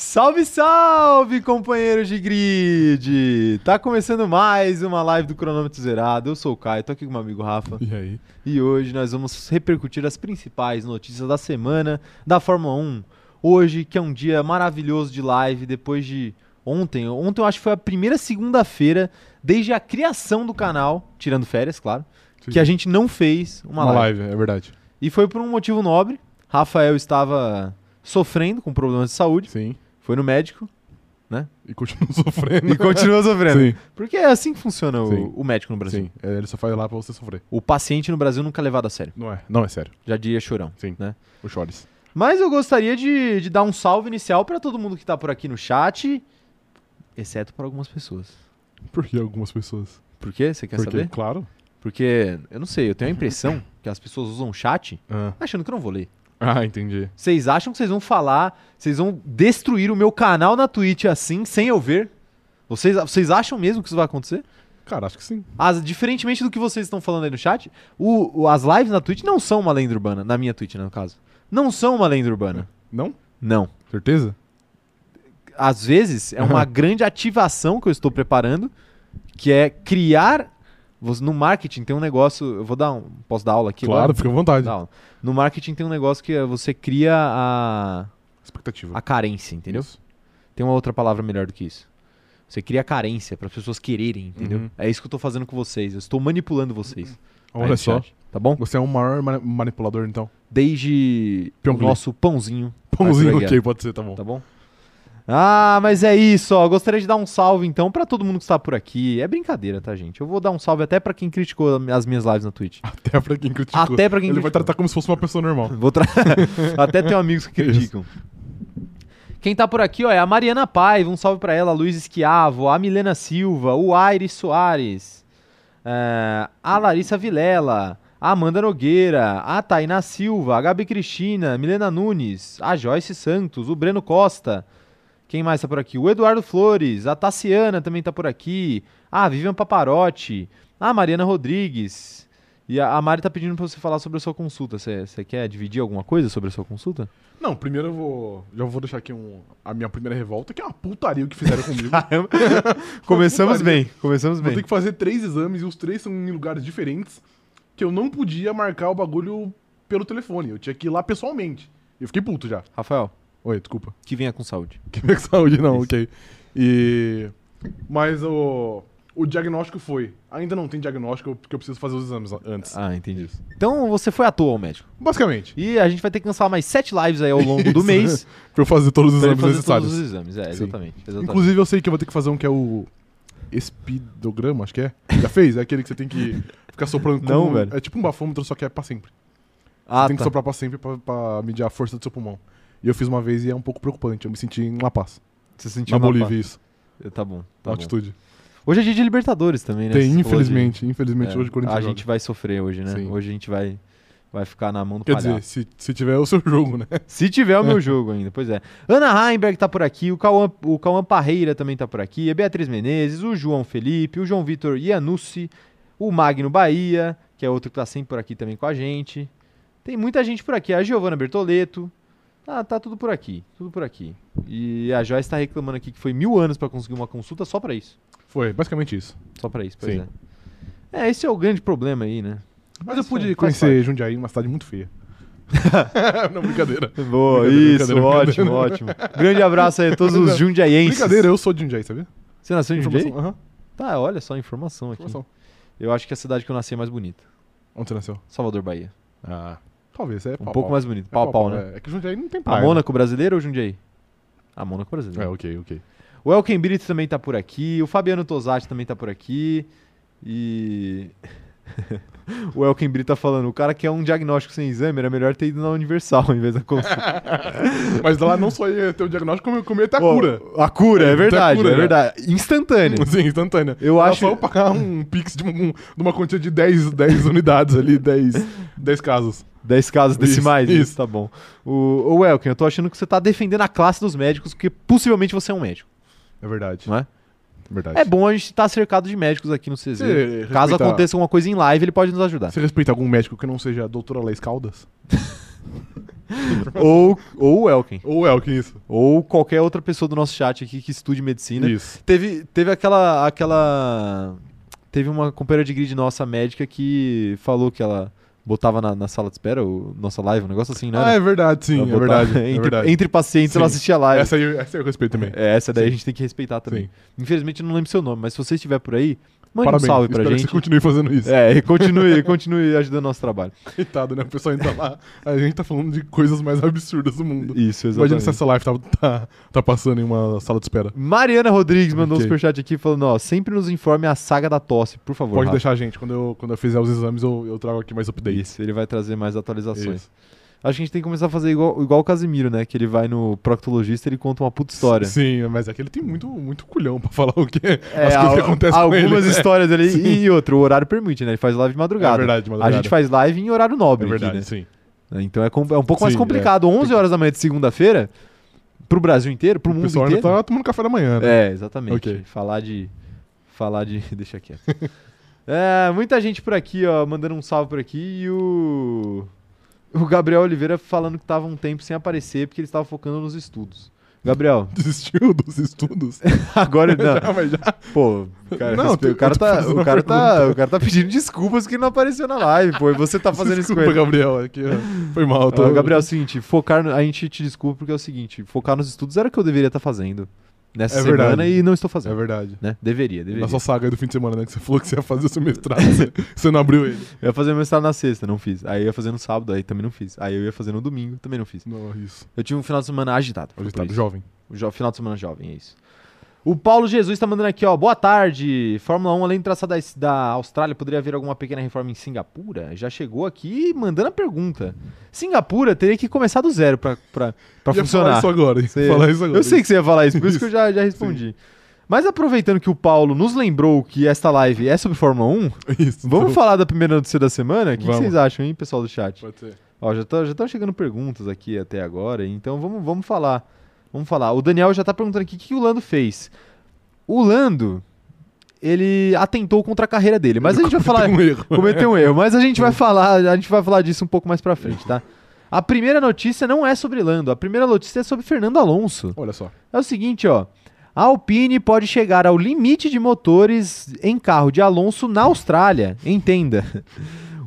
Salve, salve, companheiros de grid! Tá começando mais uma live do Cronômetro Zerado. Eu sou o Caio, tô aqui com meu amigo Rafa. E aí? E hoje nós vamos repercutir as principais notícias da semana da Fórmula 1. Hoje, que é um dia maravilhoso de live, depois de ontem. Ontem eu acho que foi a primeira segunda-feira, desde a criação do canal, tirando férias, claro, Sim. que a gente não fez uma, Uma live. live, é verdade. E foi por um motivo nobre. Rafael estava sofrendo com problemas de saúde, Sim. Foi no médico E continua sofrendo. e continua sofrendo. Sim, Porque é assim que funciona o, o médico no Brasil. sim. É, ele só faz lá pra você sofrer. O paciente no Brasil nunca é levado a sério. Não é, não é sério. Já diria chorão. Sim. Né? O chores. Mas eu gostaria de, de dar um salve inicial para todo mundo que tá por aqui no chat, exceto para algumas pessoas. Por que algumas pessoas? Por quê? Você quer Porque, saber? claro. Porque, eu não sei, eu tenho a impressão que as pessoas usam o chat Ah. achando que eu não vou ler. Ah, entendi. Vocês acham que vocês vão falar, vocês vão destruir o meu canal na Twitch assim, sem eu ver? Vocês, vocês acham mesmo que isso vai acontecer? Cara, acho que sim. As, diferentemente do que vocês estão falando aí no chat, o, o- as lives na Twitch não são uma lenda urbana, na minha Twitch, né, no caso. Não são uma lenda urbana. Não? Não. Certeza? Às vezes é uma grande ativação que eu estou preparando, que é criar. No marketing tem um negócio. Eu vou dar um. Posso dar aula aqui? claro, agora? fica à vontade. No marketing tem um negócio que é você cria a, Expectativa. a carência, entendeu? Isso. Tem uma outra palavra melhor do que isso. Você cria carência para as pessoas quererem, entendeu? Uhum. É isso que eu tô fazendo com vocês. Eu estou manipulando vocês. aí Olha só. chat, tá bom? Você é o maior mani- manipulador, então. Desde o nosso pãozinho. Pãozinho, ok, pode ser, tá bom. Tá bom? Ah, mas é isso, ó. Gostaria de dar um salve então pra todo mundo que está por aqui. É brincadeira, tá, gente? Eu vou dar um salve até pra quem criticou as minhas lives na Twitch. Até pra quem criticou. Até pra quem Ele vai criticou. tratar como se fosse uma pessoa normal. Vou tra... Até tenho amigos que Isso. criticam. Quem tá por aqui, ó, é a Mariana Paiva, um salve pra ela, a Luiz Esquiavo, a Milena Silva, o Aires Soares, é, a Larissa Vilela, a Amanda Nogueira, a Tainá Silva, a Gabi Cristina, Milena Nunes, a Joyce Santos, o Breno Costa. Quem mais tá por aqui? O Eduardo Flores, a Tassiana também tá por aqui, a Vivian Paparotti, a Mariana Rodrigues. E a, a Mari tá pedindo pra você falar sobre a sua consulta. Você quer dividir alguma coisa sobre a sua consulta? Não, primeiro eu vou. Já vou deixar aqui um, a minha primeira revolta, que é uma putaria o que fizeram comigo. Caramba. Começamos bem, começamos Vou bem. ter que fazer três exames e os três são em lugares diferentes. Que eu não podia marcar o bagulho pelo telefone. Eu tinha que ir lá pessoalmente. Eu fiquei puto já. Rafael, Oi, desculpa. que venha com saúde. Que minha saúde não, Isso. ok. E. Mas o. O diagnóstico foi. Ainda não tem diagnóstico porque eu preciso fazer os exames antes. Ah, entendi. Então você foi à toa ao médico. Basicamente. E a gente vai ter que cancelar mais sete lives aí ao longo do Isso. mês Pra eu fazer todos os exames necessários. todos os exames. É, exatamente. exatamente. Inclusive, eu sei que eu vou ter que fazer um que é o. Espidograma, acho que é. Já fez? É aquele que você tem que ficar soprando com. Não, velho. É tipo um bafômetro, só que é pra sempre. ah, Você tem que tá. soprar pra sempre pra, pra medir a força do seu pulmão. E eu fiz uma vez e é um pouco preocupante. Eu me senti em La Paz. Você sentiu Na uma Bolívia, isso. pá. Tá bom, tá bom. altitude. Hoje é dia de Libertadores também, né? Tem, falou de- infelizmente. Infelizmente, É, hoje o Corinthians A joga. gente vai sofrer hoje, né? Sim. Hoje a gente vai, vai ficar na mão do Quer palhaço. dizer, se, se tiver o seu jogo, né? Se tiver o meu jogo ainda, pois é. Ana Heimberg tá por aqui, o Cauã, o Cauã Parreira também tá por aqui, a Beatriz Menezes, o João Felipe, o João Vitor Ianussi, o Magno Bahia, que é outro que tá sempre por aqui também com a gente. Tem muita gente por aqui, a Giovana Bertoleto. Tá, tá tudo por aqui, tudo por aqui. E a Joyce tá reclamando aqui que foi mil anos pra conseguir uma consulta só pra isso. Foi, basicamente isso. Só pra isso, pois Sim. é. É, esse é o grande problema aí, né? Mas eu faz- pude faz conhecer Jundiaí, uma cidade muito feia. não, brincadeira. Boa, Brincadeira, isso, brincadeira, ótimo, ótimo. Grande abraço aí a todos os jundiaienses. Brincadeira, eu sou de Jundiaí, sabia? Você nasceu em Jundiaí? Aham, Tá, olha só a informação aqui. informação. Eu acho que a cidade que eu nasci é mais bonita. Onde você nasceu? Salvador, Bahia. Ah, talvez. É Um pau, pouco pau. mais bonito. É Pau, pau, né? É, é que Jundiaí não tem A praia. Mônaco brasileira ou Jundiaí? A Mônaco né? brasileira. É, ok, ok. O Elken Brito também tá por aqui. O Fabiano Tosati também tá por aqui. E. o Elken Brito tá falando: o cara quer um diagnóstico sem exame, era melhor ter ido na Universal ao invés da consulta. Mas lá não só ia ter o diagnóstico, como, como ia ter a Pô, cura. A cura, é É, verdade, cura, é né? verdade. Instantânea. Sim, instantânea. Eu Era acho- só eu pagar um pix de, um- de uma quantia de 10, 10 unidades ali, 10, 10 casos. 10 casos decimais, isso, isso. tá bom. O, o Elken, eu tô achando que você tá defendendo a classe dos médicos, porque possivelmente você é um médico, É verdade. não é? Verdade. É bom a gente estar cercado de médicos aqui no CZ. Você Caso respeita- aconteça alguma coisa em live, ele pode nos ajudar. Você respeita algum médico que não seja a doutora Leis Caldas? ou, ou o Elken. Ou Elkin, isso. Ou qualquer outra pessoa do nosso chat aqui que estude medicina. Isso. Teve, teve aquela, aquela. Teve uma companheira de grid nossa médica que falou que ela botava na, na sala de espera, o, nossa live, um negócio assim, né? Ah, é verdade, sim, Ela é botava- verdade. é entre, verdade. entre pacientes ela Sim. assistia a live. Essa aí, essa eu respeito também. É, essa daí Sim. a gente tem que respeitar também. Sim. Infelizmente eu não lembro seu nome, mas se você estiver por aí, mande Parabéns. um salve pra Espero que gente. você continue fazendo isso. É, e continue, continue ajudando o nosso trabalho. Coitado, né? O pessoal entra lá, a gente tá falando de coisas mais absurdas do mundo. Isso, Imagina se essa live tá, tá, tá passando em uma sala de espera. Mariana Rodrigues mandou um Ok. superchat aqui falando, ó, sempre nos informe a saga da tosse, por favor. Pode Rafa. deixar a gente. Quando eu, quando eu fizer os exames, eu, eu trago aqui mais updates. Isso, ele vai trazer mais atualizações. Isso. Acho que a gente tem que começar a fazer igual, igual o Casimiro, né? Que ele vai no proctologista e ele conta uma puta história. Sim, mas é que ele tem muito, muito culhão pra falar o que, É, as coisas que acontecem com ele. algumas histórias ali. Sim. E outra, o horário permite, né? Ele faz live de madrugada. É verdade, de A madrugada. gente faz live em horário É nobre verdade, aqui, né? sim. Então é, é um pouco mais Sim, complicado. 11 horas da manhã de segunda-feira, pro Brasil inteiro, pro o mundo pessoal ainda inteiro. tá tomando café da manhã, né? É, exatamente. Ok. Falar de. Falar de. Deixa quieto. é, muita gente por aqui, ó, mandando um salve por aqui. E o. O Gabriel Oliveira falando que tava um tempo sem aparecer porque ele estava focando nos estudos. Gabriel, Desistiu dos estudos. agora não. Já, mas já. Pô, cara, Não, eu o cara tá, o cara tá, o cara tá pedindo desculpas que não apareceu na live, pô. E você tá fazendo Desculpa, isso com ele. Gabriel. Aqui, ó. Foi mal. Tô... Gabriel, é o seguinte, focar a gente te desculpa porque é o seguinte, focar nos estudos era o que eu deveria estar fazendo nessa É semana verdade. e não estou É fazendo, verdade. né? Deveria, deveria. Na sua saga aí do fim de semana, né? Que você falou que você ia fazer o seu mestrado. você, não abriu ele. Eu ia fazer meu mestrado na sexta, não fiz. Aí eu ia fazer no sábado, aí também não fiz. Aí eu ia fazer no domingo, também não fiz. Não, isso. Eu tinha um final de semana agitado. isso. jovem. O jo- final de semana jovem, é isso. O Paulo Jesus tá mandando aqui, ó. Boa tarde. Fórmula 1, além do traçado da, da Austrália, poderia haver alguma pequena reforma em Singapura? Já chegou aqui mandando a pergunta. Singapura teria que começar do zero Ia funcionar. falar isso agora. Você- Falar isso agora. Eu sei que você ia falar isso, por isso, que eu já, já respondi. Mas aproveitando que o Paulo nos lembrou que esta live é sobre Fórmula 1, Isso. vamos falar da primeira notícia da semana? O que, que vocês acham, hein, pessoal do chat? Pode ser. Ó, já estão chegando perguntas aqui até agora, então vamos, vamos falar. Vamos falar. O Daniel já tá perguntando aqui o que, que o Lando fez. O Lando, ele atentou contra a carreira dele, mas a gente vai falar. um erro. Cometeu um erro, mas a gente vai falar, a gente vai falar disso um pouco mais pra frente, tá? A primeira notícia não é sobre Lando, a primeira notícia é sobre Fernando Alonso. Olha só. É o seguinte, ó. A Alpine pode chegar ao limite de motores em carro de Alonso na Austrália. Entenda.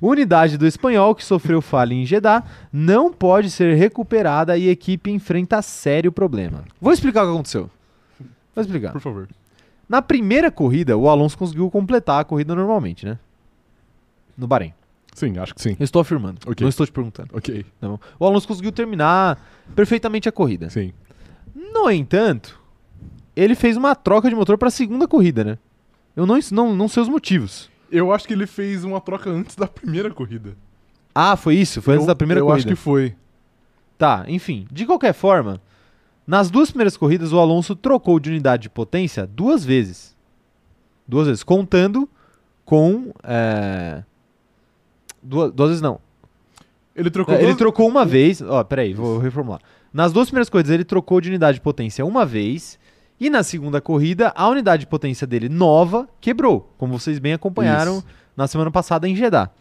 Unidade do espanhol que sofreu falha em Jeddah não pode ser recuperada e a equipe enfrenta sério problema. Vou explicar o que aconteceu. Vou explicar. Por favor. Na primeira corrida, o Alonso conseguiu completar a corrida normalmente, né? No Bahrein. Sim, acho que sim. Eu estou afirmando. Ok. Não estou te perguntando. Ok. tá bom? O Alonso conseguiu terminar perfeitamente a corrida. Sim. No entanto, ele fez uma troca de motor para a segunda corrida, né? Eu não, não, não sei os motivos. Eu acho que ele fez uma troca antes da primeira corrida. Ah, foi isso? Foi antes Eu- da primeira eu corrida? acho que foi. Tá, enfim. De qualquer forma, nas duas primeiras corridas, o Alonso trocou de unidade de potência duas vezes. Duas vezes. Contando com. é, Duas, duas vezes não. Ele trocou É, ele duas- trocou uma vez. Ó, peraí, vou reformular. Nas duas primeiras corridas, ele trocou de unidade de potência uma vez. E na segunda corrida, a unidade de potência dele nova quebrou. Como vocês bem acompanharam Isso. na semana passada em Jeddah.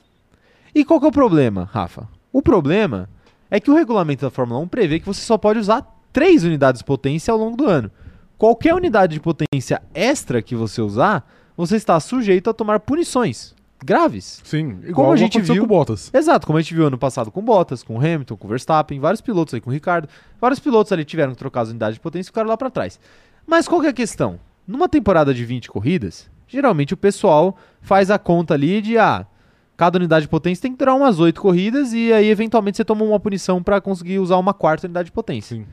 E qual que é o problema, Rafa? O problema é que o regulamento da Fórmula 1 prevê que você só pode usar três unidades de potência ao longo do ano. Qualquer unidade de potência extra que você usar, você está sujeito a tomar punições graves. Sim, igual Como a gente viu- com Bottas. Exato, como a gente viu ano passado com Bottas, com Hamilton, com Verstappen, vários pilotos aí, com Ricardo. Vários pilotos ali tiveram que trocar as unidades de potência e ficaram lá pra trás. Mas qual que é a questão? Numa temporada de 20 corridas, geralmente o pessoal faz a conta ali de, ah, cada unidade de potência tem que durar umas 8 corridas e aí eventualmente você toma uma punição pra conseguir usar uma quarta unidade de potência. Sim.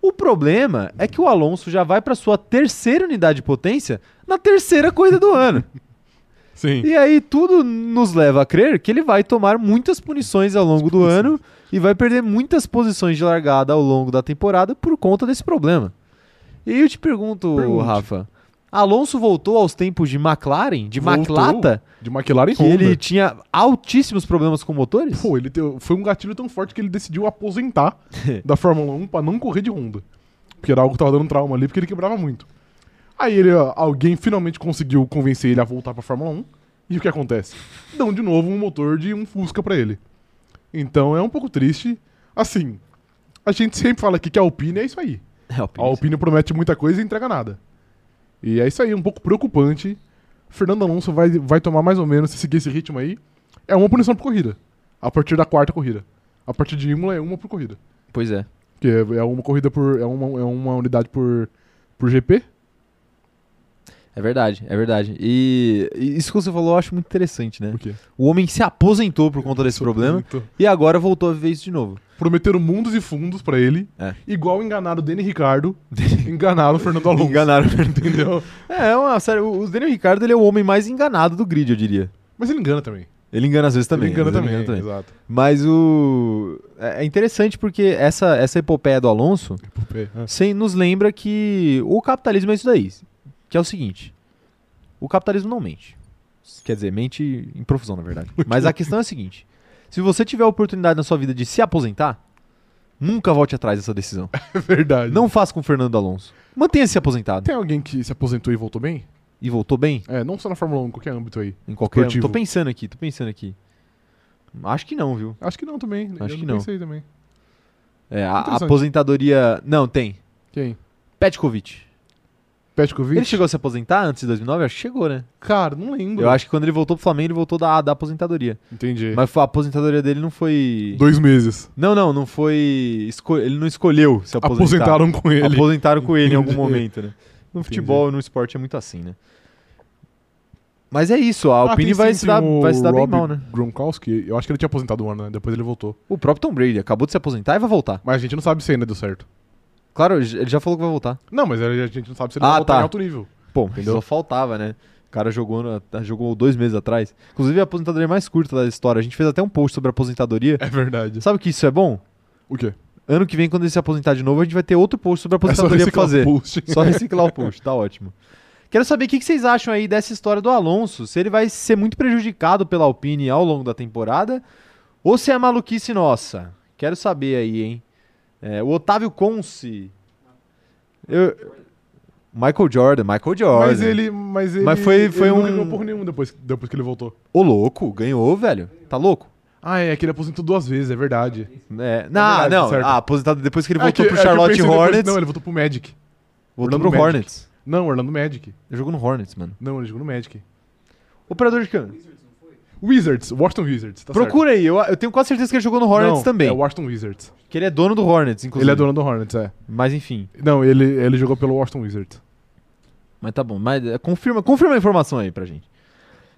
O problema é que o Alonso já vai pra sua terceira unidade de potência na terceira corrida do ano. Sim. E aí tudo nos leva a crer que ele vai tomar muitas punições ao longo do ano e vai perder muitas posições de largada ao longo da temporada por conta desse problema. E aí eu te pergunto, Pergunte. Rafa, Alonso voltou aos tempos de McLaren, de Voltou McLata, De McLaren que Honda. ele tinha altíssimos problemas com motores? Pô, ele foi um gatilho tão forte que ele decidiu aposentar da Fórmula 1 pra não correr de Honda. Porque era algo que tava dando trauma ali, porque ele quebrava muito. Aí ele, alguém finalmente conseguiu convencer ele a voltar pra Fórmula 1. E o que acontece? Dão de novo um motor de um Fusca pra ele. Então é um pouco triste. Assim, a gente sempre fala aqui que a Alpine é isso aí. É, A Alpine. Alpine promete muita coisa e entrega nada. E é isso aí, um pouco preocupante. Fernando Alonso vai, vai tomar mais ou menos, se seguir esse ritmo aí, é uma punição por corrida. A partir da quarta corrida. A partir de Imola é uma por corrida. Pois é. Que é, é uma corrida por. É uma, é uma unidade por, por GP. É verdade, é verdade. E e isso que você falou eu acho muito interessante, né? O homem se aposentou por conta desse problema e agora voltou a viver isso de novo. Prometeram mundos e fundos pra ele. É. Igual enganaram o Danny Ricardo, enganaram o Fernando Alonso. Enganaram. Entendeu? É, uma, sério, o Daniel Ricardo ele é o homem mais enganado do grid, eu diria. Mas ele engana também. Ele engana às vezes também. ele engana às vezes também, exato. Mas o. É é interessante porque essa, essa epopeia do Alonso É. sem, nos lembra que o capitalismo é isso daí. Que é o seguinte: o capitalismo não mente. Quer dizer, mente em profusão, na verdade. Mas a questão é a seguinte: se você tiver a oportunidade na sua vida de se aposentar, nunca volte atrás dessa decisão. É verdade. Não faça com o Fernando Alonso. Mantenha-se aposentado. Tem alguém que se aposentou e voltou bem? E voltou bem É, não só na Fórmula 1, em qualquer âmbito aí. em qualquer. Esportivo. Tô pensando aqui, tô pensando aqui. Acho que não, viu? Acho que não também. Acho Eu que não. Pensei também. É, a, aposentadoria. Não, tem. Quem? Petkovic. Petkovic? Ele chegou a se aposentar antes de 2009? Acho que chegou, né? Cara, não lembro. Eu acho que quando ele voltou pro Flamengo, ele voltou da, da aposentadoria. Entendi. Mas a aposentadoria dele não foi. Dois meses. Não, não, não foi. esco- Ele não escolheu se aposentar. Aposentaram com ele. Aposentaram com ele em algum Entendi. momento, né? No Entendi. futebol, no esporte é muito assim, né? Mas é isso, a Ah, Alpine vai, se dar, vai se dar bem mal, né? Gronkowski, eu acho que ele tinha aposentado um ano, né? Depois ele voltou. O próprio Tom Brady acabou de se aposentar e vai voltar. Mas a gente não sabe se ainda deu certo. Claro, ele já falou que vai voltar. Não, mas a gente não sabe se ele Ah, vai voltar tá. em alto nível. Mas Entendeu? só faltava, né? O cara jogou, na- jogou dois meses atrás. Inclusive, a aposentadoria mais curta da história. A gente fez até um post sobre a aposentadoria. É verdade. Sabe que isso é bom? O quê? Ano que vem, quando ele se aposentar de novo, a gente vai ter outro post sobre a É aposentadoria pra reciclar fazer. Só reciclar o post, tá ótimo. Quero saber o que vocês acham aí dessa história do Alonso. Se ele vai ser muito prejudicado pela Alpine ao longo da temporada ou se é maluquice nossa. Quero saber aí, hein? É, o Otávio Conce. Eu- Michael Jordan, Michael Jordan. Mas ele. Mas, ele, Mas foi- foi ele um- Não ganhou porra nenhuma depois, depois que ele voltou. Ô, louco, ganhou, velho. Tá louco? Ah, é que ele aposentou duas vezes, é verdade. É, não, verdade, não. certo. Ah, aposentado depois que ele É voltou pro é que eu Charlotte depois- Hornets. Não, ele voltou pro Magic. voltou pro Magic. Hornets. Não, Orlando Magic. Ele jogou no Hornets, mano. Não, ele jogou no Magic. Operador de câmera. Wizards, Washington Wizards. Tá Procura aí, eu, eu tenho quase certeza que ele jogou no certo. Hornets Não, também. É Washington Wizards. Que ele é dono do Hornets, inclusive. Ele é dono do Hornets, é. Mas enfim. Não, ele, ele jogou pelo Washington Wizards. Mas tá bom. Mas é, confirma, confirma a informação aí pra gente.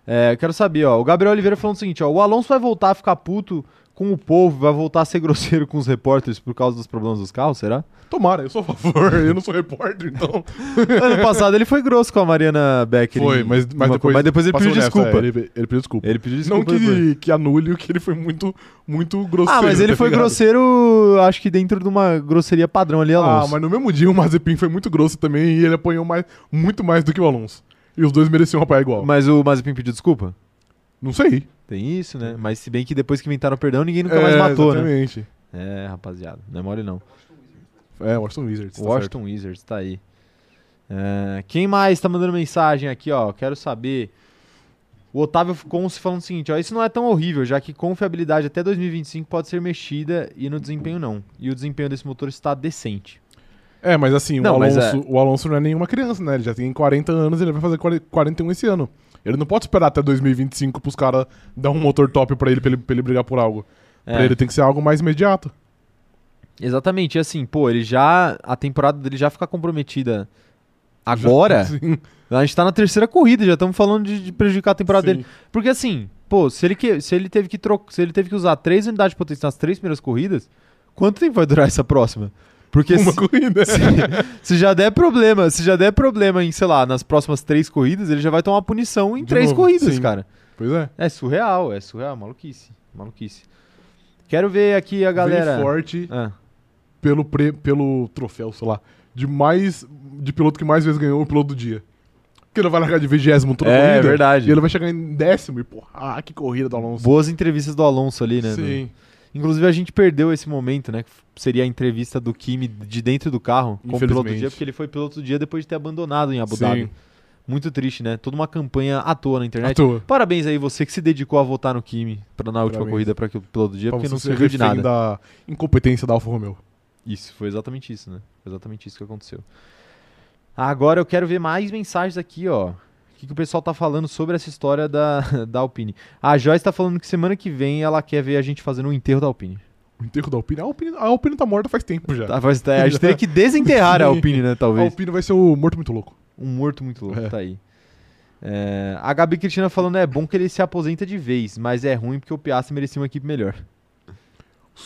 É, eu quero saber, ó. O Gabriel Oliveira falando o seguinte, ó. O Alonso vai voltar a ficar puto com o povo, vai voltar a ser grosseiro com os repórteres por causa dos problemas dos carros, será? Tomara, eu sou a favor, eu não sou repórter, então. ano passado ele foi grosso com a Mariana Becker. Foi, mas, mas, depois, mas depois ele pediu nessa, desculpa. é, ele, ele pediu desculpa. Ele pediu Não desculpa. depois. que, que anule o que ele foi muito, muito grosseiro. Ah, mas ele tá foi ligado? grosseiro, acho que dentro de uma grosseria padrão ali, Ah, Alonso. mas no mesmo dia o Mazepin foi muito grosso também e ele apanhou mais, muito mais do que o Alonso. E os dois mereciam apanhar igual. Mas o Mazepin pediu desculpa? Não sei. Tem isso, né? Mas se bem que depois que inventaram perdão, ninguém nunca mais É, matou, né? exatamente. É, rapaziada. Não é mole não. É, Washington Wizards. tá Washington Wizards, tá aí. É, quem mais tá mandando mensagem aqui, ó? Quero saber. O Otávio Conce falando o seguinte, ó. Isso não é tão horrível, já que confiabilidade até 2025 pode ser mexida e no desempenho não. E o desempenho desse motor está decente. certo. É, mas assim, Não, o, mas Alonso, o Alonso não é nenhuma criança, né? Ele já tem 40 anos ele vai fazer 40 41 esse ano. Ele não pode esperar até 2025 pros caras dar um motor top pra ele, pra ele, pra ele brigar por algo. Pra É, ele tem que ser algo mais imediato. Exatamente, e assim, pô, ele já. A temporada dele já fica comprometida agora. Sim, A gente tá na terceira corrida, já estamos falando de, de prejudicar a temporada sim. dele. Porque assim, pô, se ele, que, se ele teve que trocar, se ele teve que usar três unidades de potência nas três primeiras corridas, quanto tempo vai durar essa próxima? Porque Uma se, corrida. se, se já der problema, se já der problema em, sei lá, nas próximas três corridas, ele já vai tomar punição em De três novo, corridas, sim. cara. Pois é. É surreal, é surreal, maluquice, maluquice. Quero ver aqui a galera. Vem forte Ah, pelo, pre- pelo troféu, sei lá, de mais de piloto que mais vezes ganhou o piloto do dia. Porque ele vai largar de vigésimo toda É, corrida. verdade. E ele vai chegar em décimo e, porra, ah, que corrida do Alonso. boas entrevistas do Alonso ali, né? Sim. no- Inclusive a gente perdeu esse momento, né? Que seria a entrevista do Kimi de dentro do carro como piloto do dia, porque ele foi piloto do dia depois de ter abandonado em Abu Sim. Dhabi. Muito triste, né? Toda uma campanha à toa na internet. toa. Parabéns aí você que se dedicou a votar no Kimi pra, na última Parabéns. corrida para que o piloto do dia, Pra porque não ser serviu de nada. da incompetência da Alfa Romeo. Isso, foi exatamente isso, né? Foi exatamente isso que aconteceu. Agora eu quero ver mais mensagens aqui, ó. O que, que o pessoal tá falando sobre essa história da, da Alpine? A Joyce tá falando que semana que vem ela quer ver a gente fazendo o enterro da Alpine. O enterro da Alpine. A Alpine, a Alpine tá morta faz tempo já. Tá, mas, é, a gente teria que desenterrar a. Alpine, né? A Talvez. Alpine vai ser o morto muito louco. Um morto muito louco, É. tá aí. É, a Gabi Cristina falando é bom que ele se aposenta de vez, mas é ruim porque o Piastri merecia uma equipe melhor.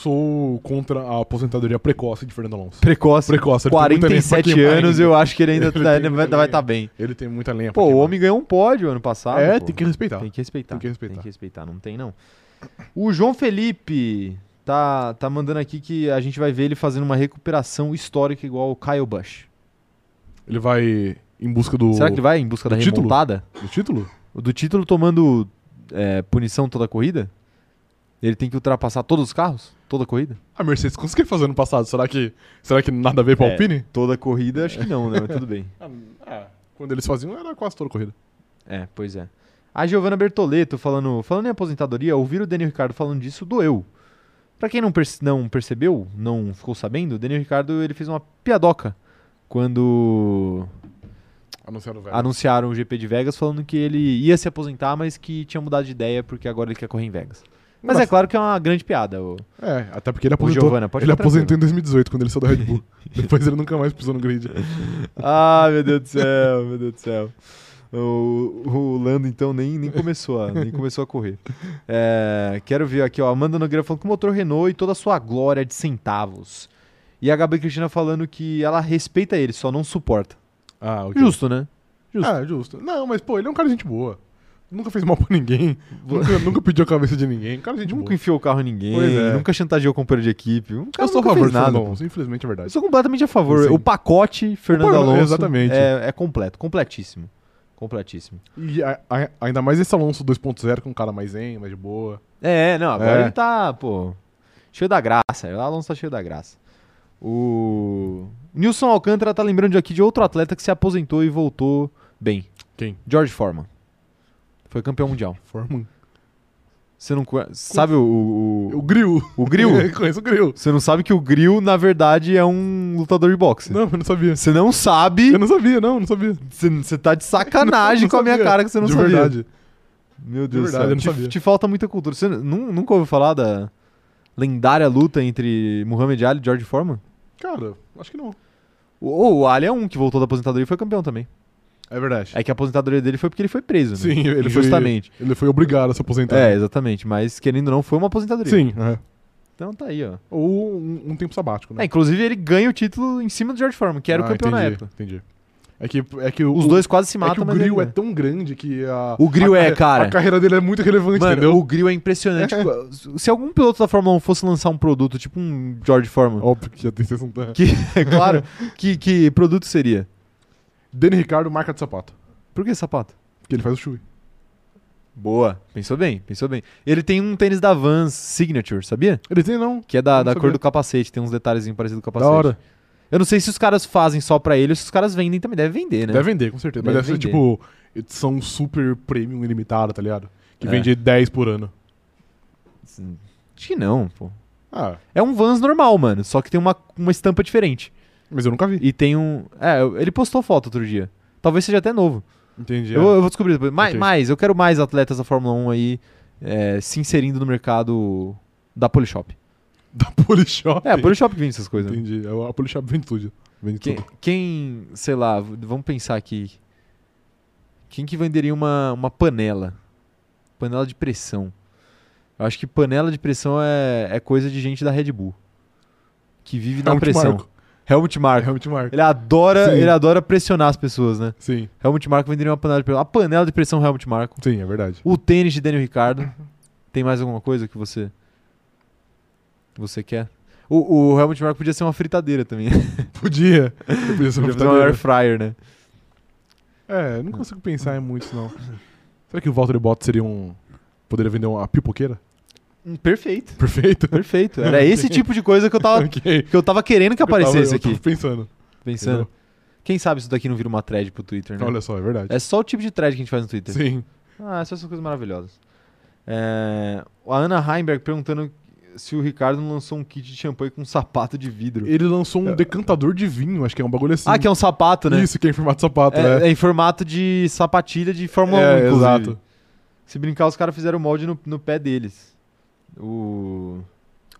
Sou contra a aposentadoria precoce de Fernando Alonso. Precoce, Precoce, ele tem muita lenha pra 47 queimar anos, eu acho que ele ainda Ele tá- ele vai lenha. tá bem. Ele tem muita lenha Pô, o homem ganhou um pódio ano passado. É, pô. tem que respeitar. Tem que respeitar. Tem que respeitar. Tem que respeitar, não tem não. O João Felipe tá, tá mandando aqui que a gente vai ver ele fazendo uma recuperação histórica igual o Kyle Busch. Ele vai em busca do, Será que ele vai em busca da título? remontada? do título? Do título tomando é, punição toda a corrida? Ele tem que ultrapassar todos os carros? Toda a corrida? A Mercedes conseguiu fazer ano passado. Será que, será que nada a ver pra É. Alpine? Toda a corrida, acho que não, né? Mas tudo bem. Ah, ah, quando eles faziam, era quase toda a corrida. É, pois é. A Giovanna Bertoleto falando, falando em aposentadoria, ouvir o Daniel Ricardo falando disso doeu. Pra quem não, perce- não percebeu, não ficou sabendo, o Daniel Ricardo ele fez uma piadoca quando Anunciaram anunciaram o GP de Vegas falando que ele ia se aposentar, mas que tinha mudado de ideia porque agora ele quer correr em Vegas. Mas é claro que é uma grande piada. o- É, até porque ele aposentou, Giovanna, pode ele aposentou em 2018, quando ele saiu da Red Bull. Depois ele nunca mais pisou no grid. Ah, meu Deus do céu, meu Deus do céu. O, o Lando, então, nem, nem, começou a, nem começou a correr. É, quero ver aqui, ó. Amanda Nogueira falando que o motor Renault e toda a sua glória de centavos. E a Gabi Cristina falando que ela respeita ele, só não suporta. Ah, ok. Justo, né? Justo. Ah, justo. Não, mas pô, ele é um cara de gente boa. Nunca fez mal pra ninguém. nunca, nunca pediu a cabeça de ninguém. Cara gente Nunca boa. enfiou o carro em ninguém, é. nunca chantageou o companheiro de equipe. Um Eu sou a favor de nada. Fernando. Alonso, infelizmente é Eu verdade. sou completamente a favor. Sim. O pacote Fernando O- Alonso exatamente. É, é completo, completíssimo. Completíssimo. E a- a- ainda mais esse Alonso 2.0, com um cara mais zen, mais de boa. É, não, agora É. ele tá, pô, cheio da graça. O Alonso tá cheio da graça. O Nilson Alcântara tá lembrando aqui de outro atleta que se aposentou e voltou bem. Quem? George Foreman. Foi campeão mundial. Forman. Você não conhece, sabe o, o, O Grill. o Grill? Conheço o Grill. Você não sabe que o Grill, na verdade, é um lutador de boxe. Não, eu não sabia. Você não sabe, Eu não sabia, não, não sabia. você, você tá de sacanagem Não com a minha sabia. cara que você não de sabia. verdade. Meu Deus verdade, céu. eu não te, sabia. te falta muita cultura. Você nu- nunca ouviu falar da lendária luta entre Muhammad Ali e George Foreman? Cara, acho que não. O, o Ali é um que voltou da aposentadoria e foi campeão também. É verdade. É que a aposentadoria dele foi porque ele foi preso, né? Sim, ele foi, Injustamente. ele foi obrigado a se aposentar. É, exatamente. Mas querendo ou não, foi uma aposentadoria. Sim, é. Então tá aí, ó. Ou um, um tempo sabático, né? É, inclusive ele ganha o título em cima do George Foreman, que era o Ah, campeão na entendi, época. Entendi. É que, é que o, Os dois quase se é matam, que o grill é tão grande que a. O grill é, cara. A carreira dele é muito relevante, Mano, entendeu? o grill é impressionante. Tipo, Se algum piloto da Fórmula 1 fosse lançar um produto, tipo um George Foreman, Óbvio que já tem sessão da. que, é claro, que, que produto seria? Danny Ricardo, marca de sapato. Por que sapato? Porque ele faz o chui. Boa. Pensou bem, pensou bem. Ele tem um tênis da Vans Signature, sabia? Ele tem, não. Que é da, Não da sabia. cor do capacete, tem uns detalhezinhos parecidos com o Da capacete. hora. Eu não sei se os caras fazem só pra ele ou se os caras vendem também. Deve vender, né? Deve vender, com certeza. Mas Deve deve ser vender. tipo edição super premium ilimitada, tá ligado? Que É. vende 10 por ano. Acho que não, pô. Ah, É um Vans normal, mano. Só que tem uma, uma estampa diferente. Mas eu nunca vi. E tem um. É, ele postou foto outro dia. Talvez seja até novo. Entendi. Eu, é. vou- eu vou descobrir depois. Mais, mais, eu quero mais atletas da Fórmula 1 aí é, se inserindo no mercado da Polishop. Da Polishop. É, a Polishop que vende essas coisas. Entendi. É, A Polishop vende tudo. Vende Quem, tudo. quem, sei lá, vamos pensar aqui. Quem que venderia uma, uma panela? Panela de pressão. Eu acho que panela de pressão é, é coisa de gente da Red Bull. Que vive na Helmut pressão. Marko. Helmut Marko. Helmut Marko. Ele adora, Sim. ele adora pressionar as pessoas, né? Sim, Helmut Marko venderia uma panela de pressão. A panela de pressão Helmut Marko. sim, é verdade. O tênis de Daniel Ricardo. Tem mais alguma coisa que você você quer? O, o Helmut Marko podia ser uma fritadeira também. Podia. Podia ser uma podia uma air fritadeira. fryer, né? É, não consigo pensar em muitos, não. Será que o Walter Bottas seria um... Poderia vender uma pipoqueira? Hum, Perfeito. Perfeito. Perfeito. Era esse tipo de coisa que eu tava, ok. que eu tava querendo que Eu tava- aparecesse eu aqui. tava pensando. Pensando. entendeu? Quem sabe isso daqui não vira uma thread pro Twitter, né? Olha só, é verdade. É só o tipo de thread que a gente faz no Twitter. Sim. Ah, essas coisas maravilhosas. É, a Ana Heimberg perguntando se o Ricardo não lançou um kit de champanhe com um sapato de vidro. Ele lançou um decantador de vinho, acho que é um bagulho assim. Ah, que é um sapato, né? Isso, que é em formato de sapato, é, né? é em formato de sapatilha de Fórmula É, 1, inclusive. exato. Se brincar, os caras fizeram molde no, no pé deles. O...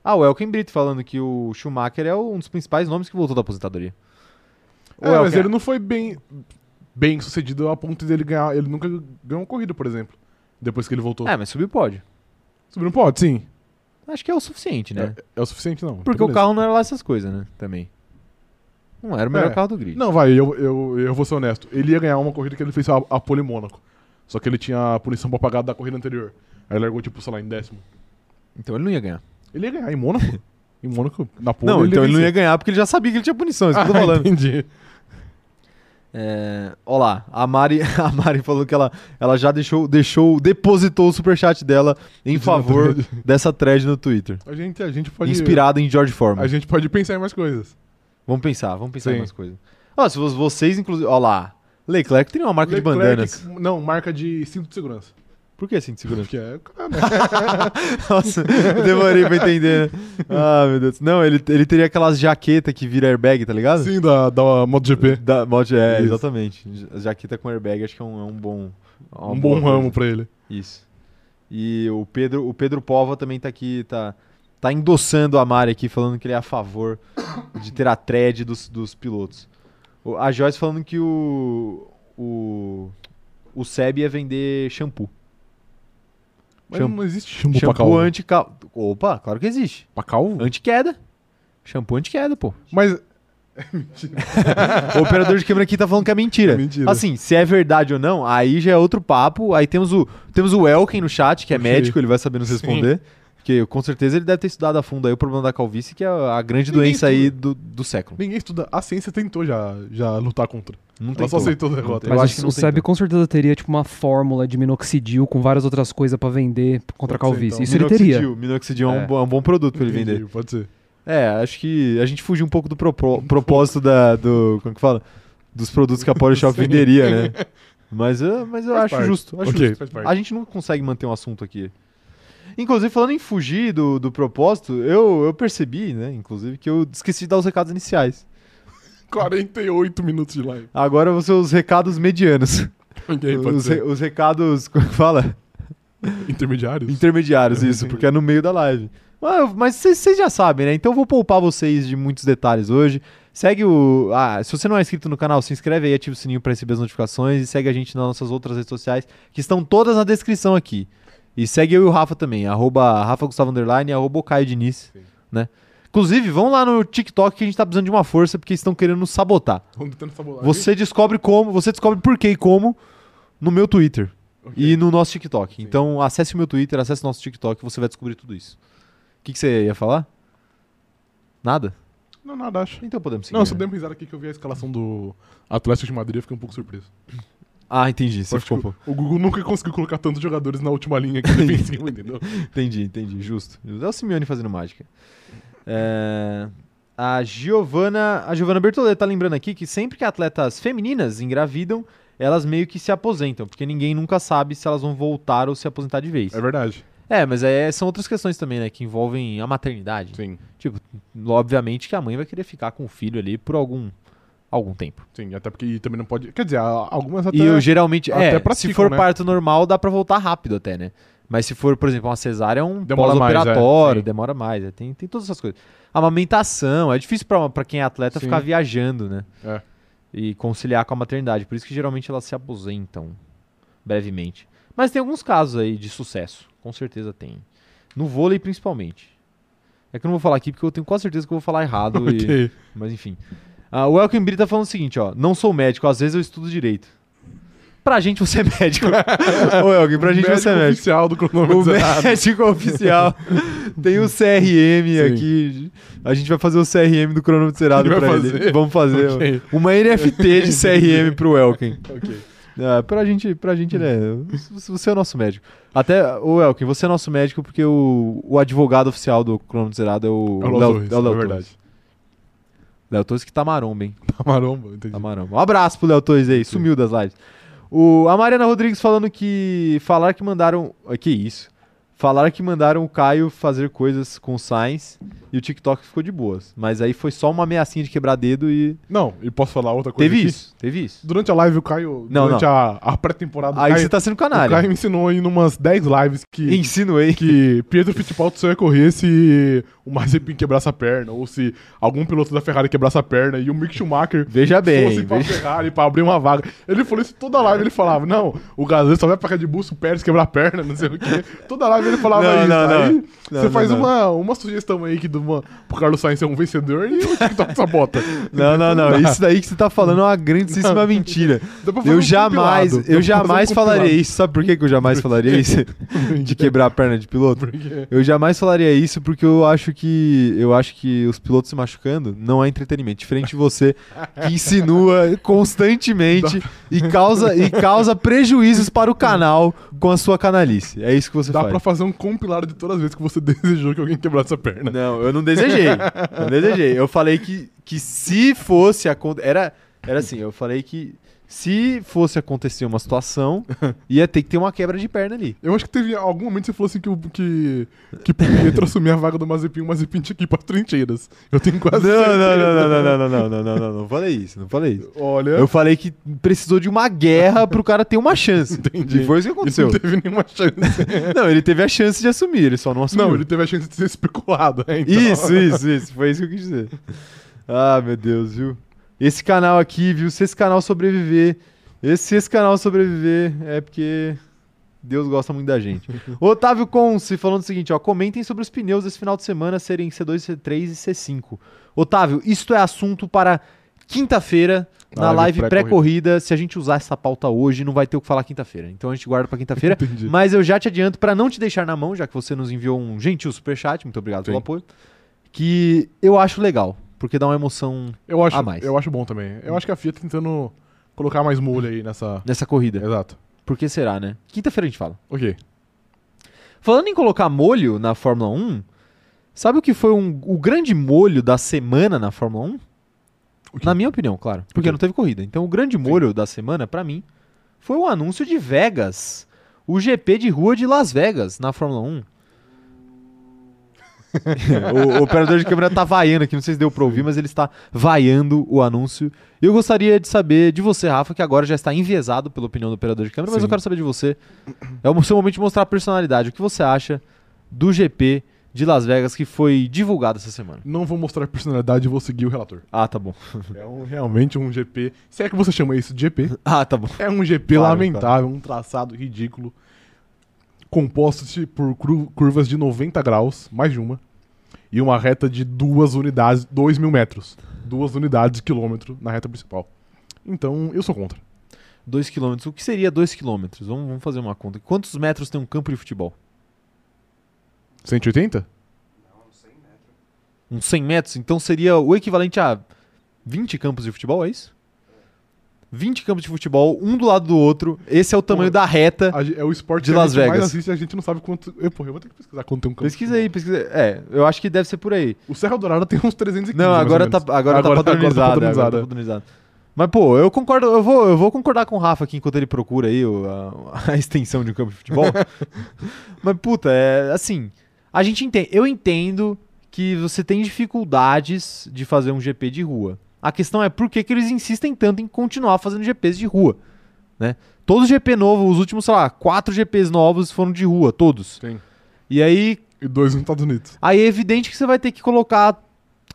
Ah, o Elken Brito falando que o Schumacher é um dos principais nomes que voltou da aposentadoria. O É, mas ele não foi bem, bem sucedido a ponto dele ganhar. Ele nunca ganhou uma corrida, por exemplo. Depois que ele voltou. É, mas subiu pode. Subiu não pode, sim. Acho que é o suficiente, né? É, é o suficiente, não. Porque o carro não era lá essas coisas, né? Também. Não era o melhor É. carro do grid. Não, vai, eu, eu, eu vou ser honesto. Ele ia ganhar uma corrida que ele fez a, a pole em Mônaco. Só que ele tinha a punição pra pagar da corrida anterior. Aí ele largou, tipo, sei lá, em décimo. Então ele não ia ganhar. Ele ia ganhar em Mônaco? em Mônaco, na pole. não, então ele não ia ganhar. porque ele já sabia que ele tinha punição, isso que eu tô Ah, falando. entendi. É, ó lá, a Mari, a Mari falou que ela, ela já deixou, deixou, depositou o superchat dela em favor dessa thread no Twitter. A gente, a gente pode... Inspirado em George Foreman. A gente pode pensar em mais coisas. Vamos pensar, vamos pensar em Sim. mais coisas. Ó, se vo- vocês, inclusive. Ó lá. Leclerc tem uma marca de Leclerc- bandanas. Não, marca de cinto de segurança. Por que assim de segurança? Porque é... Nossa, eu demorei pra entender. né? Ah, meu Deus. Não, ele, ele teria aquelas jaquetas que vira airbag, tá ligado? Sim, da, da MotoGP. Da, mod, é, Isso. exatamente. Ja- Jaqueta com airbag, acho que é um, é um bom. é Um bom coisa. ramo pra ele. Isso. E o Pedro, o Pedro Pova também tá aqui, tá, tá endossando a Mari aqui, falando que ele é a favor de ter a thread dos, dos pilotos. A Joyce falando que o. O. O Seb ia vender shampoo. Mas não existe shampoo, pra shampoo calvo. anti Opa, claro que existe. Pra calvo? Anti-queda. Shampoo anti-queda, pô. Mas... O operador de câmera aqui tá falando que é mentira. É mentira. Assim, se é verdade ou não, aí já é outro papo. Aí temos o, temos o Elken no chat, que é médico, ele vai saber nos Sim. Porque com certeza ele deve ter estudado a fundo aí o problema da calvície, que é a grande Ninguém doença aí do, do século. Ninguém estuda. A ciência tentou já, já lutar contra. Não Ela tem só aceitou a derrota. Eu Mas acho o, que não o Seb com certeza teria tipo uma fórmula de minoxidil com várias outras coisas pra vender contra a Pode ser, calvície. então. Isso ele teria. Minoxidil. Minoxidil é, um, É. bom- é um bom produto pra ele Entendi, vender. Pode ser. É, acho que a gente fugiu um pouco do propo- propósito da, do. Como que fala? Dos produtos que a Polishop venderia, né? Mas, eu- mas eu Faz acho parte. justo. Acho Ok, justo. faz parte. A gente não consegue manter um assunto aqui. Inclusive, falando em fugir do, do propósito, eu, eu percebi, né, inclusive, que eu esqueci de dar os recados iniciais. 48 minutos de live. Agora vão ser os recados medianos. Ok, pode os, re- os recados, como é que fala? Intermediários? Intermediários, isso, porque é no meio da live. Mas- vocês já sabem, né? Então eu vou poupar vocês de muitos detalhes hoje. Segue o. Ah, se você não é inscrito no canal, se inscreve aí, ativa o sininho para receber as notificações e segue a gente nas nossas outras redes sociais, que estão todas na descrição aqui. E segue eu e o Rafa também, arroba Rafa Gustavo Underline e arroba Caio Diniz, Sim. né? Inclusive, vão lá no TikTok que a gente tá precisando de uma força porque estão querendo nos sabotar. Sabotar. Você descobre como, você descobre por que e como no meu Twitter e no nosso TikTok. Então, acesse o meu Twitter, acesse o nosso TikTok, você vai descobrir tudo isso. O que, que você ia falar? Nada? Não, nada, acho. Então podemos seguir. Não, eu só né? dei uma risada aqui que eu vi a escalação do Atlético de Madrid e fiquei um pouco surpreso. Ah, entendi. Você ficou que o Google nunca conseguiu colocar tantos jogadores na última linha aqui defensiva, entendeu? Entendi, entendi. Justo. É o Simeone fazendo mágica. É, A Giovana, a Giovana Bertoletti tá lembrando aqui que sempre que atletas femininas engravidam, elas meio que se aposentam, porque ninguém nunca sabe se elas vão voltar ou se aposentar de vez. É verdade. É, mas é, são outras questões também, né, que envolvem a maternidade. Sim, Tipo, obviamente que a mãe vai querer ficar com o filho ali por algum, algum tempo. sim. Até porque também não pode. Quer dizer, algumas até. E eu geralmente, até é, se praticam, for né? parto normal, dá pra voltar rápido até, né? Mas se for, por exemplo, uma cesárea, é um mais, pós-operatório, é, demora mais. é, tem, tem todas essas coisas. Amamentação, é difícil pra, pra quem é atleta Sim. ficar viajando, né? É. E conciliar com a maternidade. Por isso que geralmente elas se aposentam brevemente. Mas tem alguns casos aí de sucesso. Com certeza tem. No vôlei, principalmente. É que eu não vou falar aqui porque eu tenho quase certeza que eu vou falar errado. e- Ok. mas enfim. Ah, o Elkin Brito tá falando o seguinte, ó. Não sou médico, às vezes eu estudo direito. Pra gente você é médico. Ô, Elkin, pra gente você é médico. oficial do O cronômetro zerado. médico oficial. Tem o CRM Sim. aqui. A gente vai fazer o CRM do cronômetro zerado Ele vai pra ele. fazer? Vamos fazer. Ok. Uma NFT de CRM pro Elkin. Ok. Ah, pra gente, pra gente, né? Você é o nosso médico. Até, o Elkin, você é nosso médico porque o, o advogado oficial do cronômetro zerado é o É o Léo Torres, é o Léo é verdade. Léo Torres que tá maromba, hein? Tá maromba, entendi. Tá maromba. Um abraço pro Léo Torres aí, sumiu das lives. O, a Mariana Rodrigues falando que. Falar que mandaram. Que isso? Falaram que mandaram o Caio fazer coisas com o Sainz e o TikTok ficou de boas. Mas aí foi só uma ameaçinha de quebrar dedo e. Não, e posso falar outra coisa Teve aqui? isso, teve isso. Durante a live, o Caio. Não, durante não. a, a pré-temporada, Aí Caio, você tá sendo o Caio canalha. me ensinou em umas 10 lives que, Insinuei. que Pietro Fittipaldi só ia correr se o Mazepin quebrasse a perna, ou se algum piloto da Ferrari quebrasse a perna e o Mick Schumacher Veja bem. fosse pra veja- Ferrari pra abrir uma vaga. Ele falou isso toda live, ele falava, não, o Gasly só vai pra Red Bull se o Pérez quebrar a perna, não sei o quê. Toda live ele falava Não, isso. não, não. Aí Não, você faz. Uma, uma sugestão aí que do uma, pro Carlos Sainz ser um vencedor e o TikTok sabota. Não, não, não. Isso daí que você tá falando é uma grandíssima mentira. Dá Eu um jamais, compilado. Dá eu jamais um falaria isso. Sabe por que que eu jamais falaria isso? De quebrar a perna de piloto? Eu jamais falaria isso porque eu acho que eu acho que os pilotos se machucando não é entretenimento. Diferente de você que insinua constantemente e causa e causa prejuízos para o canal com a sua canalice. É isso que você Dá faz. pra fazer um compilado de todas as vezes que você desejou que alguém quebrasse a perna. Não, eu não desejei. Não desejei. Eu falei que, que se fosse acontecer. Era, era assim, eu falei que se fosse acontecer uma situação, ia ter que ter uma quebra de perna ali. Eu acho que teve algum momento que você falou assim que, o- que, que Pietro assumir a vaga do Mazepin, o Mazepin tinha que ir pra trincheiras. Eu tenho quase Não, certeza. não, não, não, não, não, não, não, não, não, não, falei isso, não falei isso. Olha, Eu falei que precisou de uma guerra pro cara ter uma chance. Entendi. E foi isso que ele aconteceu. não teve nenhuma chance. Não, ele teve a chance de assumir, ele só não assumiu. não, ele teve a chance de ser especulado. né? Então- Isso, isso, isso. Foi isso que eu quis dizer. Ah, meu Deus, viu? Esse canal aqui, viu? Se esse canal sobreviver. Esse, se esse canal sobreviver, é porque Deus gosta muito da gente. Otávio Conce falando o seguinte, ó. Comentem sobre os pneus desse final de semana serem C2, C3 e C5. Otávio, isto é assunto para quinta-feira, na Live live pré-corrida. pré-corrida. Se a gente usar essa pauta hoje, não vai ter o que falar quinta-feira. Então a gente guarda pra quinta-feira. Mas eu já te adianto, pra não te deixar na mão, já que você nos enviou um gentil superchat, muito obrigado pelo Sim. apoio, que eu acho legal, porque dá uma emoção Eu acho, a mais. eu acho bom também. Eu acho que a Fiat tentando colocar mais molho aí nessa. nessa corrida. Exato. Por que será, né? Quinta-feira a gente fala. Ok. Falando em colocar molho na Fórmula 1, sabe o que foi um- o grande molho da semana na Fórmula 1? O quê? Na minha opinião, claro. Porque não teve corrida. Então o grande molho da semana, pra mim, foi o anúncio de Vegas. O GP de rua de Las Vegas na Fórmula 1. o, o operador de câmera tá vaiando aqui, não sei se deu pra ouvir, mas ele está vaiando o anúncio. E eu gostaria de saber de você, Rafa, que agora já está enviesado pela opinião do operador de câmera, mas Sim. eu quero saber de você. É o seu momento de mostrar a personalidade. O que você acha do GP de Las Vegas que foi divulgado essa semana? Não vou mostrar a personalidade vou seguir o relator. Ah, tá bom. É um- realmente um GP. Se é que você chama isso de GP, Ah, tá bom. é um GP Claro, lamentável, um traçado ridículo. Composto por curvas de 90 graus, mais de uma. E uma reta de duas unidades, 2 mil metros. Duas unidades de quilômetro na reta principal. Então, eu sou contra. 2 km. O que seria 2 km? Vamos, vamos fazer uma conta. Quantos metros tem um campo de futebol? 180? Uns 100 metros? Então seria o equivalente a 20 campos de futebol, é isso? 20 campos de futebol, um do lado do outro. Esse é o tamanho Porra. da reta. A é o esporte De Las a gente Vegas. assiste e a gente não sabe quanto. Eu, porra, eu vou ter que pesquisar quanto tem um campo. Pesquisa aí, pesquisa aí. É, eu acho que deve ser por aí. O Serra Dourada tem uns 315. Não, mais agora ou tá, menos. agora, tá padronizado. agora tá padronizado. Mas, pô, eu concordo, eu vou, eu vou concordar com o Rafa aqui enquanto ele procura aí o- a, a extensão de um campo de futebol. Mas, puta, é assim. A gente entende. Eu entendo que você tem dificuldades de fazer um GP de rua. A questão é por que, que eles insistem tanto em continuar fazendo GPs de rua. Né? Todos os GP novos, os últimos, sei lá, quatro GPs novos foram de rua, todos. Tem. E aí, E dois nos Estados Unidos. Aí é evidente que você vai ter que colocar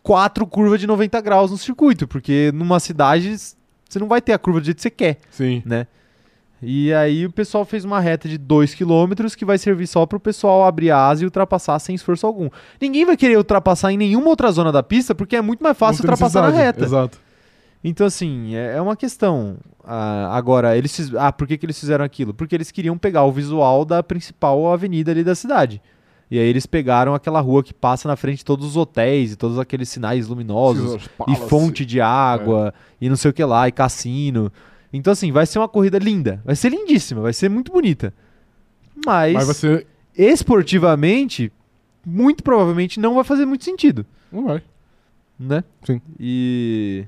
quatro curvas de 90 graus no circuito, porque numa cidade você não vai ter a curva do jeito que você quer, Sim. né? E aí o pessoal fez uma reta de 2 km que vai servir só para o pessoal abrir a asa e ultrapassar sem esforço algum. Ninguém vai querer ultrapassar em nenhuma outra zona da pista, porque é muito mais fácil ultrapassar na reta. Exato. Então, assim, é, é uma questão. Ah, agora, eles fiz- Ah, por que, que eles fizeram aquilo? Porque eles queriam pegar o visual da principal avenida ali da cidade. E aí eles pegaram aquela rua que passa na frente de todos os hotéis e todos aqueles sinais luminosos. Esses E fonte de água, e não sei o que lá, e cassino. Então, assim, vai ser uma corrida linda. Vai ser lindíssima, vai ser muito bonita. Mas, Mas esportivamente, muito provavelmente não vai fazer muito sentido. Não vai. né? Sim. E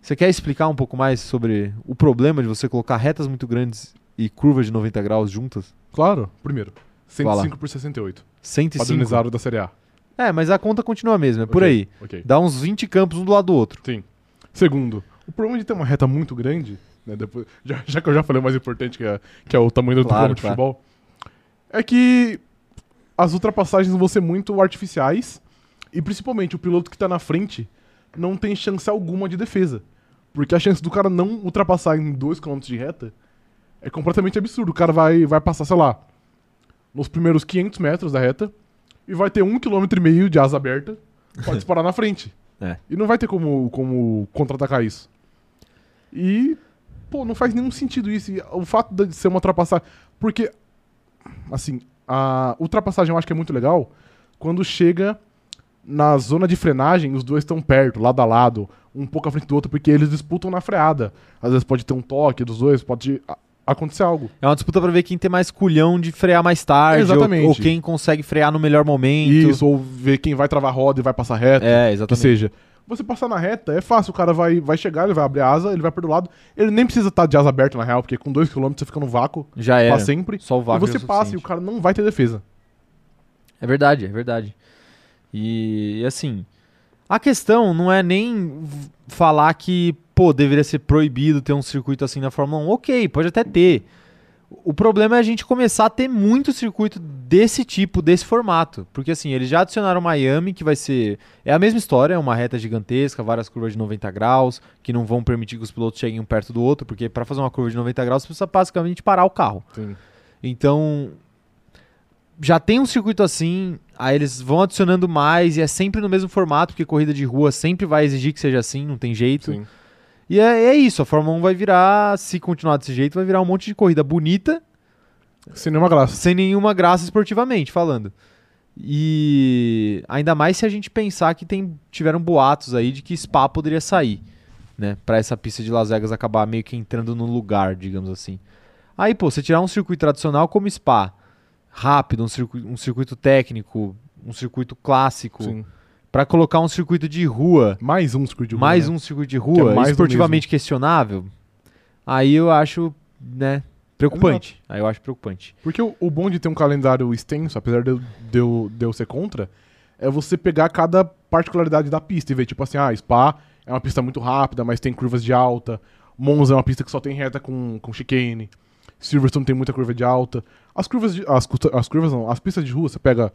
você quer explicar um pouco mais sobre o problema de você colocar retas muito grandes e curvas de 90 graus juntas? Claro, primeiro. Vai lá. 105 por 68. 105. Padronizado da Série A. É, mas a conta continua a mesma, é por Ok, aí. Ok. Dá uns 20 campos um do lado do outro. Sim. Segundo, o problema de ter uma reta muito grande, né, depois, já, já que eu já falei o mais importante, que é, que é o tamanho do Claro, de futebol, é que as ultrapassagens vão ser muito artificiais e principalmente o piloto que tá na frente não tem chance alguma de defesa. Porque a chance do cara não ultrapassar em 2 km de reta é completamente absurdo. O cara vai, vai passar, sei lá, nos primeiros 500 metros da reta e vai ter 1,5 km de asa aberta pra disparar na frente. É. E não vai ter como, como contra-atacar isso. E, pô, não faz nenhum sentido isso. E o fato de ser uma ultrapassagem. Porque, assim, a ultrapassagem eu acho que é muito legal quando chega na zona de frenagem, os dois estão perto, lado a lado, um pouco à frente do outro, porque eles disputam na freada. Às vezes pode ter um toque dos dois, pode acontecer algo. É uma disputa pra ver quem tem mais culhão de frear mais tarde, ou- Exatamente. Ou, quem consegue frear no melhor momento. Isso, ou ver quem vai travar a roda e vai passar reto. É, que exatamente. seja. Você passar na reta é fácil, o cara vai, vai chegar, ele vai abrir a asa, ele vai pro lado. Ele nem precisa estar de asa aberta, na real, porque com 2km você fica no vácuo Já pra sempre. Só o E vácuo você já é passa e o cara não vai ter defesa. É verdade, é verdade. E, e, assim, a questão não é nem falar que, pô, deveria ser proibido ter um circuito assim na Fórmula 1. Ok, pode até ter. O problema é a gente começar a ter muito circuito desse tipo, desse formato. Porque assim, eles já adicionaram Miami, que vai ser. É a mesma história, é uma reta gigantesca, várias curvas de 90 graus, que não vão permitir que os pilotos cheguem um perto do outro, porque para fazer uma curva de 90 graus você precisa basicamente parar o carro. Sim. Então, já tem um circuito assim, aí eles vão adicionando mais e é sempre no mesmo formato, porque corrida de rua sempre vai exigir que seja assim, não tem jeito. Sim. E é, é isso, a Fórmula 1 vai virar, se continuar desse jeito, vai virar um monte de corrida bonita, Sem nenhuma graça. sem nenhuma graça esportivamente falando. E ainda mais se a gente pensar que tem, tiveram boatos aí de que Spa poderia sair, né? Pra essa pista de Las Vegas acabar meio que entrando no lugar, digamos assim. Aí, pô, você tirar um circuito tradicional como Spa, rápido, um circuito, um circuito técnico, um circuito clássico, Sim. Pra colocar um circuito de rua, Mais um circuito de rua, mais né? um circuito de é rua, mais do esportivamente questionável, aí eu acho, né, preocupante. Aí eu acho preocupante. Porque o, o bom de ter um calendário extenso, apesar de eu, de, eu, de eu ser contra, é você pegar cada particularidade da pista e ver, tipo assim, ah, Spa é uma pista muito rápida, mas tem curvas de alta. Monza é uma pista que só tem reta com, com chicane. Silverstone tem muita curva de alta. As curvas de. As, as curvas não, as pistas de rua, você pega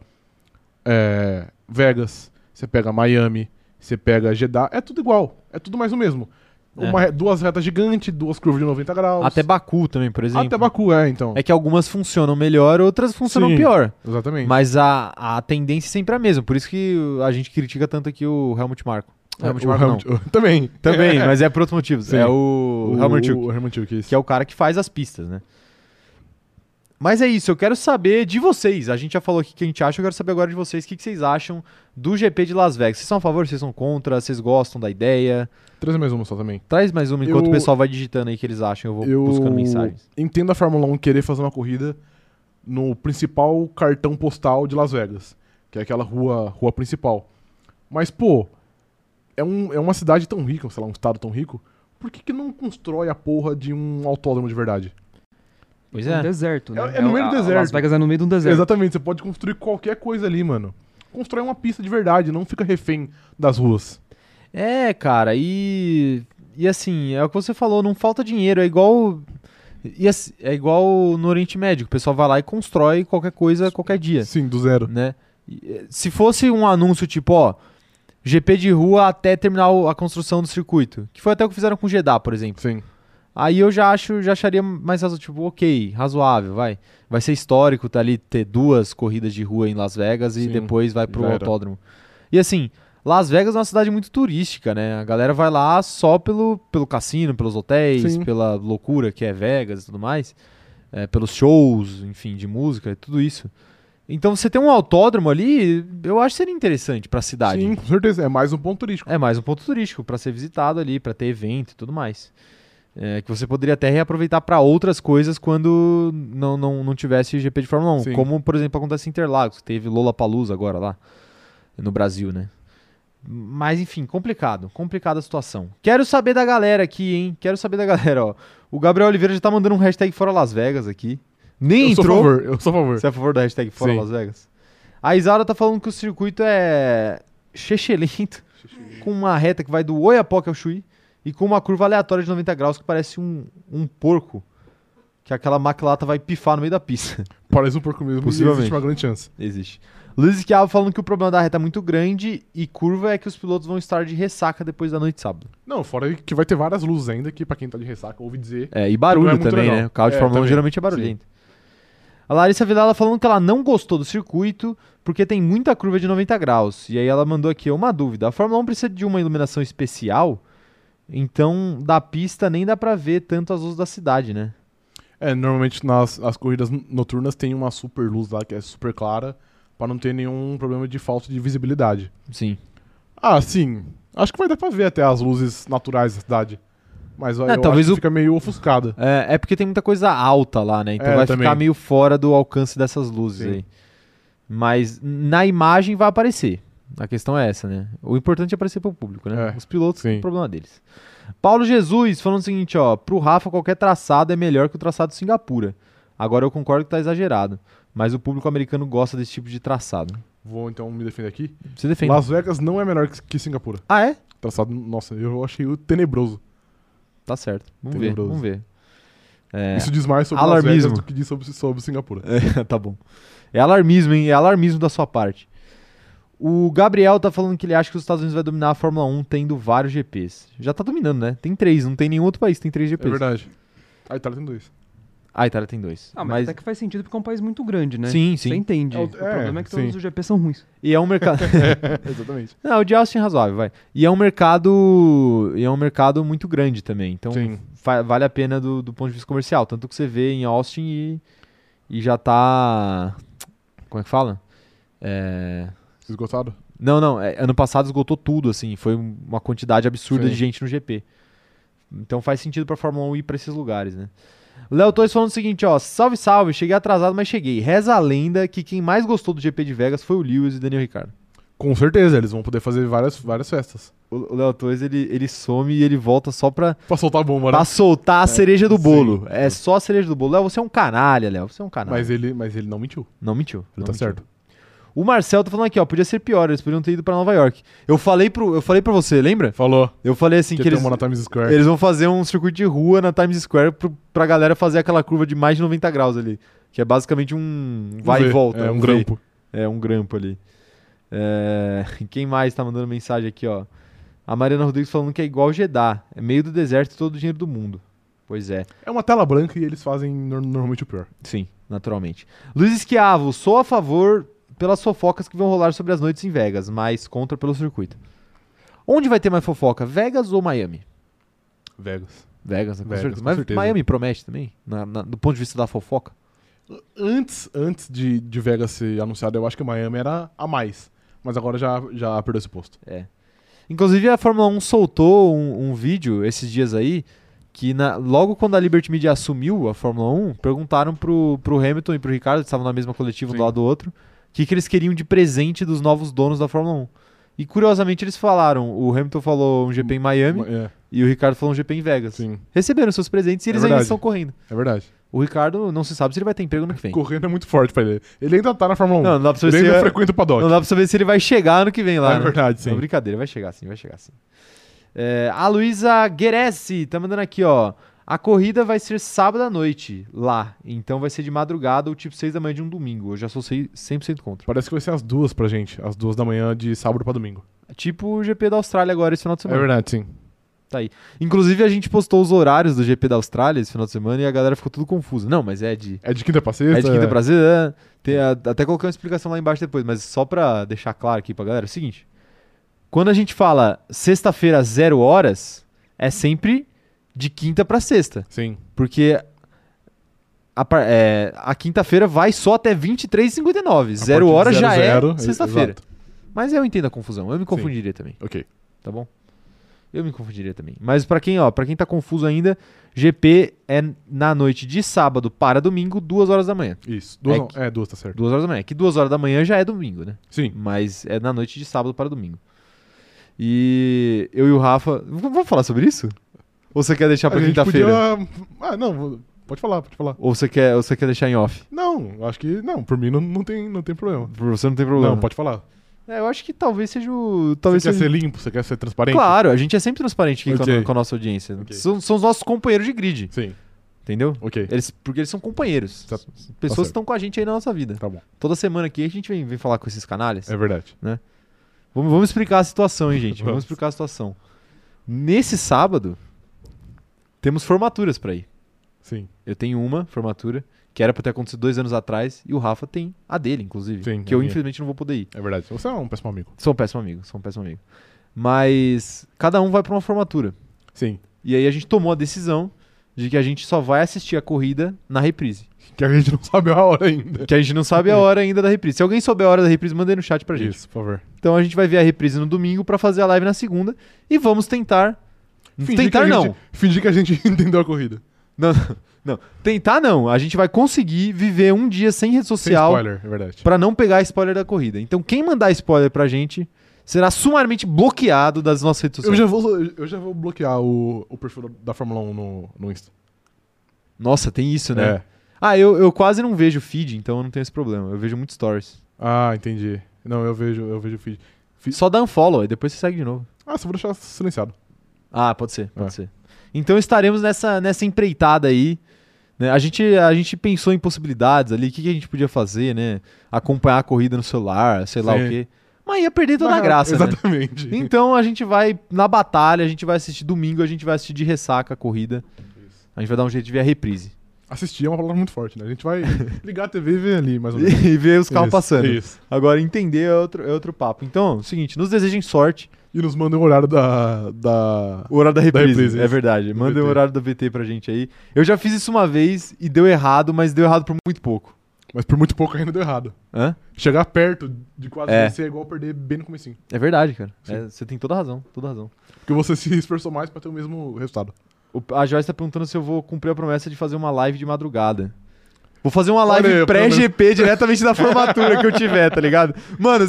é, Vegas, você pega Miami, você pega Jeddah, é tudo igual. É tudo mais o mesmo. É. Uma re- duas retas gigantes, duas curvas de 90 graus. Até Baku também, por exemplo. Até Baku, é, então. É que algumas funcionam melhor, outras funcionam Sim. pior. Exatamente. Mas a, a tendência sempre é a mesma. Por isso que a gente critica tanto aqui o Helmut Marko. Helmut É, o Marko não. Helmut- Também. Também, É. mas é por outros motivos. Sim. É o, Helmut O Helmut isso. que é o cara que faz as pistas, né? Mas é isso, eu quero saber de vocês. A gente já falou aqui o que a gente acha, eu quero saber agora de vocês o que, que vocês acham do GP de Las Vegas. Vocês são a favor, vocês são contra, vocês gostam da ideia? Traz mais uma só também. Traz mais uma enquanto Eu- o pessoal vai digitando aí o que eles acham, eu vou Eu buscando mensagens. entendo a Fórmula 1 querer fazer uma corrida no principal cartão postal de Las Vegas, que é aquela rua, rua principal. Mas, pô, é, um, é uma cidade tão rica, sei lá, um estado tão rico, por que, que não constrói a porra de um autódromo de verdade? Pois É um é. deserto, né? É- é no meio do a- a Las deserto. Vegas é no meio de um deserto. Exatamente, você pode construir qualquer coisa ali, mano. Constrói uma pista de verdade, não fica refém das ruas. É, cara, e. E assim, é o que você falou, não falta dinheiro, é igual. e assim, é igual no Oriente Médio, o pessoal vai lá e constrói qualquer coisa qualquer dia, Sim, do zero. né? E, eh, Se fosse um anúncio tipo, ó, GP de rua até terminar o- a construção do circuito, que foi até o que fizeram com o Jeddah, por exemplo. Sim. Aí eu já acho, já acharia mais razoável, tipo, ok, razoável, vai. Vai ser histórico tá ali ter duas corridas de rua em Las Vegas e Sim, depois vai pro autódromo. E assim, Las Vegas é uma cidade muito turística, né? A galera vai lá só pelo, pelo cassino, pelos hotéis, Sim. pela loucura que é Vegas e tudo mais, é, pelos shows, enfim, de música, tudo isso. Então você ter um autódromo ali, eu acho que seria interessante pra cidade. Sim, com certeza. É mais um ponto turístico. É mais um ponto turístico pra ser visitado ali, pra ter evento e tudo mais. É, que você poderia até reaproveitar pra outras coisas quando não, não, não tivesse GP de Fórmula 1. Sim. Como, por exemplo, acontece em Interlagos, que teve Lollapalooza agora lá, no Brasil, né? Mas enfim, complicado. Complicada a situação. Quero saber da galera aqui, hein? Quero saber da galera, ó. O Gabriel Oliveira já tá mandando um hashtag Fora Las Vegas aqui. Nem eu sou entrou. favor, eu sou a favor. Você é a favor da hashtag Fora Sim. Las Vegas? A Isaura tá falando que o circuito é chechelento, com uma reta que vai do Oiapoque ao Chuí e com uma curva aleatória de 90 graus que parece um, um porco. Que aquela maquilata vai pifar no meio da pista. Parece um porco mesmo. Possivelmente. Existe uma grande chance. Existe. Luiz Schiavo falando que o problema da reta é muito grande e curva é que os pilotos vão estar de ressaca depois da noite de sábado. Não, fora que vai ter várias luzes ainda, que pra quem tá de ressaca ouve dizer. É, e barulho é também, legal. né? O carro de É, Fórmula 1 também. geralmente é barulhento. A Larissa Vidal falando que ela não gostou do circuito porque tem muita curva de 90 graus. E aí ela mandou aqui uma dúvida. A Fórmula 1 precisa de uma iluminação especial, então da pista nem dá pra ver tanto as luzes da cidade, né? É, normalmente nas as corridas noturnas tem uma super luz lá que é super clara, pra não ter nenhum problema de falta de visibilidade. Sim. Ah, sim. Acho que vai dar pra ver até as luzes naturais da cidade. Mas eu talvez o- fica meio ofuscada. É, é porque tem muita coisa alta lá, né? Então É, vai também. ficar meio fora do alcance dessas luzes Sim. aí. Mas na imagem vai aparecer. A questão é essa, né? O importante é aparecer pro público, né? É, Os pilotos, sim. o problema deles. Paulo Jesus falando o seguinte, ó. Pro Rafa, qualquer traçado é melhor que o traçado de Singapura. Agora eu concordo que tá exagerado. Mas o público americano gosta desse tipo de traçado. Vou então me defender aqui. Você defende. Las Vegas não é melhor que, que Singapura. Ah, é? Traçado, nossa, eu achei o tenebroso. Tá certo. Vamos Tenebroso. ver, vamos ver. É, Isso diz mais sobre Alarmismo. Las Vegas do que diz sobre, sobre Singapura. É, tá bom. É alarmismo, hein? É alarmismo da sua parte. O Gabriel tá falando que ele acha que os Estados Unidos vai dominar a Fórmula 1 tendo vários GPs. Já tá dominando, né? Tem três, não tem nenhum outro país que tem três É GPs. verdade. A Itália tem dois. Ah, a Itália tem dois. Ah, mas, até que faz sentido porque é um país muito grande, né? Sim, sim. Você entende. É o- o problema é que todos sim. os GP são ruins. E é um mercado. Exatamente. não, o de Austin é razoável, vai. E é um mercado. E é um mercado muito grande também. Então vale a pena do, do ponto de vista comercial. Tanto que você vê em Austin e, e já tá. Como é que fala? É. Gostaram? Não, não. é, ano passado esgotou tudo, assim. Foi um- uma quantidade absurda Sim. de gente no GP. Então faz sentido pra Fórmula 1 ir pra esses lugares, né? Léo Torres falando o seguinte, ó. Salve, salve. Cheguei atrasado, mas cheguei. Reza a lenda que quem mais gostou do GP de Vegas foi o Lewis e o Daniel Ricciardo. Com certeza, eles vão poder fazer várias, várias festas. O Léo Torres, ele, ele some e ele volta só pra, Pra soltar a bomba, né? pra soltar a cereja do sim. bolo. É só a cereja do bolo. Léo, você é um canalha, Léo. Você é um canalha. Mas ele, mas ele não mentiu. Não mentiu. Ele não tá mentiu. certo. O Marcel tá falando aqui, ó. Podia ser pior. Eles podiam ter ido pra Nova York. Eu falei pro, eu falei pra você, lembra? Falou. Eu falei assim que que, eles, na Times Square. Eles vão fazer um circuito de rua na Times Square pro, pra galera fazer aquela curva de mais de 90 graus ali. Que é basicamente um Um vai V, e volta. É um V. grampo. É, um grampo ali. É, Quem mais tá mandando mensagem aqui, ó? A Mariana Rodrigues falando que é igual Jeddah. É meio do deserto e todo o dinheiro do mundo. Pois é, É uma tela branca e eles fazem nor- normalmente o pior. sim, naturalmente. Luiz Esquiavo, sou a favor pelas fofocas que vão rolar sobre as noites em Vegas, mas contra pelo circuito. Onde vai ter mais fofoca, Vegas ou Miami? Vegas. Vegas, né, com Vegas, certeza. com Mas certeza. Miami promete também, na- na- do ponto de vista da fofoca. Antes, antes de, de Vegas ser anunciado, eu acho que Miami era a mais. Mas agora já, já perdeu esse posto. É. Inclusive a Fórmula 1 soltou um, um vídeo esses dias aí que na- logo quando a Liberty Media assumiu a Fórmula 1, perguntaram pro, pro Hamilton e pro Ricardo, que estavam na mesma coletiva um do Sim. lado do outro, o que, que eles queriam de presente dos novos donos da Fórmula 1. E curiosamente eles falaram, o Hamilton falou um GP em Miami É, e o Ricardo falou um GP em Vegas. sim. Receberam seus presentes e É eles ainda verdade. estão correndo. É verdade. O Ricardo não se sabe se ele vai ter emprego no que vem. Correndo é muito forte pra ele. Ele ainda tá na Fórmula 1. Não, não dá pra ele saber se ainda é- frequenta o paddock. Não dá pra saber se ele vai chegar ano que vem lá. É né? verdade, sim. Não, brincadeira, vai chegar sim, vai chegar sim. É, a Luísa Gueressi tá mandando aqui, ó. A corrida vai ser sábado à noite lá. Então vai ser de madrugada ou tipo 6 da manhã de um domingo. Eu já sou sei- 100% contra. Parece que vai ser as duas pra gente. As duas da manhã de sábado pra domingo. Tipo o GP da Austrália agora esse final de É semana. verdade, sim. Inclusive a gente postou os horários do GP da Austrália esse final de semana e a galera ficou tudo confusa. Não, mas é de. É de quinta pra sexta. É de quinta pra sexta. é. Tem a- até coloquei uma explicação lá embaixo depois, mas só pra deixar claro aqui pra galera, é o seguinte. Quando a gente fala sexta-feira, zero horas, é sempre de quinta pra sexta. Sim. Porque a, é, a quinta-feira vai só até 23h59. A Zero hora já zero, é sexta-feira. Mas eu entendo a confusão. Eu me confundiria também, Ok. tá bom? Eu me confundiria também. Mas pra quem, ó, para quem tá confuso ainda, GP é na noite de sábado para domingo, duas horas da manhã. Isso. Duas, É não. que- É, duas, tá certo. Duas horas da manhã. Que duas horas da manhã já é domingo, né? Sim. Mas é na noite de sábado para domingo. E eu e o Rafa. Vamos falar sobre isso? Ou você quer deixar pra quinta-feira? podia... Ah, não, pode falar, pode falar. Ou você quer, ou você quer deixar em off? Não, acho que... Não, por mim não, não, tem, não tem problema. Por você não tem problema. Não, pode falar. É, eu acho que talvez seja o. Talvez você quer seja... ser limpo, você quer ser transparente? Claro, a gente é sempre transparente aqui com, a, com a nossa audiência. Ok. São, são os nossos companheiros de grid, Sim, entendeu? ok. Eles, porque eles são companheiros. Tá- Pessoas certo. que estão com a gente aí na nossa vida. Tá bom, Toda semana aqui a gente vem, vem falar com esses canalhas. é verdade. Vamos, vamos explicar a situação, hein, gente? Vamos. explicar a situação. Nesse sábado, temos formaturas pra ir. Sim, Eu tenho uma formatura, que era pra ter acontecido dois anos atrás, e o Rafa tem a dele, inclusive. Sim, que eu, minha. infelizmente, não vou poder ir. é verdade. Você é um péssimo amigo. Sou um péssimo amigo, sou um péssimo amigo. Mas cada um vai pra uma formatura. Sim, E aí a gente tomou a decisão de que a gente só vai assistir a corrida na reprise. que a gente não sabe a hora ainda. Que a gente não sabe a hora ainda da reprise. Se alguém souber a hora da reprise, manda aí no chat pra gente. Isso, por favor. Então a gente vai ver a reprise no domingo pra fazer a live na segunda e vamos tentar. Fingir tentar a não. gente- Fingir que a gente entendeu a corrida. não. Não, tentar não. A gente vai conseguir viver um dia sem rede Sem social spoiler, é verdade. pra não pegar spoiler da corrida. Então quem mandar spoiler pra gente será sumariamente bloqueado das nossas redes Eu sociais. já vou, eu já vou bloquear o, o perfil da Fórmula 1 no, no Insta. Nossa, tem isso, né? É. Ah, eu, eu quase não vejo feed, então eu não tenho esse problema. Eu vejo muito stories. Ah, entendi. Não, eu vejo, eu vejo feed. Só dá unfollow, e depois você segue de novo. Ah, só vou deixar silenciado. Ah, pode ser, pode É. ser. Então estaremos nessa, nessa empreitada aí. né? A, gente, a gente pensou em possibilidades ali, o que, que a gente podia fazer, né? Acompanhar a corrida no celular, sei lá Sim. o quê. Mas ia perder toda a graça, né? Exatamente. Então a gente vai na batalha, a gente vai assistir domingo, a gente vai assistir de ressaca a corrida. A gente vai dar um jeito de ver a reprise. Assistir é uma palavra muito forte, né? A gente vai ligar a TV e ver ali, mais ou menos. e ver os carros Isso, passando. Isso. Agora, entender é outro, é outro papo. Então, é o seguinte, nos desejem sorte. E nos mandem o horário da. da... O horário da reprise, reprise, é isso. verdade. Do Mandem o horário do VT pra gente aí. Eu já fiz isso uma vez e deu errado, mas deu errado por muito pouco. Mas por muito pouco ainda deu errado. Hã? Chegar perto de quase É. vencer é igual perder bem no comecinho. É verdade, cara. É, você tem toda razão, toda a razão. Porque você se esforçou mais pra ter o mesmo resultado. O- a Joyce tá perguntando se eu vou cumprir a promessa de fazer uma live de madrugada. Vou fazer uma live pré-GP diretamente da formatura que eu tiver, tá ligado? Mano,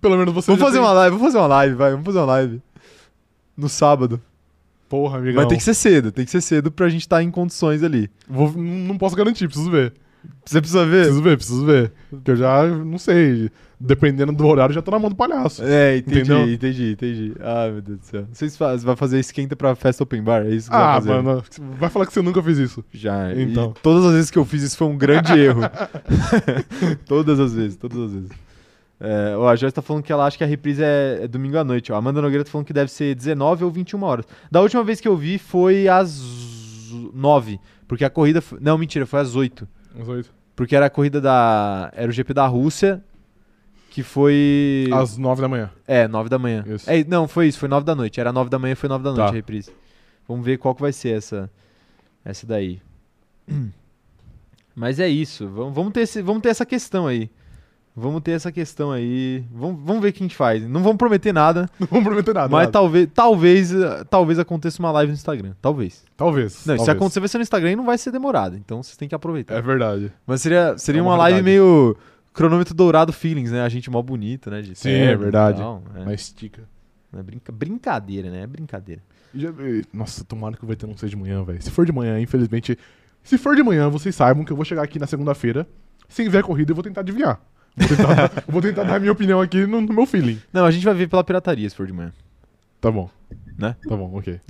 Pelo menos você. já fazer tem- uma live, vamos fazer uma live, vai, vamos fazer uma live. No sábado. Porra, amigão. Mas tem que ser cedo, tem que ser cedo pra gente estar em condições ali. Vou- não posso garantir, preciso ver. Você precisa ver? Preciso ver, preciso ver. Porque eu já, não sei, dependendo do horário, já tô na mão do palhaço. É, entendi, Entendeu? entendi, entendi. Ai, meu Deus do céu. Não sei se fa- você vai fazer esquenta pra festa open bar, é isso que você vai Ah, fazer? mano, vai falar que você nunca fez isso. Já. Então. E todas as vezes que eu fiz isso foi um grande erro. todas as vezes, todas as vezes. É, ó, a Joyce tá falando que ela acha que a reprise é, é domingo à noite. Ó. A Amanda Nogueira tá falando que deve ser 19 ou 21 horas. Da última vez que eu vi foi às 9. Porque a corrida. Foi... Não, mentira, foi às 8. Uns oito. Porque era a corrida da. Era o GP da Rússia. Que foi. Às nove da manhã. É, 9 da manhã. Isso. É, não, foi isso, foi 9 da noite. Era 9 da manhã, foi 9 da noite Tá. a reprise. Vamos ver qual que vai ser essa essa daí. Mas é isso. Vamos, vamos, ter esse, vamos ter essa questão aí. Vamos ter essa questão aí. Vamos, vamos ver o que a gente faz. Não vamos prometer nada, Não vamos prometer nada. mas nada. talvez, talvez, eh, talvez aconteça uma live no Instagram. Talvez. Talvez. Não, se talvez. acontecer vai ser no Instagram e não vai ser demorado. Então vocês têm que aproveitar. É verdade. Mas seria, seria É uma, uma live meio cronômetro dourado feelings, né? A gente mó bonita, né? de Sim, é verdade. tal, é. Mas estica. É brinca- brincadeira, né? É brincadeira. Já- Nossa, tomara que o VT não seja de manhã, velho. Se for de manhã, infelizmente. Se for de manhã, vocês saibam que eu vou chegar aqui na segunda-feira, sem ver a corrida, eu vou tentar adivinhar. Vou tentar, dar- vou tentar dar a minha opinião aqui no, no meu feeling. Não, a gente vai ver pela pirataria se for de manhã. Tá bom. Né? Tá bom, ok.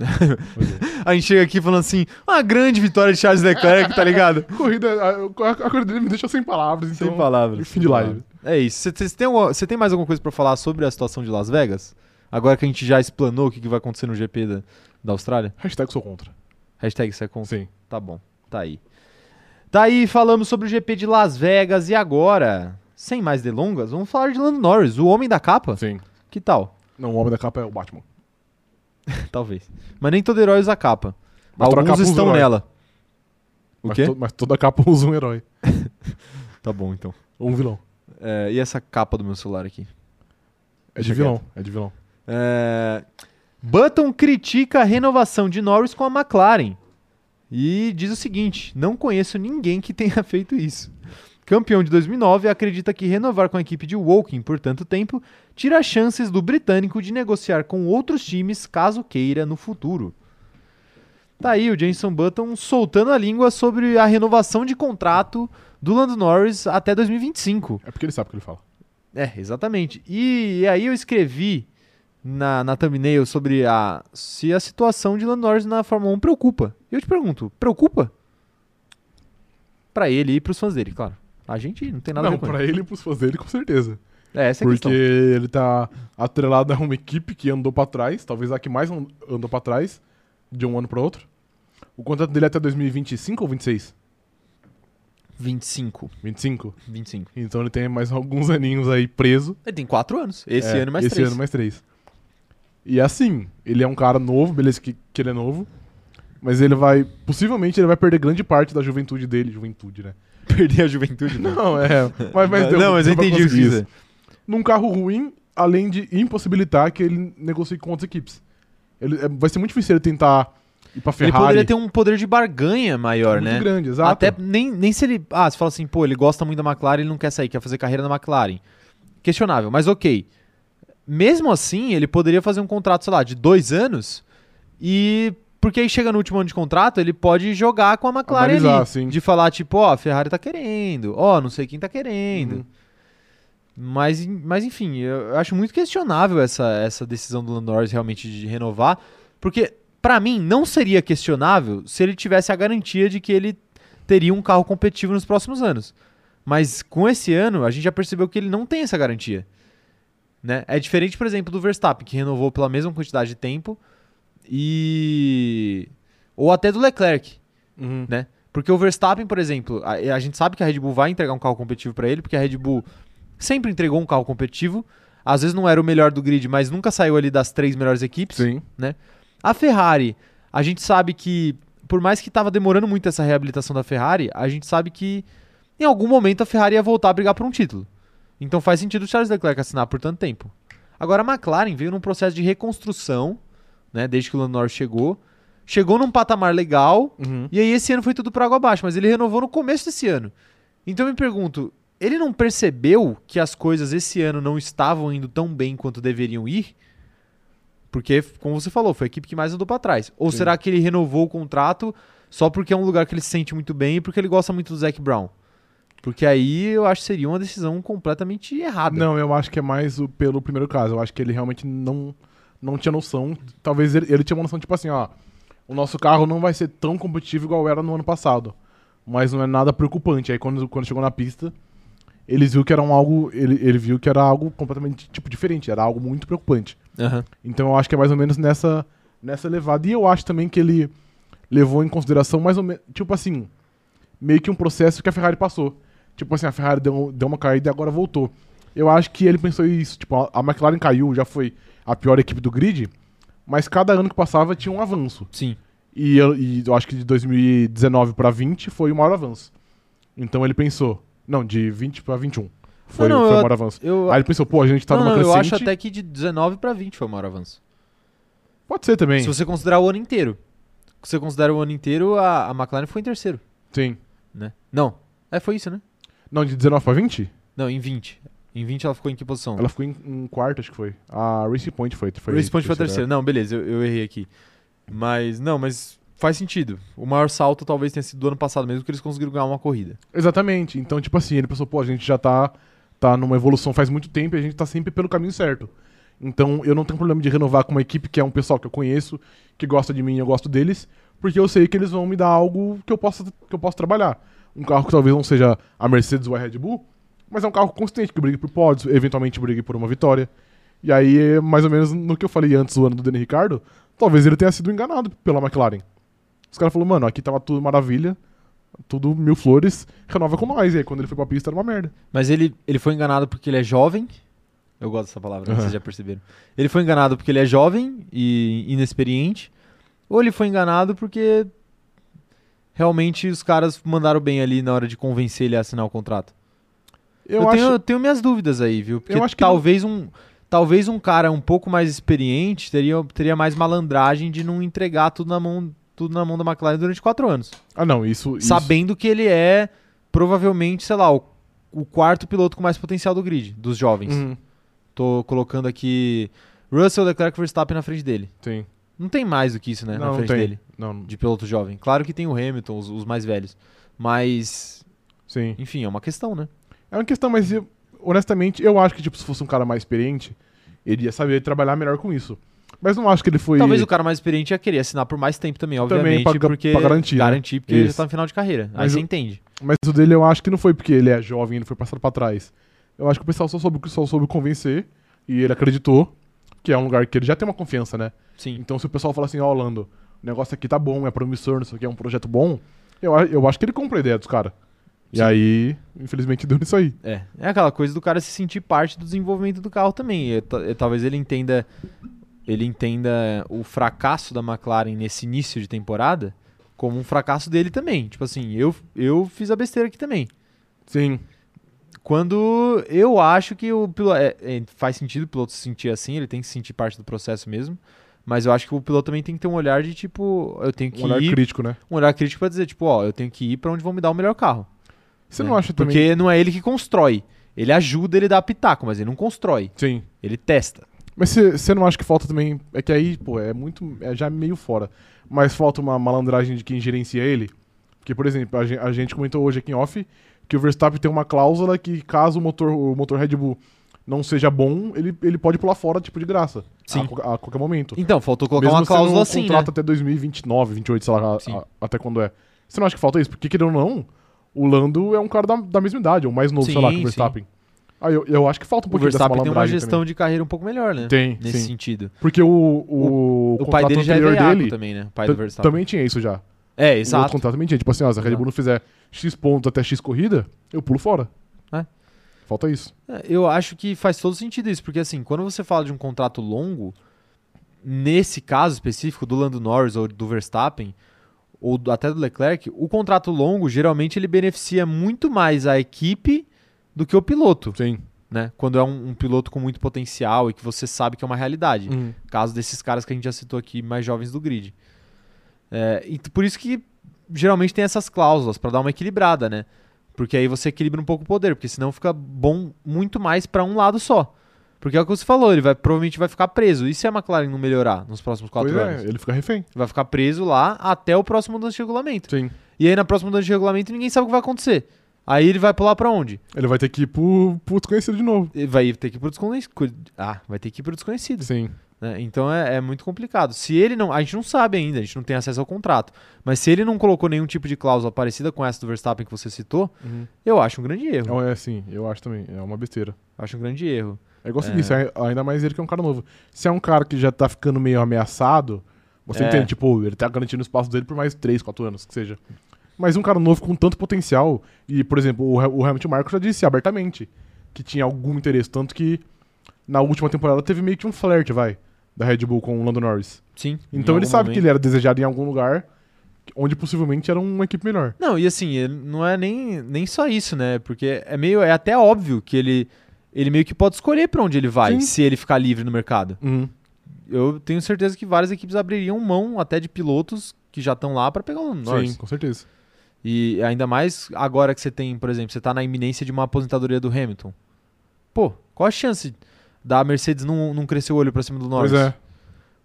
A gente chega aqui falando assim, uma grande vitória de Charles Leclerc, tá ligado? corrida, a, a- a corrida dele me deixa sem palavras, então. Sem palavras. fim de live. É isso. Você tem, alguma- tem mais alguma coisa pra falar sobre a situação de Las Vegas? Agora que a gente já explanou o que, que vai acontecer no GP da, da Austrália? Hashtag sou contra. Hashtag você é contra? Sim. Tá bom, tá aí. Tá aí, falamos sobre o GP de Las Vegas e agora, sem mais delongas, vamos falar de Lando Norris, o homem da capa? Sim. Que tal? Não, o homem da capa é o Batman. Talvez. Mas nem todo herói usa capa. Mas Alguns capa estão herói. nela. O mas, quê? to- mas toda capa usa um herói. Tá bom, então. Ou um vilão. É, e essa capa do meu celular aqui? É de Deixa vilão. É de vilão. É, Button critica a renovação de Norris com a McLaren. E diz o seguinte: não conheço ninguém que tenha feito isso. Campeão de 2009, acredita que renovar com a equipe de Woking por tanto tempo tira chances do britânico de negociar com outros times caso queira no futuro. Tá aí o Jenson Button soltando a língua sobre a renovação de contrato do Lando Norris até 2025. É porque ele sabe o que ele fala. É, exatamente. E, e aí eu escrevi na, na thumbnail sobre a se a situação de Lando Norris na Fórmula 1 preocupa. E eu te pergunto, preocupa? Pra ele e pros fãs dele, claro. A gente não tem nada a Não, ver com pra ele. ele e pros fãs dele, com certeza. É, essa é a Porque questão. ele tá atrelado a uma equipe que andou pra trás, talvez a que mais an- andou pra trás, de um ano pra outro. O contrato dele é até 2025 ou 26? 25. 25? 25. Então ele tem mais alguns aninhos aí preso. Ele tem 4 anos. Esse É, ano mais esse 3. ano mais três. E assim, ele é um cara novo, beleza que, que ele é novo. Mas ele vai. Possivelmente ele vai perder grande parte da juventude dele. Juventude, né? Perder a juventude, não. Não, é. Mas, mas deu- não, mas eu entendi o que isso. Num carro ruim, além de impossibilitar que ele negocie com outras equipes. Ele, é- vai ser muito difícil ele tentar ir pra Ele Ferrari. poderia ter um poder de barganha maior, muito né? grande, exato. Até nem, nem se ele. Ah, você fala assim, pô, ele gosta muito da McLaren, ele não quer sair, quer fazer carreira na McLaren. Questionável, mas ok. Mesmo assim, ele poderia fazer um contrato, sei lá, de dois anos e. Porque aí chega no último ano de contrato, ele pode jogar com a McLaren Analisar, ali. sim. De falar, tipo, ó, a Ferrari tá querendo, ó, não sei quem tá querendo. Uhum. Mas, mas enfim, eu acho muito questionável essa, essa decisão do Lando Norris realmente de renovar, porque pra mim não seria questionável se ele tivesse a garantia de que ele teria um carro competitivo nos próximos anos. Mas com esse ano, a gente já percebeu que ele não tem essa garantia. Né? É diferente, por exemplo, do Verstappen, que renovou pela mesma quantidade de tempo, e. Ou até do Leclerc, Uhum. né? Porque o Verstappen, por exemplo, a, a gente sabe que a Red Bull vai entregar um carro competitivo pra ele, porque a Red Bull sempre entregou um carro competitivo. Às vezes não era o melhor do grid, mas nunca saiu ali das três melhores equipes. Sim. A Ferrari, a gente sabe que, por mais que tava demorando muito essa reabilitação da Ferrari, a gente sabe que em algum momento a Ferrari ia voltar a brigar por um título. Então faz sentido o Charles Leclerc assinar por tanto tempo. Agora a McLaren veio num processo de reconstrução, né, desde que o Lando Norris chegou. Chegou num patamar legal, Uhum. e aí esse ano foi tudo por água abaixo, mas ele renovou no começo desse ano. Então eu me pergunto, ele não percebeu que as coisas esse ano não estavam indo tão bem quanto deveriam ir? Porque, como você falou, foi a equipe que mais andou pra trás. Ou Sim. será que ele renovou o contrato só porque é um lugar que ele se sente muito bem e porque ele gosta muito do Zac Brown? Porque aí eu acho que seria uma decisão completamente errada. Não, eu acho que é mais o- pelo primeiro caso. Eu acho que ele realmente não, não tinha noção. Talvez ele, ele tinha uma noção, tipo assim, ó. O nosso carro não vai ser tão competitivo igual era no ano passado. Mas não é nada preocupante. Aí quando, quando chegou na pista, ele viu que era um algo. Ele, ele viu que era algo completamente tipo, diferente. Era algo muito preocupante. Aham. Então eu acho que é mais ou menos nessa, nessa levada. E eu acho também que ele levou em consideração mais ou menos. Tipo assim, meio que um processo que a Ferrari passou. Tipo assim, a Ferrari deu, deu uma caída e agora voltou. Eu acho que ele pensou isso. Tipo, a McLaren caiu, já foi a pior equipe do grid. Mas cada ano que passava tinha um avanço. Sim. E eu, e eu acho que de 2019 pra 20 foi o maior avanço. Então ele pensou. Não, de 20 pra 21. Foi, Não, não, foi o maior avanço. Eu, Aí ele pensou, pô, a gente tá não, numa não, eu crescente. acho até que de 19 pra 20 foi o maior avanço. Pode ser também. Se você considerar o ano inteiro. Se você considera o ano inteiro, a, a McLaren foi em terceiro, Sim. né? Não. É, foi isso, né? Não, de 19 pra 20? Não, em 20. Em 20 ela ficou em que posição? Ela ficou em, em quarto, acho que foi. A Racing Point foi. foi Race Point foi terceira. terceiro. Não, beleza, eu, eu errei aqui. Mas, não, mas faz sentido. O maior salto talvez tenha sido do ano passado mesmo, que eles conseguiram ganhar uma corrida. Exatamente. Então, tipo assim, ele pensou, pô, a gente já tá, tá numa evolução faz muito tempo e a gente tá sempre pelo caminho certo. Então, eu não tenho problema de renovar com uma equipe que é um pessoal que eu conheço, que gosta de mim e eu gosto deles, porque eu sei que eles vão me dar algo que eu possa, que eu possa trabalhar. Um carro que talvez não seja a Mercedes ou a Red Bull, mas é um carro consistente, que brigue por pódios, eventualmente brigue por uma vitória. E aí, mais ou menos no que eu falei antes do ano do Daniel Ricardo, talvez ele tenha sido enganado pela McLaren. Os caras falaram, mano, aqui tava tudo maravilha, tudo mil flores, renova com nós. E aí quando ele foi pra pista era uma merda. Mas ele, ele foi enganado porque ele é jovem. Eu gosto dessa palavra, né? Aham. vocês já perceberam. Ele foi enganado porque ele é jovem e inexperiente. Ou ele foi enganado porque realmente os caras mandaram bem ali na hora de convencer ele a assinar o contrato. Eu, Eu, acho. tenho, eu tenho minhas dúvidas aí, viu? Porque Eu acho que talvez um talvez um cara um pouco mais experiente teria, teria mais malandragem de não entregar tudo na mão tudo na mão da McLaren durante quatro anos, Ah, não, isso. isso sabendo que ele é provavelmente, sei lá, o o quarto piloto com mais potencial do grid, dos jovens. Uhum. Tô colocando aqui Russell, Leclerc e Verstappen na frente dele. Sim. Não tem mais do que isso, né? não, na não frente tem. dele, Não, de piloto jovem. Claro que tem o Hamilton, os, os mais velhos. Mas, sim. enfim, é uma questão, né? É uma questão, mas eu- honestamente, eu acho que, tipo, se fosse um cara mais experiente, ele ia saber trabalhar melhor com isso. Mas não acho que ele foi. Talvez o cara mais experiente ia querer assinar por mais tempo também, obviamente. pra ga- porque pra garantir, né? Garantir, porque ele já Isso. tá no final de carreira. Aí Mas você o- entende. Mas o dele eu acho que não foi porque ele é jovem, ele foi passado pra trás. Eu acho que o pessoal só soube, só soube convencer e ele acreditou que é um lugar que ele já tem uma confiança, né? Sim. Então se o pessoal falar assim, ó, Orlando, o negócio aqui tá bom, é promissor, não sei o que, é um projeto bom, eu, eu acho que ele compra a ideia dos caras. E Sim. aí, infelizmente, deu nisso aí. É. É aquela coisa do cara se sentir parte do desenvolvimento do carro também. E e talvez ele entenda. Ele entenda o fracasso da McLaren nesse início de temporada como um fracasso dele também. Tipo assim, eu, eu fiz a besteira aqui também. Sim. Quando eu acho que o piloto. é, é, faz sentido o piloto se sentir assim, ele tem que se sentir parte do processo mesmo. Mas eu acho que o piloto também tem que ter um olhar de tipo, eu tenho que Um olhar ir. crítico, né? Um olhar crítico pra dizer, tipo, ó, eu tenho que ir pra onde vão me dar o melhor carro. Você né? não acha também... Porque não é ele que constrói. Ele ajuda, ele dá pitaco, mas ele não constrói. Sim. Ele testa. Mas você não acha que falta também. É que aí, pô, é muito. É já meio fora. Mas falta uma malandragem de quem gerencia ele. Porque, por exemplo, a gen- a gente, comentou hoje aqui em off que o Verstappen tem uma cláusula que caso o motor, o motor Red Bull não seja bom, ele, ele pode pular fora, tipo, de graça. Sim. A, a qualquer momento. Então, faltou colocar Mesmo uma cláusula um assim, né? contrato até 2029, 28, sei lá, a- a- até quando é. Você não acha que falta isso? Porque, querendo ou não, o Lando é um cara da, da mesma idade, ou mais novo, sei lá, que Sim, o Verstappen. Aí eu, eu acho que falta um O pouquinho dessa Verstappen tem uma malandragem gestão também. de carreira um pouco melhor, né? Tem, Nesse sim. sentido. Porque o, o, O pai contrato dele já é dele também, né? O pai do ta- Verstappen. também tinha isso já. É, O outro exato. contrato também tinha. Tipo assim, ó, se a Red Bull não fizer X pontos até X corrida, eu pulo fora. É. Falta isso. É, Eu acho que faz todo sentido isso, porque assim, quando você fala de um contrato longo, nesse caso específico do Lando Norris ou do Verstappen, ou até do Leclerc, o contrato longo geralmente ele beneficia muito mais a equipe do que o piloto, Sim. né? Quando é um, um piloto com muito potencial e que você sabe que é uma realidade. Caso desses caras que a gente já citou aqui, mais jovens do grid. É, e por isso que geralmente tem essas cláusulas, pra dar uma equilibrada, né? Porque aí você equilibra um pouco o poder, porque senão fica bom muito mais pra um lado só. Porque é o que você falou, ele vai, provavelmente vai ficar preso. E se a McLaren não melhorar nos próximos quatro Pois anos? é, ele fica refém. Vai ficar preso lá até o próximo mudança de regulamento. Sim. E aí na próxima mudança de regulamento ninguém sabe o que vai acontecer. Aí ele vai pular pra onde? Ele vai ter que ir pro, pro desconhecido de novo. Ele vai ter que ir pro desconhecido. Ah, vai ter que ir pro desconhecido. Sim. né? Então é, é muito complicado. Se ele não. A gente não sabe ainda, a gente não tem acesso ao contrato. Mas se ele não colocou nenhum tipo de cláusula parecida com essa do Verstappen que você citou, eu acho um grande erro. É, sim, eu acho também. É uma besteira. Acho um grande erro. É igual você É. disse, é- ainda mais ele que é um cara novo. Se é um cara que já tá ficando meio ameaçado, você É. entende, tipo, ele tá garantindo o espaço dele por mais 3, 4 anos, que seja. Mas um cara novo com tanto potencial, e, por exemplo, o, o Hamilton Marco já disse abertamente que tinha algum interesse, tanto que na última temporada teve meio que um flerte, vai, da Red Bull com o Lando Norris. Sim. Então ele sabe que momento. ele era desejado em algum lugar, onde possivelmente era uma equipe melhor. Não, e assim, não é nem, nem só isso, né? Porque é meio. É até óbvio que ele. Ele meio que pode escolher pra onde ele vai, Sim. se ele ficar livre no mercado. Uhum. Eu tenho certeza que várias equipes abririam mão até de pilotos que já estão lá pra pegar o Norris. Sim, com certeza. E ainda mais agora que você tem, por exemplo, você tá na iminência de uma aposentadoria do Hamilton. Pô, qual a chance da Mercedes não, não crescer o olho pra cima do Norris? Pois é.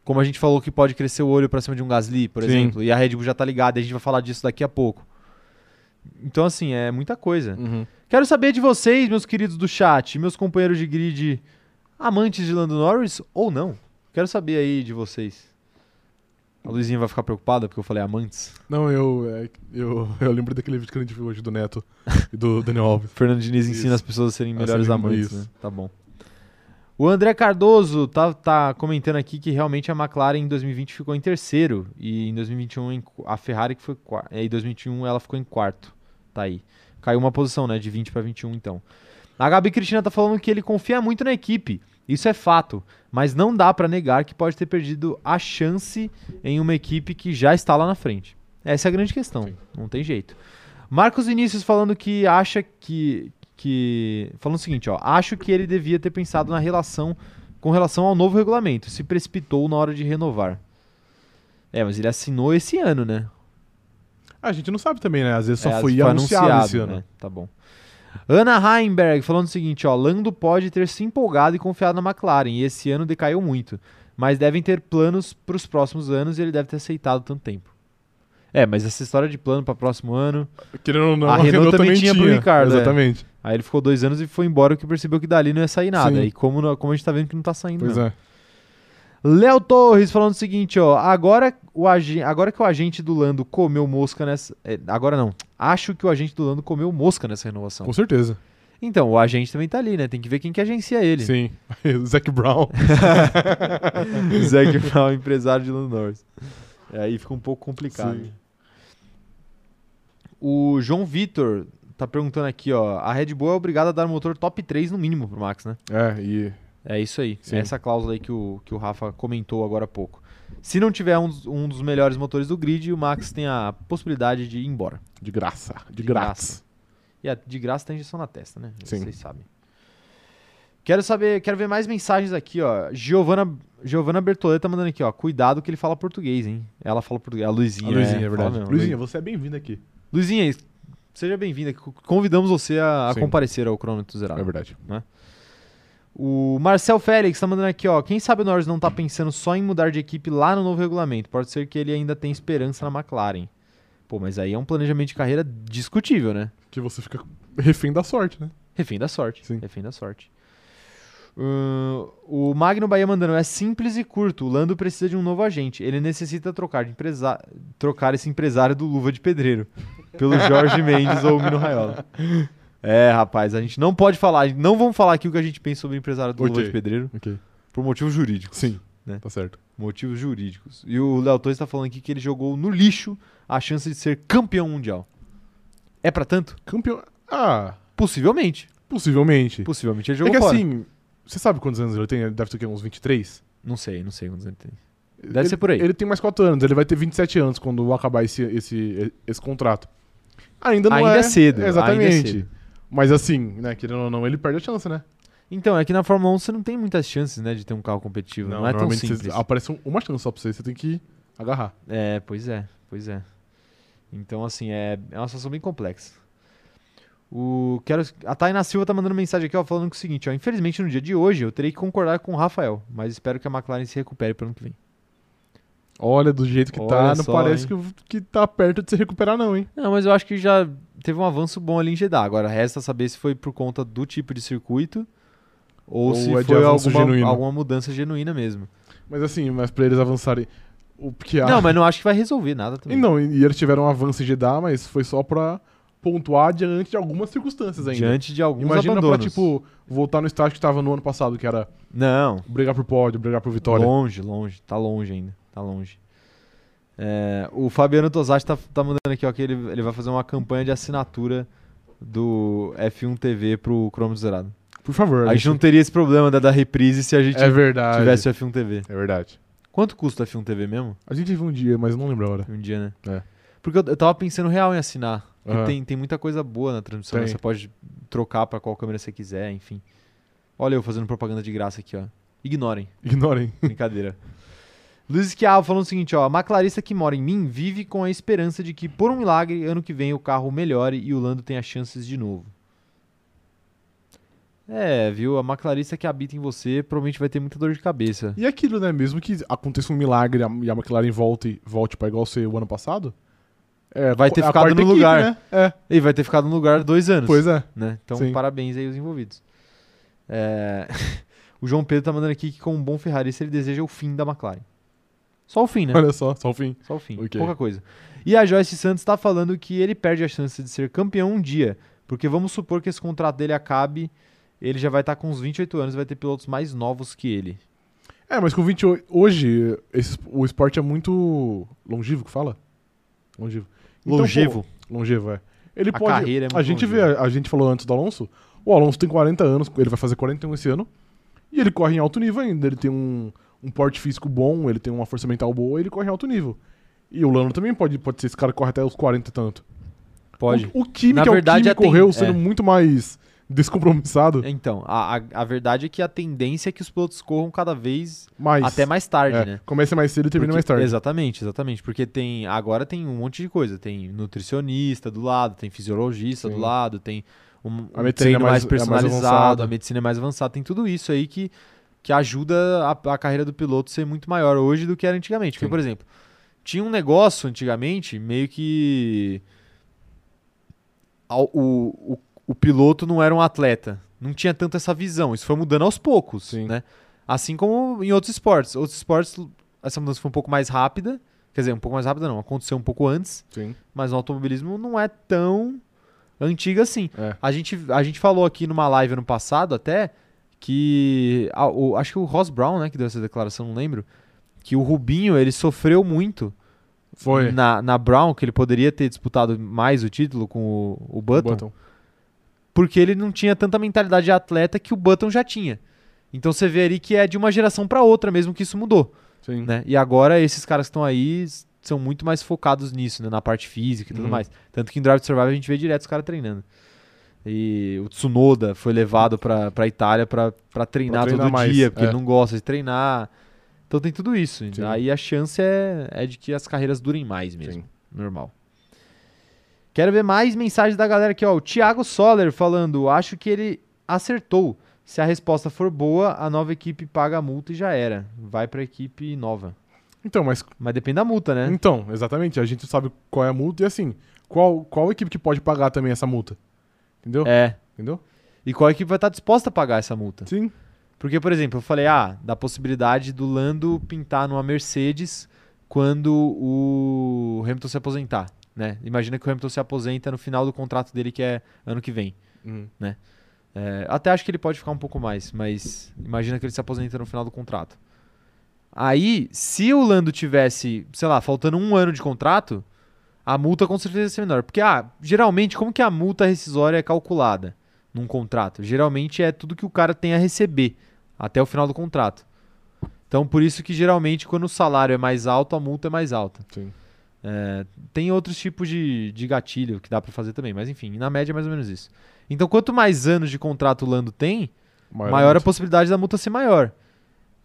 Como a gente falou que pode crescer o olho pra cima de um Gasly, por Sim. exemplo, e a Red Bull já tá ligada, a gente vai falar disso daqui a pouco. Então, assim, é muita coisa. Uhum. Quero saber de vocês, meus queridos do chat, meus companheiros de grid, amantes de Lando Norris ou não. Quero saber aí de vocês. A Luizinha vai ficar preocupada porque eu falei amantes. Não, eu, é, eu, eu lembro daquele vídeo que a gente viu hoje do Neto e do Daniel Alves. Fernando Diniz Isso. ensina as pessoas a serem A melhores serem- amantes, isso. né? Tá bom. O André Cardoso tá, tá comentando aqui que realmente a McLaren em 2020 ficou em terceiro e em 2021 em qu- a Ferrari que foi quarto. Em 2021 ela ficou em quarto. Tá aí. Caiu uma posição, né? De 20 para 21 então. A Gabi Cristina tá falando que ele confia muito na equipe. Isso é fato, mas não dá pra negar que pode ter perdido a chance em uma equipe que já está lá na frente. Essa é a grande questão. Sim. Não tem jeito. Marcos Vinícius falando que acha que que falando o seguinte, ó, acho que ele devia ter pensado na relação com relação ao novo regulamento, se precipitou na hora de renovar. É, mas ele assinou esse ano, né? A gente não sabe também, né? Às vezes só É, foi, anunciado, esse ano. né? Tá bom. Ana Heimberg falando o seguinte, ó, Lando pode ter se empolgado e confiado na McLaren e esse ano decaiu muito, mas devem ter planos para os próximos anos e ele deve ter aceitado tanto tempo. É, mas essa história de plano para próximo ano, Querendo ou não, A Renault também tinha pro Ricardo, é. Exatamente. aí ele ficou dois anos e foi embora porque percebeu que dali não ia sair nada. Sim. E como, como a gente tá vendo que não tá saindo Pois não. é. Léo Torres falando o seguinte, ó. Agora, o ag... agora que o agente do Lando comeu mosca nessa. é, agora não. Acho que o agente do Lando comeu mosca nessa renovação. Com certeza. Então, o agente também tá ali, né? Tem que ver quem que agencia ele. Sim. Zac Brown. Zac Brown, empresário de Lando Norris. É, aí fica um pouco complicado. Sim. O João Vitor tá perguntando aqui, ó. A Red Bull é obrigada a dar um motor top 3 no mínimo pro Max, né? É, e. É isso aí. Sim. É essa cláusula aí que o, que o Rafa comentou agora há pouco. Se não tiver um, dos- um dos melhores motores do grid, o Max tem a possibilidade de ir embora. De graça. De, De grátis. E a, de graça tem injeção na testa, né? Sim. Vocês sabem. Quero saber, quero ver mais mensagens aqui, ó. Giovana, Giovana Bertoletta tá mandando aqui, ó. Cuidado que ele fala português, hein? Ela fala português. A Luizinha. A Luizinha, é, fala verdade. mesmo. Luizinha, você é bem-vindo aqui. Luizinha, seja bem-vinda. Convidamos você a, a comparecer ao cronômetro zerado. É verdade. O Marcel Félix tá mandando aqui, ó. Quem sabe o Norris não tá pensando só em mudar de equipe lá no novo regulamento? Pode ser que ele ainda tenha esperança na McLaren. Pô, mas aí é um planejamento de carreira discutível, né? Que você fica refém da sorte, né? Refém da sorte. Sim. Refém da sorte. Ahn, o Magno Bahia mandando, é simples e curto. O Lando precisa de um novo agente. Ele necessita trocar, de empresa... trocar esse empresário do Luva de Pedreiro pelo Jorge Mendes ou o Mino Raiola. É, rapaz, a gente não pode falar, não vamos falar aqui o que a gente pensa sobre o empresário do Luva Ok. de Pedreiro por motivos jurídicos. Sim. Né? Tá certo. Motivos jurídicos. E o Léo Torres tá falando aqui que ele jogou no lixo a chance de ser campeão mundial. É pra tanto? Campeão. Ah, Possivelmente. possivelmente. Possivelmente ele É jogou que fora. assim, você sabe quantos anos ele tem? Ele deve ter uns 23? Não sei, não sei quantos ele tem. Deve Ele- ser por aí. Ele tem mais 4 anos, ele vai ter 27 anos quando acabar esse, esse, esse contrato. Ainda não Ainda é. é cedo, Exatamente. ainda é cedo. Mas assim, né, querendo ou não, ele perde a chance, né? Então, é que na Fórmula 1 você não tem muitas chances, né, de ter um carro competitivo. Não, é tão simples. cês- aparece um- uma chance só pra você, você tem que agarrar. É, pois é, pois é. Então, assim, é, é uma situação bem complexa. O, quero, a Tainá Silva tá mandando mensagem aqui, ó, falando que o seguinte, ó, infelizmente no dia de hoje eu terei que concordar com o Rafael, mas espero que a McLaren se recupere para ano que vem. Olha, do jeito que Olha tá, não só, parece que, que tá perto de se recuperar, não, hein? Não, mas eu acho que já teve um avanço bom ali em Jeddah. Agora resta saber se foi por conta do tipo de circuito ou, Ou se é foi alguma, genuíno. alguma mudança genuína mesmo. Mas assim, mas pra eles avançarem. O que Não, mas não acho que vai resolver nada E também. não, e eles tiveram um avanço em Jeddah, mas foi só pra pontuar diante de algumas circunstâncias ainda. Diante de alguns Imagina abandonos. pra, tipo, voltar no estágio que tava no ano passado, que era Não, brigar por pódio, brigar por vitória. longe, longe. Tá longe ainda. Tá longe. É, o Fabiano Tosati tá, tá mandando aqui, ó, que ele, ele vai fazer uma campanha de assinatura do F1 TV pro chromos zerado. Por favor. A gente não teria esse problema da, da reprise se a gente É tivesse o F1 TV. É verdade. Quanto custa o F1 TV mesmo? A gente viu um dia, mas não lembro a hora. Um dia, né? É. Porque eu, eu tava pensando real em assinar. Aham. tem, tem muita coisa boa na transmissão. né? Você pode trocar pra qual câmera você quiser, enfim. Olha eu fazendo propaganda de graça aqui, ó. Ignorem. Ignorem. Brincadeira. Luiz Esquiavo falando o seguinte, ó. A maclarista que mora em mim vive com a esperança de que, por um milagre, ano que vem o carro melhore e o Lando tenha chances de novo. É, viu? A maclarista que habita em você provavelmente vai ter muita dor de cabeça. E aquilo, né? Mesmo que aconteça um milagre e a McLaren volte, volte pra igual ser o ano passado. É, Vai ter ficado no equipe, lugar. Né? É, E vai ter ficado no lugar dois anos. pois é. né? Então, Sim. parabéns aí aos envolvidos. É, o João Pedro tá mandando aqui que, como um bom ferrarista, ele deseja o fim da McLaren. Só o fim, né? Olha só, só o fim. Só o fim. Ok. Pouca coisa. E a Joyce Santos tá falando que ele perde a chance de ser campeão um dia. Porque vamos supor que esse contrato dele acabe, ele já vai estar com uns 28 anos e vai ter pilotos mais novos que ele. É, mas com 28. Hoje, esse- o esporte é muito longevo, que fala? Longevo. Então, Longevo. pô, longevo, é. Ele A pode. carreira é muito a gente vê, longeva. a, a gente falou antes do Alonso. O Alonso tem 40 anos, ele vai fazer 41 esse ano. E ele corre em alto nível ainda. Ele tem um, um porte físico bom, ele tem uma força mental boa, ele corre em alto nível. E o Lando também pode, pode ser esse cara que corre até os 40 e tanto. Pode. O, o Kimi, Na que é verdade, o a Kimi, correu é. sendo muito mais descompromissado. Então, a, a, a verdade é que a tendência é que os pilotos corram cada vez mais, até mais tarde, é, né? Começa mais cedo e termina mais tarde. Exatamente, exatamente. Porque tem. Agora tem um monte de coisa. Tem nutricionista do lado, tem fisiologista do Sim. lado, tem um, A um medicina treino é mais, mais- é mais personalizado, a medicina é mais avançada, tem tudo isso aí que, que ajuda a, a carreira do piloto ser muito maior hoje do que era antigamente. Porque, Sim. por exemplo, tinha um negócio antigamente meio que o, o, o piloto não era um atleta. Não tinha tanto essa visão. Isso foi mudando aos poucos, Sim. né? Assim como em outros esportes. Outros esportes, essa mudança foi um pouco mais rápida. Quer dizer, um pouco mais rápida não, aconteceu um pouco antes. Sim. Mas no automobilismo não é tão antiga assim. É. A gente, a gente falou aqui numa live ano passado até que. a- o- acho que o Ross Brown, né, que deu essa declaração, não lembro. Que o Rubinho, ele sofreu muito Foi. na, na Brown, que ele poderia ter disputado mais o título com o, o Button, Button. porque ele não tinha tanta mentalidade de atleta que o Button já tinha. Então você vê ali que é de uma geração para outra mesmo que isso mudou, Sim. né? E agora esses caras que estão aí são muito mais focados nisso, né? Na parte física e tudo Uhum. mais. Tanto que em Drive to Survive a gente vê direto os caras treinando. E o Tsunoda foi levado pra, pra Itália pra, pra treinar, treinar todo mais, dia, porque é. ele não gosta de treinar. Então tem tudo isso. Sim. Aí a chance é, é de que as carreiras durem mais mesmo. Sim. Normal. Quero ver mais mensagens da galera aqui, ó. O Thiago Soller falando: acho que ele acertou. Se a resposta for boa, a nova equipe paga a multa e já era. Vai pra equipe nova. Então, mas. Mas depende da multa, né? Então, exatamente. A gente sabe qual é a multa e assim, qual, qual equipe que pode pagar também essa multa? Entendeu? É. Entendeu? E qual equipe vai estar disposta a pagar essa multa? Sim. Porque, por exemplo, eu falei, ah, da possibilidade do Lando pintar numa Mercedes quando o Hamilton se aposentar, né? Imagina que o Hamilton se aposenta no final do contrato dele, que é ano que vem. Uhum. É, até acho que ele pode ficar um pouco mais, mas imagina que ele se aposenta no final do contrato. Aí, se o Lando tivesse, sei lá, faltando um ano de contrato, a multa com certeza ia ser menor. Porque, ah, geralmente, como que a multa rescisória é calculada num contrato? Geralmente é tudo que o cara tem a receber até o final do contrato. Então, por isso que geralmente, quando o salário é mais alto, a multa é mais alta. É, tem outros tipos de, de gatilho que dá pra fazer também, mas enfim, na média é mais ou menos isso. Então, quanto mais anos de contrato o Lando tem, maior, a multa. possibilidade da multa ser maior.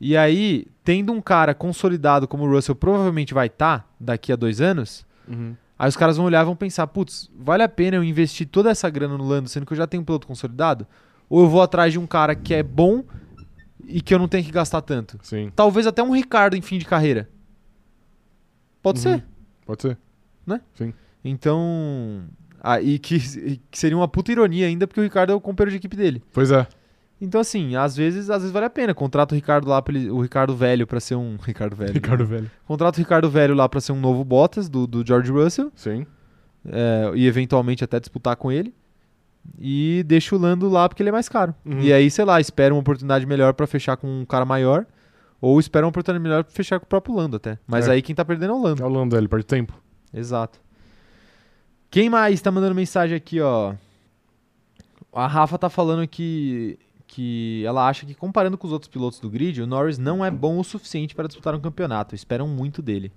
E aí, tendo um cara consolidado como o Russell provavelmente vai estar daqui a dois anos, Uhum. Aí os caras vão olhar e vão pensar: putz, vale a pena eu investir toda essa grana no Lando, sendo que eu já tenho um piloto consolidado? Ou eu vou atrás de um cara que é bom e que eu não tenho que gastar tanto? Sim. Talvez até um Ricardo em fim de carreira. Pode Uhum. ser. Pode ser. Então. Aí que, que seria uma puta ironia ainda, porque o Ricardo é o companheiro de equipe dele. Pois é. Então, assim, às vezes, às vezes vale a pena. Contrata o Ricardo lá, ele- o Ricardo velho pra ser um. Ricardo velho. Ricardo né? Velho. Contrata o Ricardo velho lá pra ser um novo Bottas do, do George Russell. Sim. é, e eventualmente até disputar com ele. E deixa o Lando lá porque ele é mais caro. Uhum. E aí, sei lá, espera uma oportunidade melhor pra fechar com um cara maior. Ou espera uma oportunidade melhor pra fechar com o próprio Lando até. Mas É. aí quem tá perdendo é o Lando. É o Lando, ele perde tempo. Exato. Quem mais tá mandando mensagem aqui, ó? A Rafa tá falando que, que ela acha que, comparando com os outros pilotos do grid, o Norris não é bom o suficiente para disputar um campeonato. Esperam muito dele.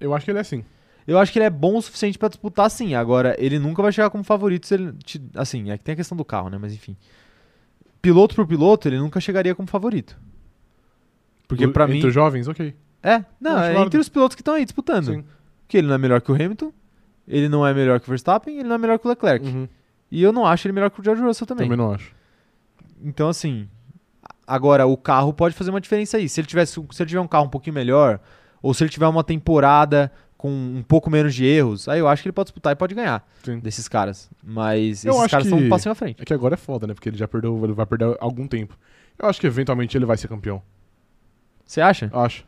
Eu acho que ele é assim. Eu acho que ele é bom o suficiente para disputar, sim. Agora, ele nunca vai chegar como favorito se ele. Assim, é que tem a questão do carro, né? Mas enfim. Piloto por piloto, ele nunca chegaria como favorito. Porque O- pra Entre mim. os jovens, ok. É, não, é entre os pilotos que estão aí disputando. Sim. Que ele não é melhor que o Hamilton, ele não é melhor que o Verstappen, ele não é melhor que o Leclerc. Uhum. E eu não acho ele melhor que o George Russell também. Também não acho. Então, assim. Agora, o carro pode fazer uma diferença aí. Se ele, tivesse, se ele tiver um carro um pouquinho melhor, ou se ele tiver uma temporada com um pouco menos de erros, aí eu acho que ele pode disputar e pode ganhar Sim. desses caras. Mas Eu esses acho caras que- estão um passinho à frente. É que agora é foda, né? Porque ele já perdeu, ele vai perder algum tempo. Eu acho que eventualmente ele vai ser campeão. Você acha? Acho.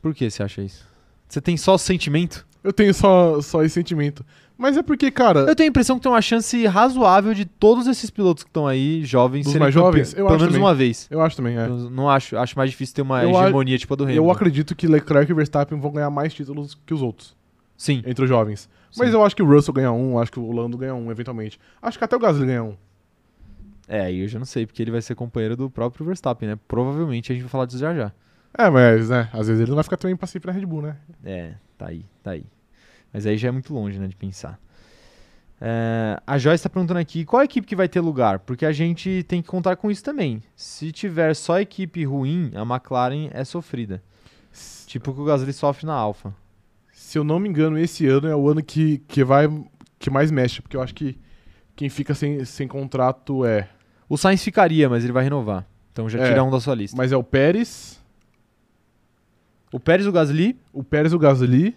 Por que você acha isso? Você tem só sentimento? Eu tenho só, só esse sentimento. Mas é porque, cara. Eu tenho a impressão que tem uma chance razoável de todos esses pilotos que estão aí, jovens, Dos serem mais jovens? Eu pelo acho menos também. uma vez. Eu acho também, é. Eu não acho, acho mais difícil ter uma Eu a- hegemonia tipo a do Hamilton. Eu acredito que Leclerc e Verstappen vão ganhar mais títulos que os outros, Sim. entre os jovens. Mas Sim. eu acho que o Russell ganha um, acho que o Lando ganha um, eventualmente. Acho que até o Gasly ganha um. É, aí eu já não sei, porque ele vai ser companheiro do próprio Verstappen, né? Provavelmente a gente vai falar disso já já. É, mas, né, às vezes ele não vai ficar também pra sempre na Red Bull, né? É, tá aí, tá aí. Mas aí já é muito longe, né, de pensar. É, a Joyce tá perguntando aqui, qual equipe que vai ter lugar? Porque a gente tem que contar com isso também. Se tiver só equipe ruim, a McLaren é sofrida. Tipo o que o Gasly sofre na Alfa. Se eu não me engano, esse ano é o ano que, que vai que mais mexe, porque eu acho que, Quem fica sem, sem contrato é. O Sainz ficaria, mas ele vai renovar. Então já É. tira um da sua lista. Mas é o Pérez, O Pérez, o Gasly. o Pérez, o Gasly.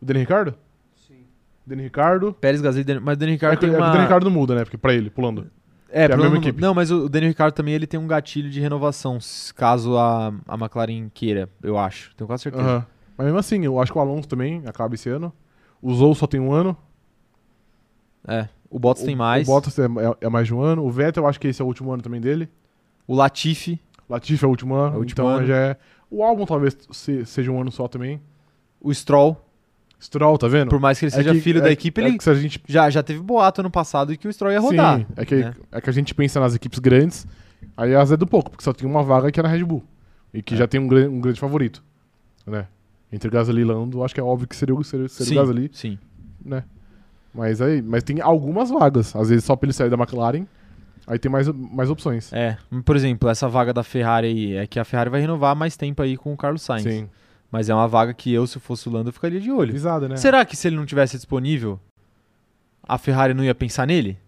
O Dani Ricardo? Sim. Dani Ricardo. Pérez, Gasly, Dan- mas o Daniel É Ricciardo que, tem é uma... o Dani Ricardo não muda, né? Porque pra ele, pulando. É, a pra mesma equipe. não, mas o Daniel Ricciardo também ele tem um gatilho de renovação, caso a, a McLaren queira, eu acho. Tenho quase certeza. Aham. Mas mesmo assim, eu acho que o Alonso também acaba esse ano. O Zou só tem um ano. É. O Bottas o, tem mais. O Bottas é, é- é mais de um ano. O Vettel, eu acho que esse é o último ano também dele. O Latifi. Latifi é o último ano. É o último então ano. já é. O álbum talvez se- seja um ano só também. O Stroll. Stroll, tá vendo? Por mais que ele seja que- filho é da equipe, é ele que se a gente já, já teve boato ano passado que o Stroll ia rodar. Sim, é que, né? é que a gente pensa nas equipes grandes, aí é azar do pouco, porque só tem uma vaga que é na Red Bull. E que É. já tem um, um grande favorito. Né? Entre Gasly e Lando, acho que é óbvio que seria, o- seria, seria sim, o Gasly, sim. né? Mas, aí, mas tem algumas vagas. Às vezes só pra ele sair da McLaren, aí tem mais, mais opções. É, por exemplo, essa vaga da Ferrari aí, é que a Ferrari vai renovar mais tempo aí com o Carlos Sainz. Sim. Mas é uma vaga que eu, se fosse o Lando, eu ficaria de olho. Né? Será que se ele não tivesse disponível, a Ferrari não ia pensar nele?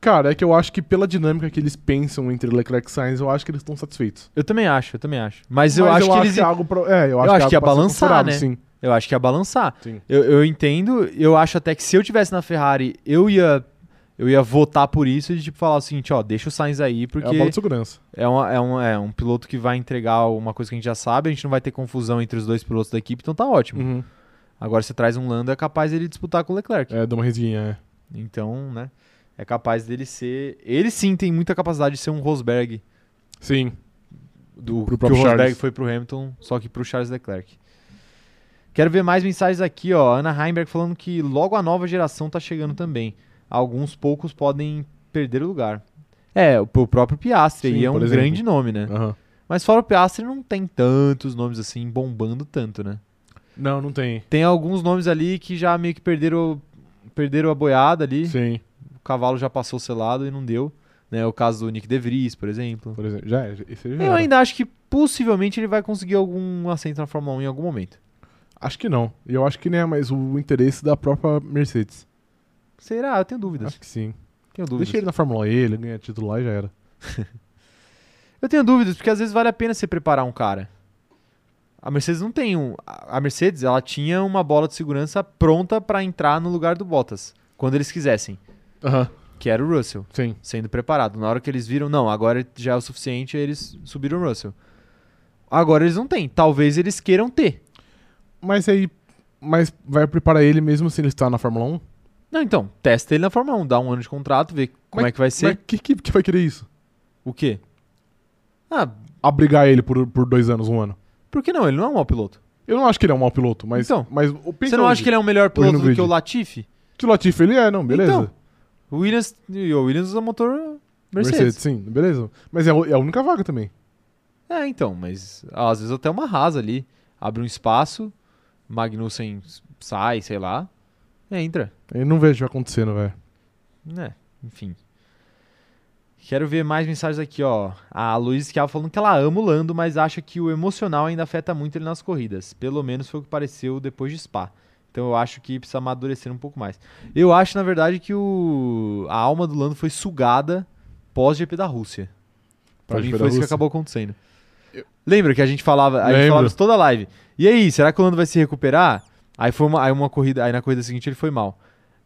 Cara, é que eu acho que pela dinâmica que eles pensam entre Leclerc e Sainz, eu acho que eles estão satisfeitos. Eu também acho, eu também acho. Mas eu acho que eles. é algo pro... É, eu acho, acho que é ia pra ser balançar, né? Sim. Eu acho que ia balançar. Sim. Eu, eu entendo, eu acho até que se eu tivesse na Ferrari, eu ia. Eu ia votar por isso e tipo falar o seguinte, ó, deixa o Sainz aí, É porque a bola de segurança. é, uma- é um, é um piloto que vai entregar uma coisa que a gente já sabe, a gente não vai ter confusão entre os dois pilotos da equipe, então tá ótimo. Uhum. Agora você traz um Lando, é capaz ele disputar com o Leclerc. É, dá uma resguinha, é. Então, né, é capaz dele ser... Ele sim tem muita capacidade de ser um Rosberg, Sim. do Pro que o Rosberg Charles. foi pro Hamilton, só que pro Charles Leclerc. Quero ver mais mensagens aqui, ó. Ana Heimberg falando que logo a nova geração tá chegando também. Alguns poucos podem perder o lugar. É, o o próprio Piastri aí Sim, é um exemplo. grande nome, né? Aham. Mas fora o Piastri não tem tantos nomes assim bombando tanto, né? Não, não tem. Tem alguns nomes ali que já meio que perderam, perderam a boiada ali. Sim, O cavalo já passou selado e não deu. Né? O caso do Nick De Vries, por exemplo. por exemplo. Já, é, esse já Eu era. ainda acho que possivelmente ele vai conseguir algum assento na Fórmula 1 em algum momento. Acho que não. E eu acho que nem é mais o interesse da própria Mercedes. Será? Eu tenho dúvidas. Acho que sim. Tenho dúvidas. Deixa ele na Fórmula E, ele ganha título lá e já era. Eu tenho dúvidas, porque às vezes vale a pena você preparar um cara. A Mercedes não tem um. A Mercedes, ela tinha uma bola de segurança pronta pra entrar no lugar do Bottas, quando eles quisessem, Aham, que era o Russell, sim. sendo preparado. Na hora que eles viram, não, agora já é o suficiente, eles subiram o Russell. Agora eles não têm. Talvez eles queiram ter. Mas aí. Mas vai preparar ele mesmo se ele está na Fórmula 1? Não, então, testa ele na Fórmula 1, dá um ano de contrato, vê como Mas- é que vai ser. Mas que equipe que vai querer isso? O quê? Ah, Abrigar ele por, por dois anos, um ano. por que não? Ele não é um mau piloto. Eu não acho que ele é um mau piloto, mas. Então, mas Você não acha que ele é um melhor piloto do que o Latifi? Que o Latifi ele é, não, beleza. Então, O Williams, o Williams usa motor Mercedes. sim, beleza. Mas é, é a única vaga também. É, então, mas às vezes até uma rasa ali. Abre um espaço, Magnussen sai, sei lá, e entra. Eu não vejo acontecendo, velho. É, enfim. Quero ver mais mensagens aqui, ó. A Luiz Schiavo falando que ela ama o Lando, mas acha que o emocional ainda afeta muito ele nas corridas. Pelo menos foi o que pareceu depois de Spa. Então eu acho que precisa amadurecer um pouco mais. Eu acho, na verdade, que o... a alma do Lando foi sugada pós-GP da Rússia. Pra mim foi isso que acabou acontecendo. Lembra que a gente falava, a gente falava isso toda a live. E aí, será que o Lando vai se recuperar? Aí foi uma, aí uma corrida, aí na corrida seguinte ele foi mal.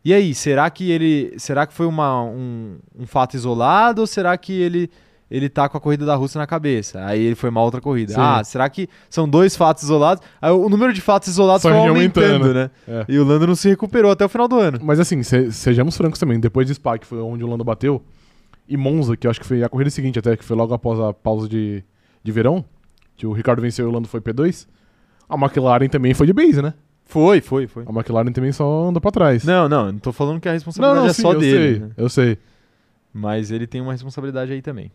E aí, será que ele, será que foi uma, um, um fato isolado ou será que ele ele tá com a corrida da Rússia na cabeça? Aí ele foi mal outra corrida. Sim. Ah, será que são dois fatos isolados? Aí o número de fatos isolados foi aumentando, aumentando. né? É. E o Lando não se recuperou até o final do ano. Mas assim, se- sejamos francos também. Depois de Spa, que foi onde o Lando bateu, e Monza, que eu acho que foi a corrida seguinte até, que foi logo após a pausa de, de verão, que o Ricardo venceu e o Lando foi P2, a McLaren também foi de base, né? Foi, foi, foi. A McLaren também só andou pra trás. Não, não, não tô falando que a não, responsabilidade não, é sim, só eu dele. sei, né? eu sei. Mas ele tem uma responsabilidade aí também.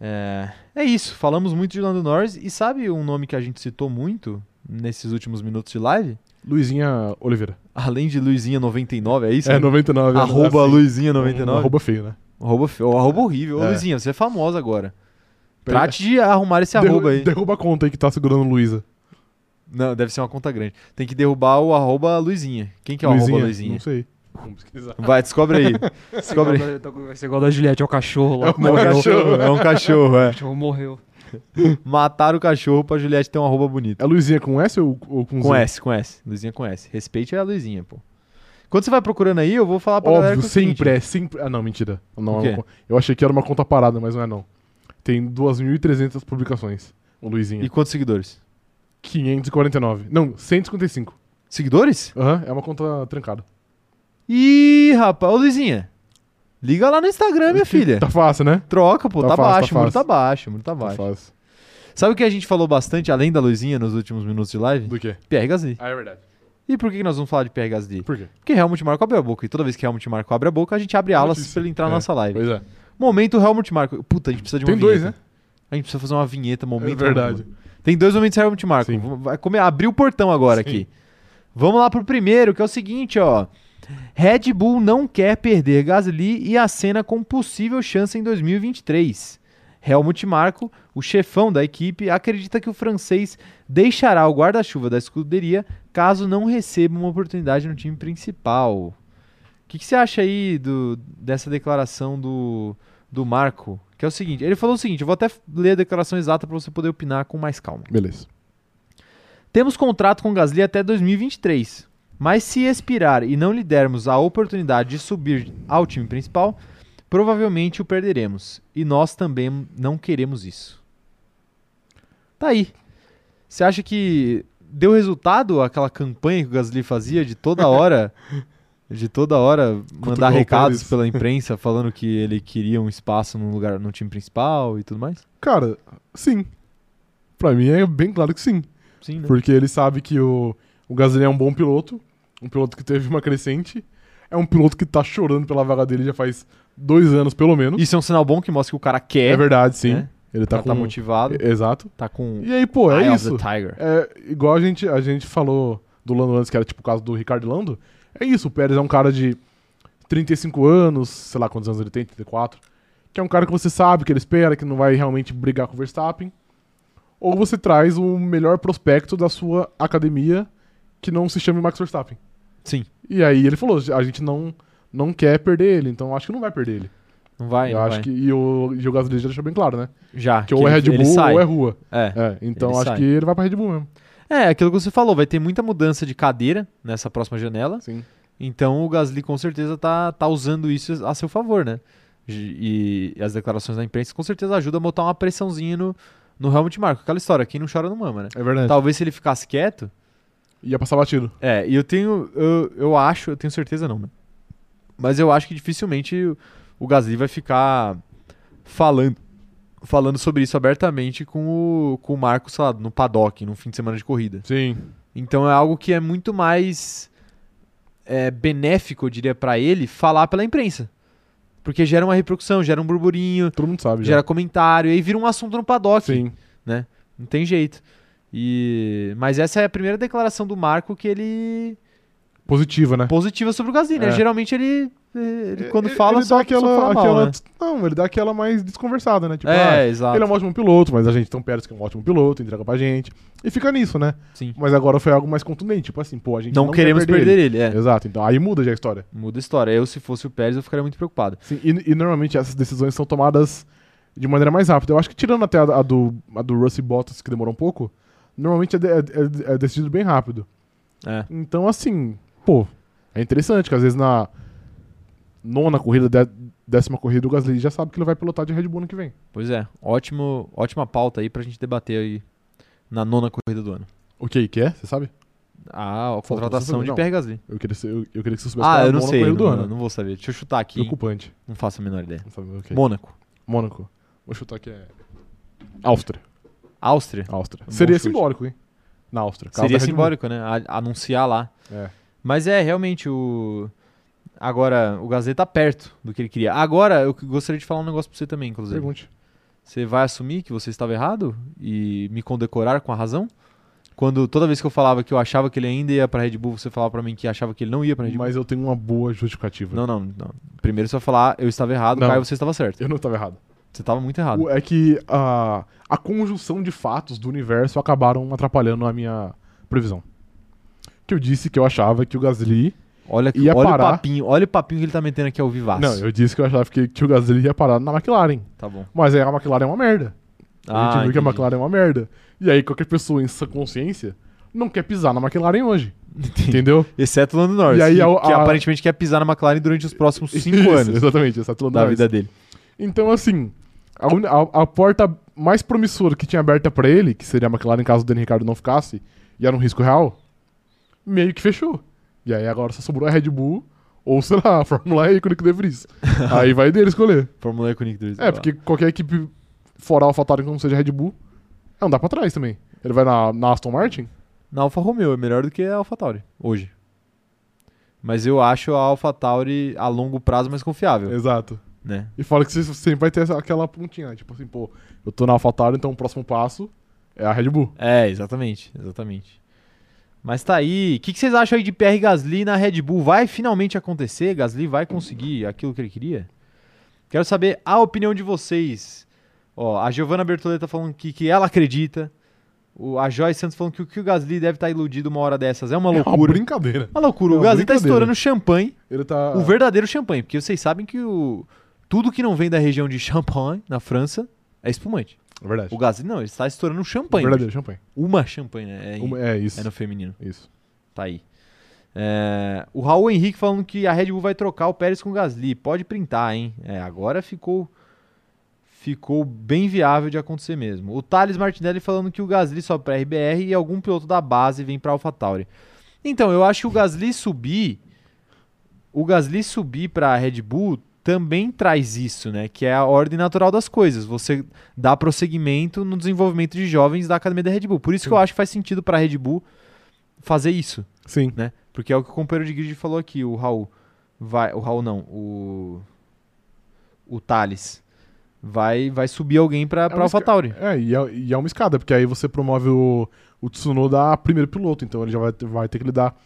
É, é isso, falamos muito de Lando Norris. E sabe um nome que a gente citou muito nesses últimos minutos de live? Luizinha Oliveira. Além de Luizinha99, é isso? É, 99. Arroba assim, Luizinha99. um Arroba feio, né? Arroba, fe- ou arroba horrível. Ô, É. Luizinha, você é famosa agora. Trate de arrumar esse Derru- arroba aí. Derruba a conta aí que tá segurando Luísa. Não, deve ser uma conta grande. Tem que derrubar o arroba Luizinha. Quem que é o arroba Luizinha? Não sei. Vamos pesquisar. Vai, descobre aí. Descobre aí. Vai ser igual da Juliette, é o cachorro lá. É o É um morreu. cachorro, é um cachorro, O é. cachorro morreu. Mataram o cachorro pra Juliette ter uma roupa bonita. É Luizinha com S ou, ou com Z? Com S, com S. Luizinha com S. Respeite a Luizinha, pô. Quando você vai procurando aí, eu vou falar pra galera Óbvio, é o seguinte, sempre é, sempre... Ah, não, mentira. Não, O é uma Eu achei que era uma conta parada, mas não é não. Tem 2.300 publicações, o Luizinha. E quantos seguidores? 549. Não, 155. Seguidores? Aham, é uma conta trancada. Ih, rapaz. Ô, Luizinha. Liga lá no Instagram, minha filha. Tá fácil, né? Troca, pô. Tá Tá, fácil, baixo, tá o muro tá fácil. baixo, o muro tá Tá baixo. fácil. Sabe o que a gente falou bastante, além da Luizinha, nos últimos minutos de live? Do quê? Pierre Gasly. Ah, é verdade. E por que que nós vamos falar de Pierre Gasly? Por quê? Porque Helmut Marko abre a boca. E toda vez que Helmut Marko abre a boca, a gente abre alas Notícia. pra ele entrar na É, nossa live. Pois é. Momento Helmut Marko. Puta, a gente precisa de uma Tem dois, vinheta. né? A gente precisa fazer uma vinheta, momento. É verdade. Helmut. Tem dois momentos Helmut Marko. Sim. Vamos- Vai comer, abrir o portão agora Sim. aqui. Vamos lá pro primeiro, que é o seguinte, ó. Red Bull não quer perder Gasly e acena com possível chance em 2023. Helmut Marko, o chefão da equipe, acredita que o francês deixará o guarda-chuva da escuderia caso não receba uma oportunidade no time principal. O que, que você acha aí do, dessa declaração do, do Marco? Que é o seguinte, ele falou o seguinte, eu vou até ler a declaração exata para você poder opinar com mais calma. Beleza. Temos contrato com Gasly até 2023, mas se expirar e não lhe dermos a oportunidade de subir ao time principal, provavelmente o perderemos. E nós também não queremos isso. Tá aí. Você acha que deu resultado aquela campanha que o Gasly fazia de toda hora, de toda hora mandar recados Pérez. pela imprensa falando que ele queria um espaço no lugar no time principal e tudo mais? Cara, sim. Pra mim é bem claro que sim. Sim, né? Porque ele sabe que o, o Gasly é um bom piloto, um piloto que teve uma crescente, é um piloto que tá chorando pela vaga dele já faz dois anos, pelo menos. Isso é um sinal bom que mostra que o cara quer, é verdade, sim. né? Ele tá, tá tá com... motivado, Exato. tá com E aí, pô, é Eye isso. É igual a gente, a gente falou do Lando antes, que era tipo o caso do Ricardo Lando. É isso, o Pérez é um cara de 35 anos, sei lá quantos anos ele tem, 34. Que é um cara que você sabe que ele espera, que não vai realmente brigar com o Verstappen. Ou você traz o melhor prospecto da sua academia, que não se chame Max Verstappen. Sim, E aí ele falou, a gente não, não quer perder ele, então acho que não vai perder ele. não vai, Eu não acho vai. que. E o, e o Gasly já deixou bem claro, né? Já, Que, ou é Red Bull sai. ou é rua. É. É, então acho sai. que ele vai pra Red Bull mesmo. É, aquilo que você falou, vai ter muita mudança de cadeira nessa próxima janela, Sim. então o Gasly com certeza tá, tá usando isso a seu favor, né? E, e as declarações da imprensa com certeza ajudam a botar uma pressãozinha no, no Helmut Marko. Aquela história, quem não chora não mama, né? É verdade. Talvez se ele ficasse quieto, Ia passar batido. É, e eu tenho. Eu, eu acho, eu tenho certeza não, né? Mas eu acho que dificilmente o, o Gasly vai ficar falando, falando sobre isso abertamente com o, com o Marco, sei lá, no paddock, no fim de semana de corrida. Sim. Então é algo que é muito mais é, benéfico, eu diria, pra ele falar pela imprensa. Porque gera uma repercussão, gera um burburinho, Todo mundo sabe já. gera comentário, e aí vira um assunto no paddock. Sim. Não tem jeito. E... Mas essa é a primeira declaração do Marco que ele Positiva, né? positiva sobre o Gasly, né? É. Geralmente ele, ele quando Ele- fala ele só, dá aquela, só fala mal, aquela né? Não, ele dá aquela mais desconversada, né? Tipo, é, ah, exato. ele é um ótimo piloto, mas a gente um Pérez que é um ótimo piloto, entrega pra gente. E fica nisso, né? Sim. Mas agora foi algo mais contundente, tipo assim, pô, a gente Não, não, queremos quer perder, ele, é. Exato, então aí muda já a história. Muda a história. Eu, se fosse o Pérez, eu ficaria muito preocupado. Sim, e, e normalmente essas decisões são tomadas de maneira mais rápida. Eu acho que tirando até a, a do, a do Russell Bottas, que demorou um pouco, normalmente é, de- é- é- é decidido bem rápido. É. Então, assim, pô, é interessante que às vezes na nona corrida, dé- décima corrida, o Gasly já sabe que ele vai pilotar de Red Bull no que vem. Pois é. Ótimo, ótima pauta aí pra gente debater aí na nona corrida do ano. O que que é? Você sabe? Ah, a contratação de não. Pierre Gasly. Eu queria, ser- eu, eu queria que você soubesse Ah, qual é a eu não sei. corrida do Não, ano. não vou saber. Deixa eu chutar aqui. Preocupante. Não faço a menor ideia. Não sabe, ok. Mônaco. Mônaco. Vou chutar aqui é. Áustria. Áustria. Áustria. Um Seria simbólico, hein? Na Áustria. Seria simbólico, né? A- anunciar lá. É. Mas é, realmente, o. Agora, o Gasly tá perto do que ele queria. Agora, eu gostaria de falar um negócio pra você também, inclusive. Pergunte. Você vai assumir que você estava errado e me condecorar com a razão? Quando toda vez que eu falava que eu achava que ele ainda ia pra Red Bull, você falava pra mim que achava que ele não ia pra Red Bull? Mas eu tenho uma boa justificativa. Não, não, não. Primeiro você vai falar, eu estava errado, Não. Caio, você estava certo. Eu não estava errado. Você estava muito errado. O- É que a, a conjunção de fatos do universo acabaram atrapalhando a minha previsão. Que eu disse que eu achava que o Gasly Olha, Ia olha o parar. papinho, olha o papinho que ele tá metendo aqui ao vivaço. Não, eu disse que eu achava que, que o Gasly ia parar na McLaren. Tá bom. Mas aí a McLaren é uma merda. a Ah, gente viu que a entendi. McLaren é uma merda. E aí qualquer pessoa em sua consciência não quer pisar na McLaren hoje. Entendeu? Exceto o Lando Norris, E aí que, a- que a- aparentemente quer pisar na McLaren durante os próximos cinco Isso, anos Exatamente, essa é toda da vida dele. Então, assim, a, uni- a- a porta mais promissora que tinha aberta pra ele, que seria a McLaren caso o Daniel Ricciardo não ficasse, e era um risco real, meio que fechou. E aí agora só sobrou a Red Bull, ou sei lá, a Fórmula E com o Nick De Vries. aí vai dele escolher. Fórmula E com o Nick Dries. É, porque qualquer equipe fora AlphaTauri que não seja Red Bull, é dá pra trás também. Ele vai na, na Aston Martin? Na Alfa Romeo é melhor do que a Alfa Tauri, hoje. Mas eu acho a Alfa Tauri a longo prazo mais confiável, Exato. né? E fala que você sempre vai ter essa- aquela pontinha, tipo assim, pô, eu tô na AlphaTauri, então o próximo passo é a Red Bull. É, exatamente, exatamente. Mas tá aí. O que, que vocês acham aí de Pierre Gasly na Red Bull? Vai finalmente acontecer? Gasly vai conseguir aquilo que ele queria? Quero saber a opinião de vocês. Ó, a Giovanna Bertoletta falando que, que ela acredita. O, a Joyce Santos falando que, o- que o Gasly deve estar iludido uma hora dessas. É uma É uma loucura. brincadeira. Uma loucura. É o uma Gasly tá estourando champanhe. Ele tá. O verdadeiro champanhe. Porque vocês sabem que o, tudo que não vem da região de Champagne, na França, é espumante. É verdade. O Gasly não, ele está estourando champanhe. verdadeiro champanhe. Uma champanhe, né? É, Uma- é isso. é no feminino. Isso. Tá aí. É, o Raul Henrique falando que a Red Bull vai trocar o Pérez com o Gasly. Pode printar, hein? É, agora ficou ficou bem viável de acontecer mesmo. O Thales Martinelli falando que o Gasly sobe para RBR e algum piloto da base vem para AlphaTauri. Então, eu acho que o Gasly subir o Gasly subir para a Red Bull também traz isso, né? Que é a ordem natural das coisas. Você dá prosseguimento no desenvolvimento de jovens da academia da Red Bull. Por isso que eu acho que faz sentido para a Red Bull fazer isso Sim. né? Porque é o que o companheiro de grid falou aqui, o Raul. Vai, o Raul não, o o Thales vai vai subir alguém pra, pra uma esca- AlphaTauri. É, e é, e é uma escada, porque aí você promove o, o Tsunoda a primeiro piloto, então ele já vai, vai ter que lidar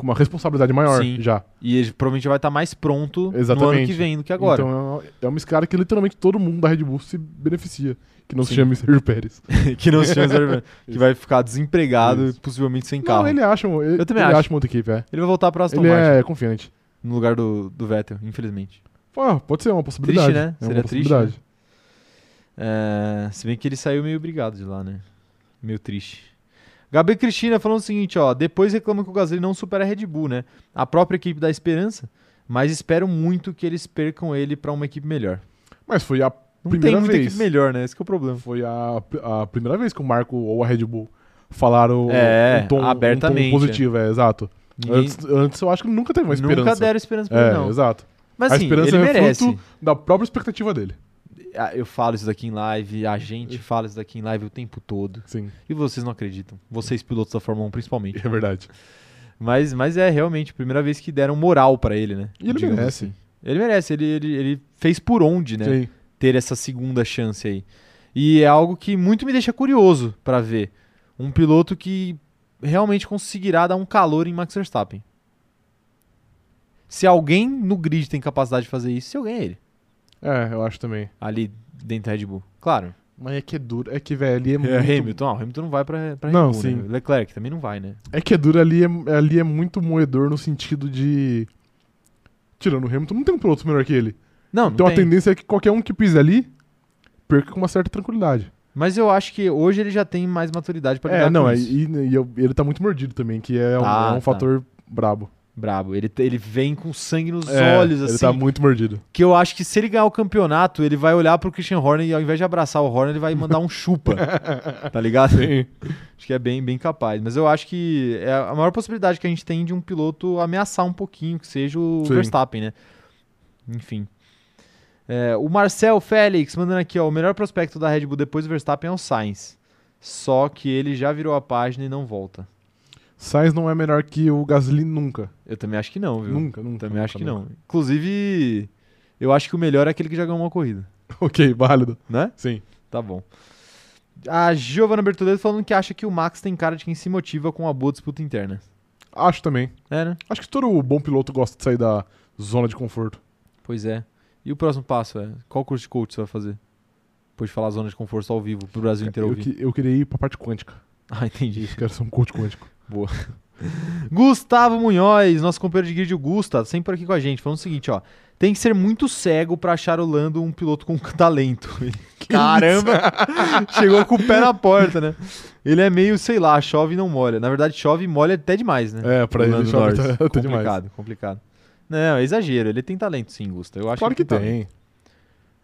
com uma responsabilidade maior Sim. já. E ele provavelmente vai estar mais pronto no ano Exatamente. que vem do que agora. Então é uma escada que literalmente todo mundo da Red Bull se beneficia, que não se Sim. chama Sérgio Pérez. que não se chama Zero- que vai ficar desempregado Isso. e possivelmente sem carro. Não, ele... ele acha, ele, Eu também ele acho. acha uma outra equipe, é. vai voltar pra Aston Ele Martin é confiante. no lugar do, do Vettel, infelizmente. Pode ser uma possibilidade. né? É Seria triste, possibilidade. É, se bem que ele saiu meio obrigado de lá, né? Meio triste. Gabi Cristina falando o seguinte, ó. Depois reclama que o Gasly não supera a Red Bull, né? A própria equipe dá esperança, mas espero muito que eles percam ele pra uma equipe melhor. Mas foi a Não primeira tem muita vez. equipe melhor, né? Esse que é o problema. Foi a, a primeira vez que o Marco ou a Red Bull falaram É, um, tom, abertamente, um tom positivo, é, exato. Ninguém- Antes, antes eu acho que nunca teve uma esperança. nunca deram esperança pra ele, É, não. exato. Mas a assim, esperança ele é merece. fruto da própria expectativa dele. Ah, Eu falo isso daqui em live, a gente fala isso daqui em live o tempo todo. Sim, E vocês não acreditam. Vocês, pilotos da Fórmula 1, principalmente. é verdade. Mas, mas é realmente a primeira vez que deram moral pra ele, né? E ele Digamos merece. assim. Ele merece, ele, ele, ele fez por onde, né? Sim. Ter essa segunda chance aí. E é algo que muito me deixa curioso pra ver. Um piloto que realmente conseguirá dar um calor em Max Verstappen. Se alguém no grid tem capacidade de fazer isso, se alguém é ele. É, eu acho também. Ali dentro da Red Bull. Claro. Mas é que é duro. É que, velho, ali é, É, muito... Hamilton, ah, o Hamilton não vai pra, pra Red Não, Bull, sim. né? Leclerc também não vai, né? É que é duro ali é, ali é muito moedor no sentido de. Tirando o Hamilton, não tem um piloto melhor que ele. Não, não então a tem. tendência é que qualquer um que pise ali perca com uma certa tranquilidade. Mas eu acho que hoje ele já tem mais maturidade pra lidar É, não, com é, isso. e, e eu- ele tá muito mordido também, que é um, Tá, é um tá. fator brabo. Brabo. Ele, ele vem com sangue nos É, olhos, Ele assim. tá muito mordido. Que eu acho que se ele ganhar o campeonato, ele vai olhar pro Christian Horner e ao invés de abraçar o Horner, ele vai mandar um chupa. tá ligado? Sim. Acho que é bem, bem capaz. Mas eu acho que é a maior possibilidade que a gente tem de um piloto ameaçar um pouquinho, que seja o Sim. Verstappen, né? Enfim. É, o Marcel Félix mandando aqui, ó. O melhor prospecto da Red Bull depois do Verstappen é o Sainz. Só que ele já virou a página e não volta. Sainz não é melhor que o Gasly nunca. Eu também acho que não, viu? Nunca, nunca. Também nunca, acho que nunca. não. Inclusive, eu acho que o melhor é aquele que já ganhou uma corrida, Ok, válido. né? Sim. Tá bom. A Giovanna Bertoleto falando que acha que o Max tem cara de quem se motiva com uma boa disputa interna. Acho também. É, né? Acho que todo bom piloto gosta de sair da zona de conforto. Pois é. E o próximo passo é? Qual curso de coach você vai fazer? Depois de falar zona de conforto ao vivo, pro Brasil inteiro Eu, ouvir. que- eu queria ir pra parte quântica. Ah, entendi. Eu quero ser um coach quântico. Gustavo Munhoz, nosso companheiro de grid, o Gusta, sempre aqui com a gente, falando o seguinte, ó. Tem que ser muito cego pra achar o Lando um piloto com talento. Caramba! Chegou com o pé na porta, né? Ele é meio, sei lá, chove e não molha. Na verdade, chove e molha até demais, né? É, pra O ele Lando chove Norris. tá, tá complicado, demais. complicado. Não, é exagero. Ele tem talento sim, Gusta. Eu acho Claro que talento. tem.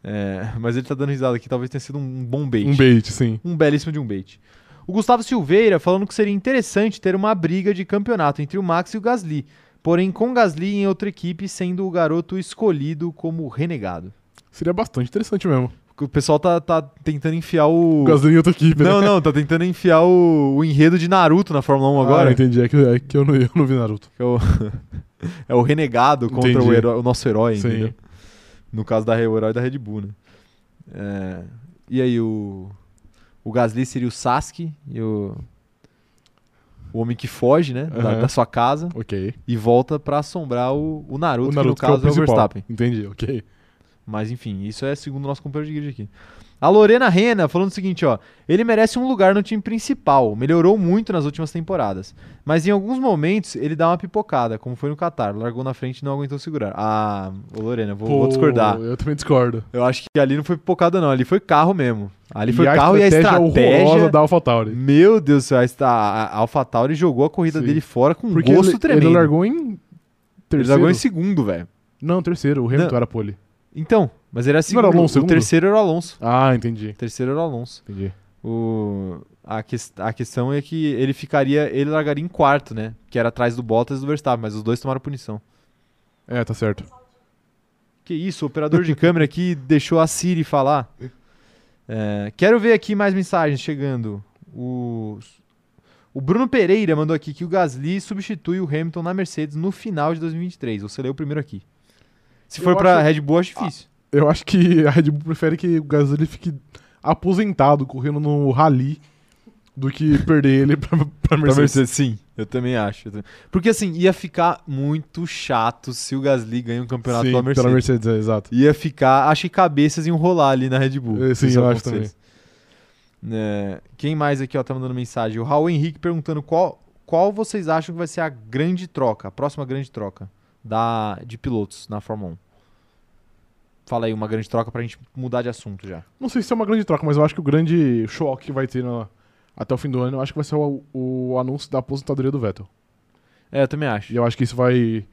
É, mas ele tá dando risada aqui, talvez tenha sido um bom bait. Um bait, sim. Um belíssimo de um bait. O Gustavo Silveira falando que seria interessante ter uma briga de campeonato entre o Max e o Gasly. Porém, com Gasly em outra equipe, sendo o garoto escolhido como renegado. Seria bastante interessante mesmo. Porque O pessoal tá, tá tentando enfiar o. O Gasly em outra equipe, Não, né? não, tá tentando enfiar o, o enredo de Naruto na Fórmula 1 agora. Ah, entendi. É que, é que eu, não, eu não vi Naruto. é, o, é o renegado contra o, heró- o nosso herói, Sim. entendeu? No caso da o herói da Red Bull, né? É, e aí, o, o Gasly seria o Sasuke e o, o homem que foge, né? Da, Aham. da sua casa Ok. e volta pra assombrar o, o Naruto, o que Naruto no que é o caso é o principal. Verstappen. Entendi, ok. Mas enfim, isso é segundo o nosso companheiro de grid aqui. A Lorena Rena falando o seguinte, ó. Ele merece um lugar no time principal. Melhorou muito nas últimas temporadas. Mas em alguns momentos ele dá uma pipocada, como foi no Qatar. Largou na frente e não aguentou segurar. Ah, ô Lorena, vou, vou Pô, discordar. Eu também discordo. Eu acho que ali não foi pipocada, não. Ali foi carro mesmo. Ali foi e carro e a estratégia. da AlphaTauri. Meu Deus do céu, a, AlphaTauri jogou a corrida Sim. dele fora com um Porque gosto ele, tremendo. ele largou em Ele terceiro. largou em segundo, velho. Não, terceiro. O Hamilton Não. era pole. Então, mas ele era Não segundo. era o Alonso o segundo? terceiro era o Alonso. Ah, entendi. O terceiro era o Alonso. Entendi. O, a, ques- a questão é que ele ficaria, ele largaria em quarto, né? Que era atrás do Bottas e do Verstappen, mas os dois tomaram punição. É, tá certo. Que isso, o operador de câmera aqui deixou a Siri falar. É, quero ver aqui mais mensagens chegando. O, o Bruno Pereira mandou aqui que o Gasly substitui o Hamilton na Mercedes no final de 2023. Você leu o primeiro aqui. Se Eu for pra acho- Red Bull, acho difícil. Eu acho que a Red Bull prefere que o Gasly fique aposentado, correndo no rally, do que perder ele pra, pra Pra Mercedes. Mercedes, sim. Eu também acho. eu também- Porque assim, ia ficar muito chato se o Gasly ganha um campeonato Sim, pela Mercedes. pela Mercedes, é, exato. Ia ficar, acho que cabeças iam rolar ali na Red Bull. É, sim, eu acho acontecesse. É, quem mais aqui ó, tá mandando mensagem? O Raul Henrique perguntando qual, qual vocês acham que vai ser a grande troca, a próxima grande troca da, de pilotos na Fórmula 1. Fala aí uma grande troca pra gente mudar de assunto já. Não sei se é uma grande troca, mas eu acho que o grande choque que vai ter na- até o fim do ano, eu acho que vai ser o, o anúncio da aposentadoria do Vettel. É, eu também acho. E eu acho que isso vai.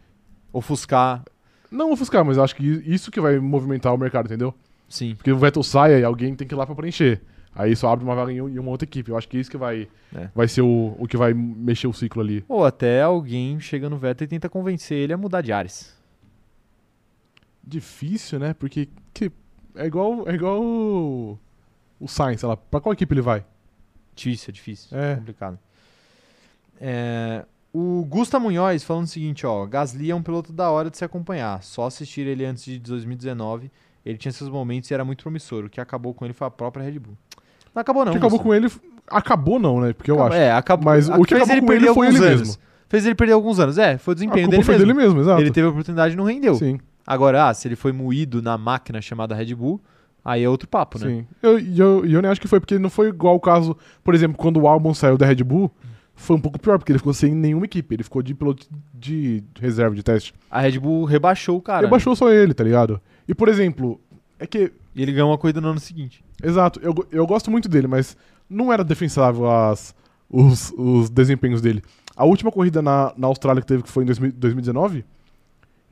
Ofuscar, Não ofuscar, mas eu acho que isso que vai movimentar o mercado, entendeu? sim. Porque o Vettel sai e alguém tem que ir lá pra preencher. Aí só abre uma vaga em em uma outra equipe. Eu acho que isso que vai, É. vai ser o, o que vai mexer o ciclo ali. Ou até alguém chega no Vettel e tenta convencer ele a mudar de ares. Difícil, né? Porque que, é igual, é igual o, o Sainz, sei lá. Pra qual equipe ele vai? Difícil, é difícil. É. complicado. É, o Gusta Munhoz falando o seguinte, ó. Gasly é um piloto da hora de se acompanhar. Só assistir ele antes de 2019, ele tinha seus momentos e era muito promissor. O que acabou com ele foi a própria Red Bull. Não acabou não. o que acabou com ele. Acabou não, né? Porque eu Acabou- acho. É, acabou. Mas o que fez acabou ele perder ele foi ele anos. mesmo. Fez ele perder alguns anos. É, foi o a desempenho dele foi mesmo. dele mesmo, exato. Ele teve a oportunidade e não rendeu. Sim, Agora, ah, se ele foi moído na máquina chamada Red Bull, aí é outro papo, né? sim. Eu, e eu, e eu nem acho que foi, porque não foi igual o caso, por exemplo, quando o Albon saiu da Red Bull, foi um pouco pior, porque ele ficou sem nenhuma equipe. Ele ficou de piloto de reserva, de teste. A Red Bull rebaixou o cara. Né? baixou só ele, tá ligado? E, por exemplo, é que E ele ganhou uma corrida no ano seguinte. Exato, eu, eu gosto muito dele, mas não era defensável as, os, os desempenhos dele. A última corrida na, na Austrália que teve, que foi em 2000 2019,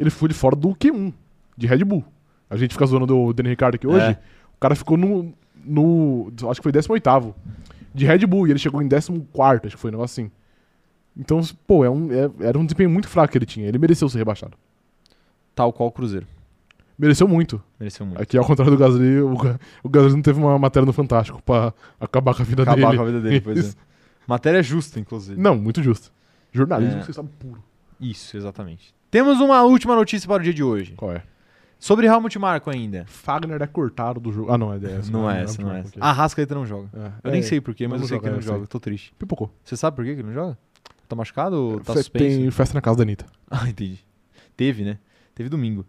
ele foi de fora do Q1, de Red Bull. A gente fica zoando do Daniel Ricciardo aqui hoje. É. O cara ficou no, no. Acho que foi 18 de Red Bull e ele chegou em 14, acho que foi um negócio assim. Então, pô, é um, é- era um desempenho muito fraco que ele tinha. Ele mereceu ser rebaixado. Tal qual o Cruzeiro. Mereceu muito. Mereceu muito. Aqui, ao contrário do Gasly, o, o Gasly não teve uma matéria no Fantástico pra acabar com a vida Acabar dele. com a vida dele, pois é. Matéria justa, inclusive. Não, muito justo. Jornalismo, É. você sabe puro. Isso, exatamente. Temos uma última notícia para o dia de hoje. Qual é? Sobre Helmut Marko ainda. Fagner é cortado do jogo. Ah, não, é dessa. não é essa, não é essa. A Rascaeta não joga. Eu nem sei porquê, mas não eu sei que ele não joga. Tô triste. Pipocou. Você sabe por que ele não joga? Tá machucado ou tá suspenso? Tem festa na casa da Anitta. Ah, entendi. Teve, né? Teve domingo.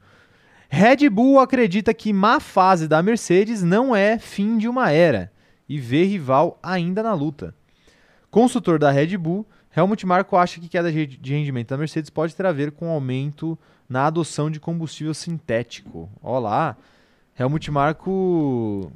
Red Bull acredita que má fase da Mercedes não é fim de uma era e vê rival ainda na luta. Consultor da Red Bull, Helmut Marko acha que queda de rendimento da Mercedes pode ter a ver com aumento na adoção de combustível sintético. Olá, Helmut Marko,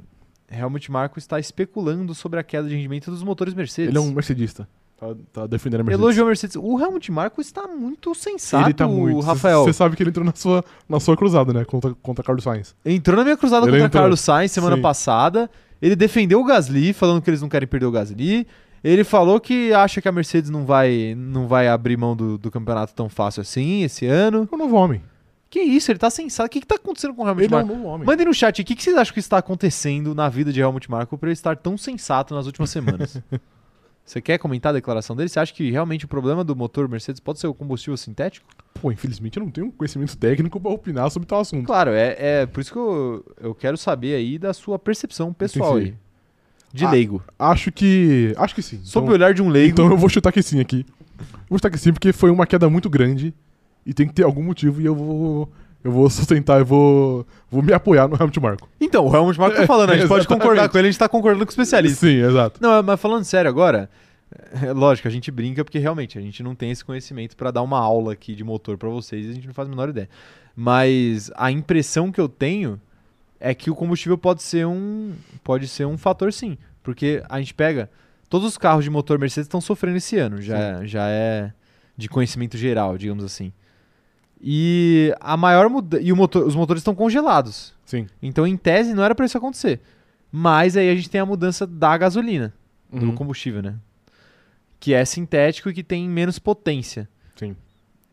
Helmut Marko está especulando sobre a queda de rendimento dos motores Mercedes. Ele é um mercedista. Tá, tá defendendo a Mercedes. Elogiou a Mercedes. O Helmut Marko está muito sensato, Ele tá muito. Rafael. Você sabe que ele entrou na sua, na sua cruzada, né? Contra, contra Carlos Sainz. Entrou na minha cruzada Ele contra entrou. Carlos Sainz semana Sim. passada. Ele defendeu o Gasly, falando que eles não querem perder o Gasly. Ele falou que acha que a Mercedes não vai, não vai abrir mão do, do campeonato tão fácil assim esse ano. É um novo homem. Que isso, ele tá sensato. O que, que tá acontecendo com o Helmut Ele é um novo homem. Mandem no chat o que, que vocês acham que está acontecendo na vida de Helmut Marko pra ele estar tão sensato nas últimas semanas? Você quer comentar a declaração dele? Você acha que realmente o problema do motor Mercedes pode ser o combustível sintético? Pô, infelizmente eu não tenho conhecimento técnico pra opinar sobre tal assunto. Claro, é, é por isso que eu, eu quero saber aí da sua percepção pessoal aí. De Ah, leigo. Acho que. Acho que sim. Sob o Então, olhar de um leigo. então eu vou chutar que sim aqui. Vou chutar que sim, porque foi uma queda muito grande e tem que ter algum motivo e eu vou. Eu vou sustentar, eu vou. Vou me apoiar no Helmut Marko. Então, o Helmut Marko tá falando, a gente pode Exatamente. concordar com ele, a gente tá concordando com o especialista. Sim, exato. Não, mas falando sério agora, é lógico, a gente brinca porque realmente a gente não tem esse conhecimento pra dar uma aula aqui de motor pra vocês e a gente não faz a menor ideia. Mas a impressão que eu tenho é que o combustível pode ser um pode ser um fator sim, porque a gente pega todos os carros de motor Mercedes estão sofrendo esse ano, já já é de conhecimento geral, digamos assim. E a maior muda e o motor, os motores estão congelados. Sim. Então, em tese, não era pra isso acontecer. Mas aí a gente tem a mudança da gasolina, do Uhum. combustível, né? Que é sintético e que tem menos potência. Sim.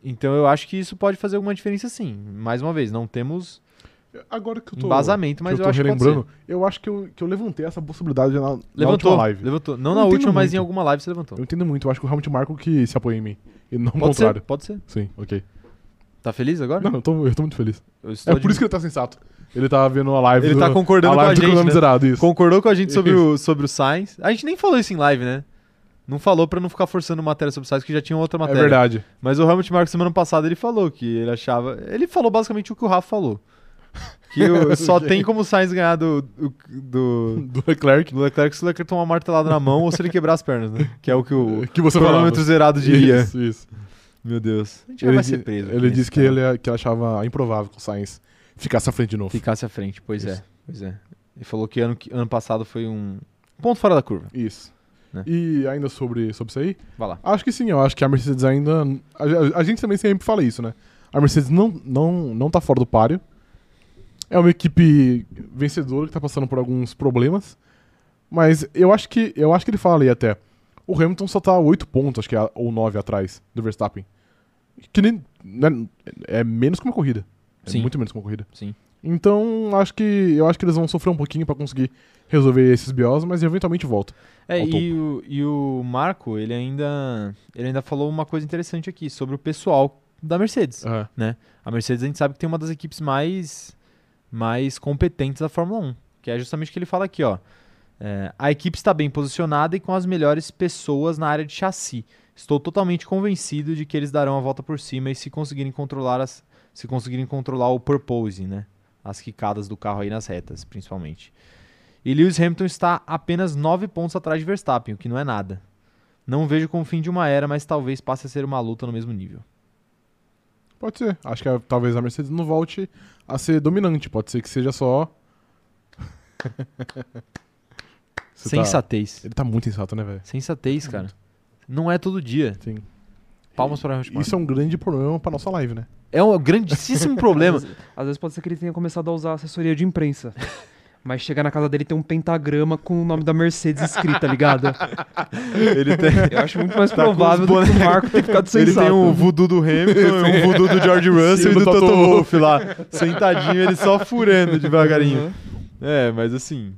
Então eu acho que isso pode fazer alguma diferença sim. Mais uma vez, não temos Agora que eu tô. embasamento, mas que eu, eu acho que relembrando, eu acho que eu, que eu levantei essa possibilidade na, na Levantou, última live. levantou. Não Eu na última, mas em muito. alguma live você levantou. Eu entendo muito, eu acho que o Helmut Marko que se apoia em mim. E não o Pode ser, contrário. pode ser. Sim, ok. Tá feliz agora? Não, eu tô, eu tô muito feliz. É por isso que ele tá sensato. Ele tá vendo a live. Ele do, tá concordando com a gente, né? zerado, isso. Concordou com a gente sobre Isso. o, sobre o Sainz. A gente nem falou isso em live, né? Não falou pra não ficar forçando matéria sobre o Sainz, que já tinha outra É matéria. verdade. Mas o Helmut Marko semana passada ele falou que ele achava. Ele falou basicamente o que o Rafa falou. Que o- só tem como o Sainz ganhar do, do, do, Do Leclerc. do Leclerc se o Leclerc tomar uma martelada na mão ou se ele quebrar as pernas, né? Que é o que o Que você cronômetro zerado diria. Isso, isso. Meu Deus. A gente Ele, vai ser preso. ele disse que ele, que ele achava improvável que o Sainz ficasse à frente de novo. Ficasse à frente, pois é. Isso. Pois é. Ele falou que ano, que- ano passado foi um ponto fora da curva. Isso. Né? E ainda sobre, sobre isso aí, Vai lá. acho que sim, eu acho que a Mercedes ainda. A, a- a gente também sempre fala isso, né? A Mercedes não, não, não tá fora do páreo. É uma equipe vencedora que tá passando por alguns problemas. Mas eu acho que eu acho que ele fala aí até. O Hamilton só tá 8 pontos, acho que é, ou 9 atrás do Verstappen. Que nem. né, é menos que uma corrida. É Sim. muito menos que uma corrida. Sim. Então, acho que eu acho que eles vão sofrer um pouquinho pra conseguir resolver esses BOs, mas eventualmente volta. É, e o, e o Marco, ele ainda, ele ainda falou uma coisa interessante aqui sobre o pessoal da Mercedes. É. A Mercedes a gente sabe que tem uma das equipes mais, mais competentes da Fórmula 1, que é justamente o que ele fala aqui, ó. É, a equipe está bem posicionada e com as melhores pessoas na área de chassi. Estou totalmente convencido de que eles darão a volta por cima e se conseguirem controlar as, se conseguirem controlar o purposing, né? As quicadas do carro aí nas retas, principalmente. E Lewis Hamilton está apenas 9 pontos atrás de Verstappen, o que não é nada. Não vejo como fim de uma era, mas talvez passe a ser uma luta no mesmo nível. Pode ser. Acho que a- talvez a Mercedes não volte a ser dominante. Pode ser que seja só. Tá- Sensatez. Ele tá muito sensato, né, velho? Sensatez, cara. Não é todo dia. Sim. Palmas para Helmut Marko. Isso é um grande problema pra nossa live, né? É um grandíssimo problema. Às vezes, às vezes pode ser que ele tenha começado a usar assessoria de imprensa. Mas chegar na casa dele tem um pentagrama com o nome da Mercedes escrito, tá ligado? Ele tem, Eu acho muito mais Tá provável do que o. Marco ter ficado ele sensato. tem um voodoo do Hamilton, um voodoo do George Russell e do do Toto Toto Wolff lá. Sentadinho, ele só furando devagarinho. Uhum. É, mas assim.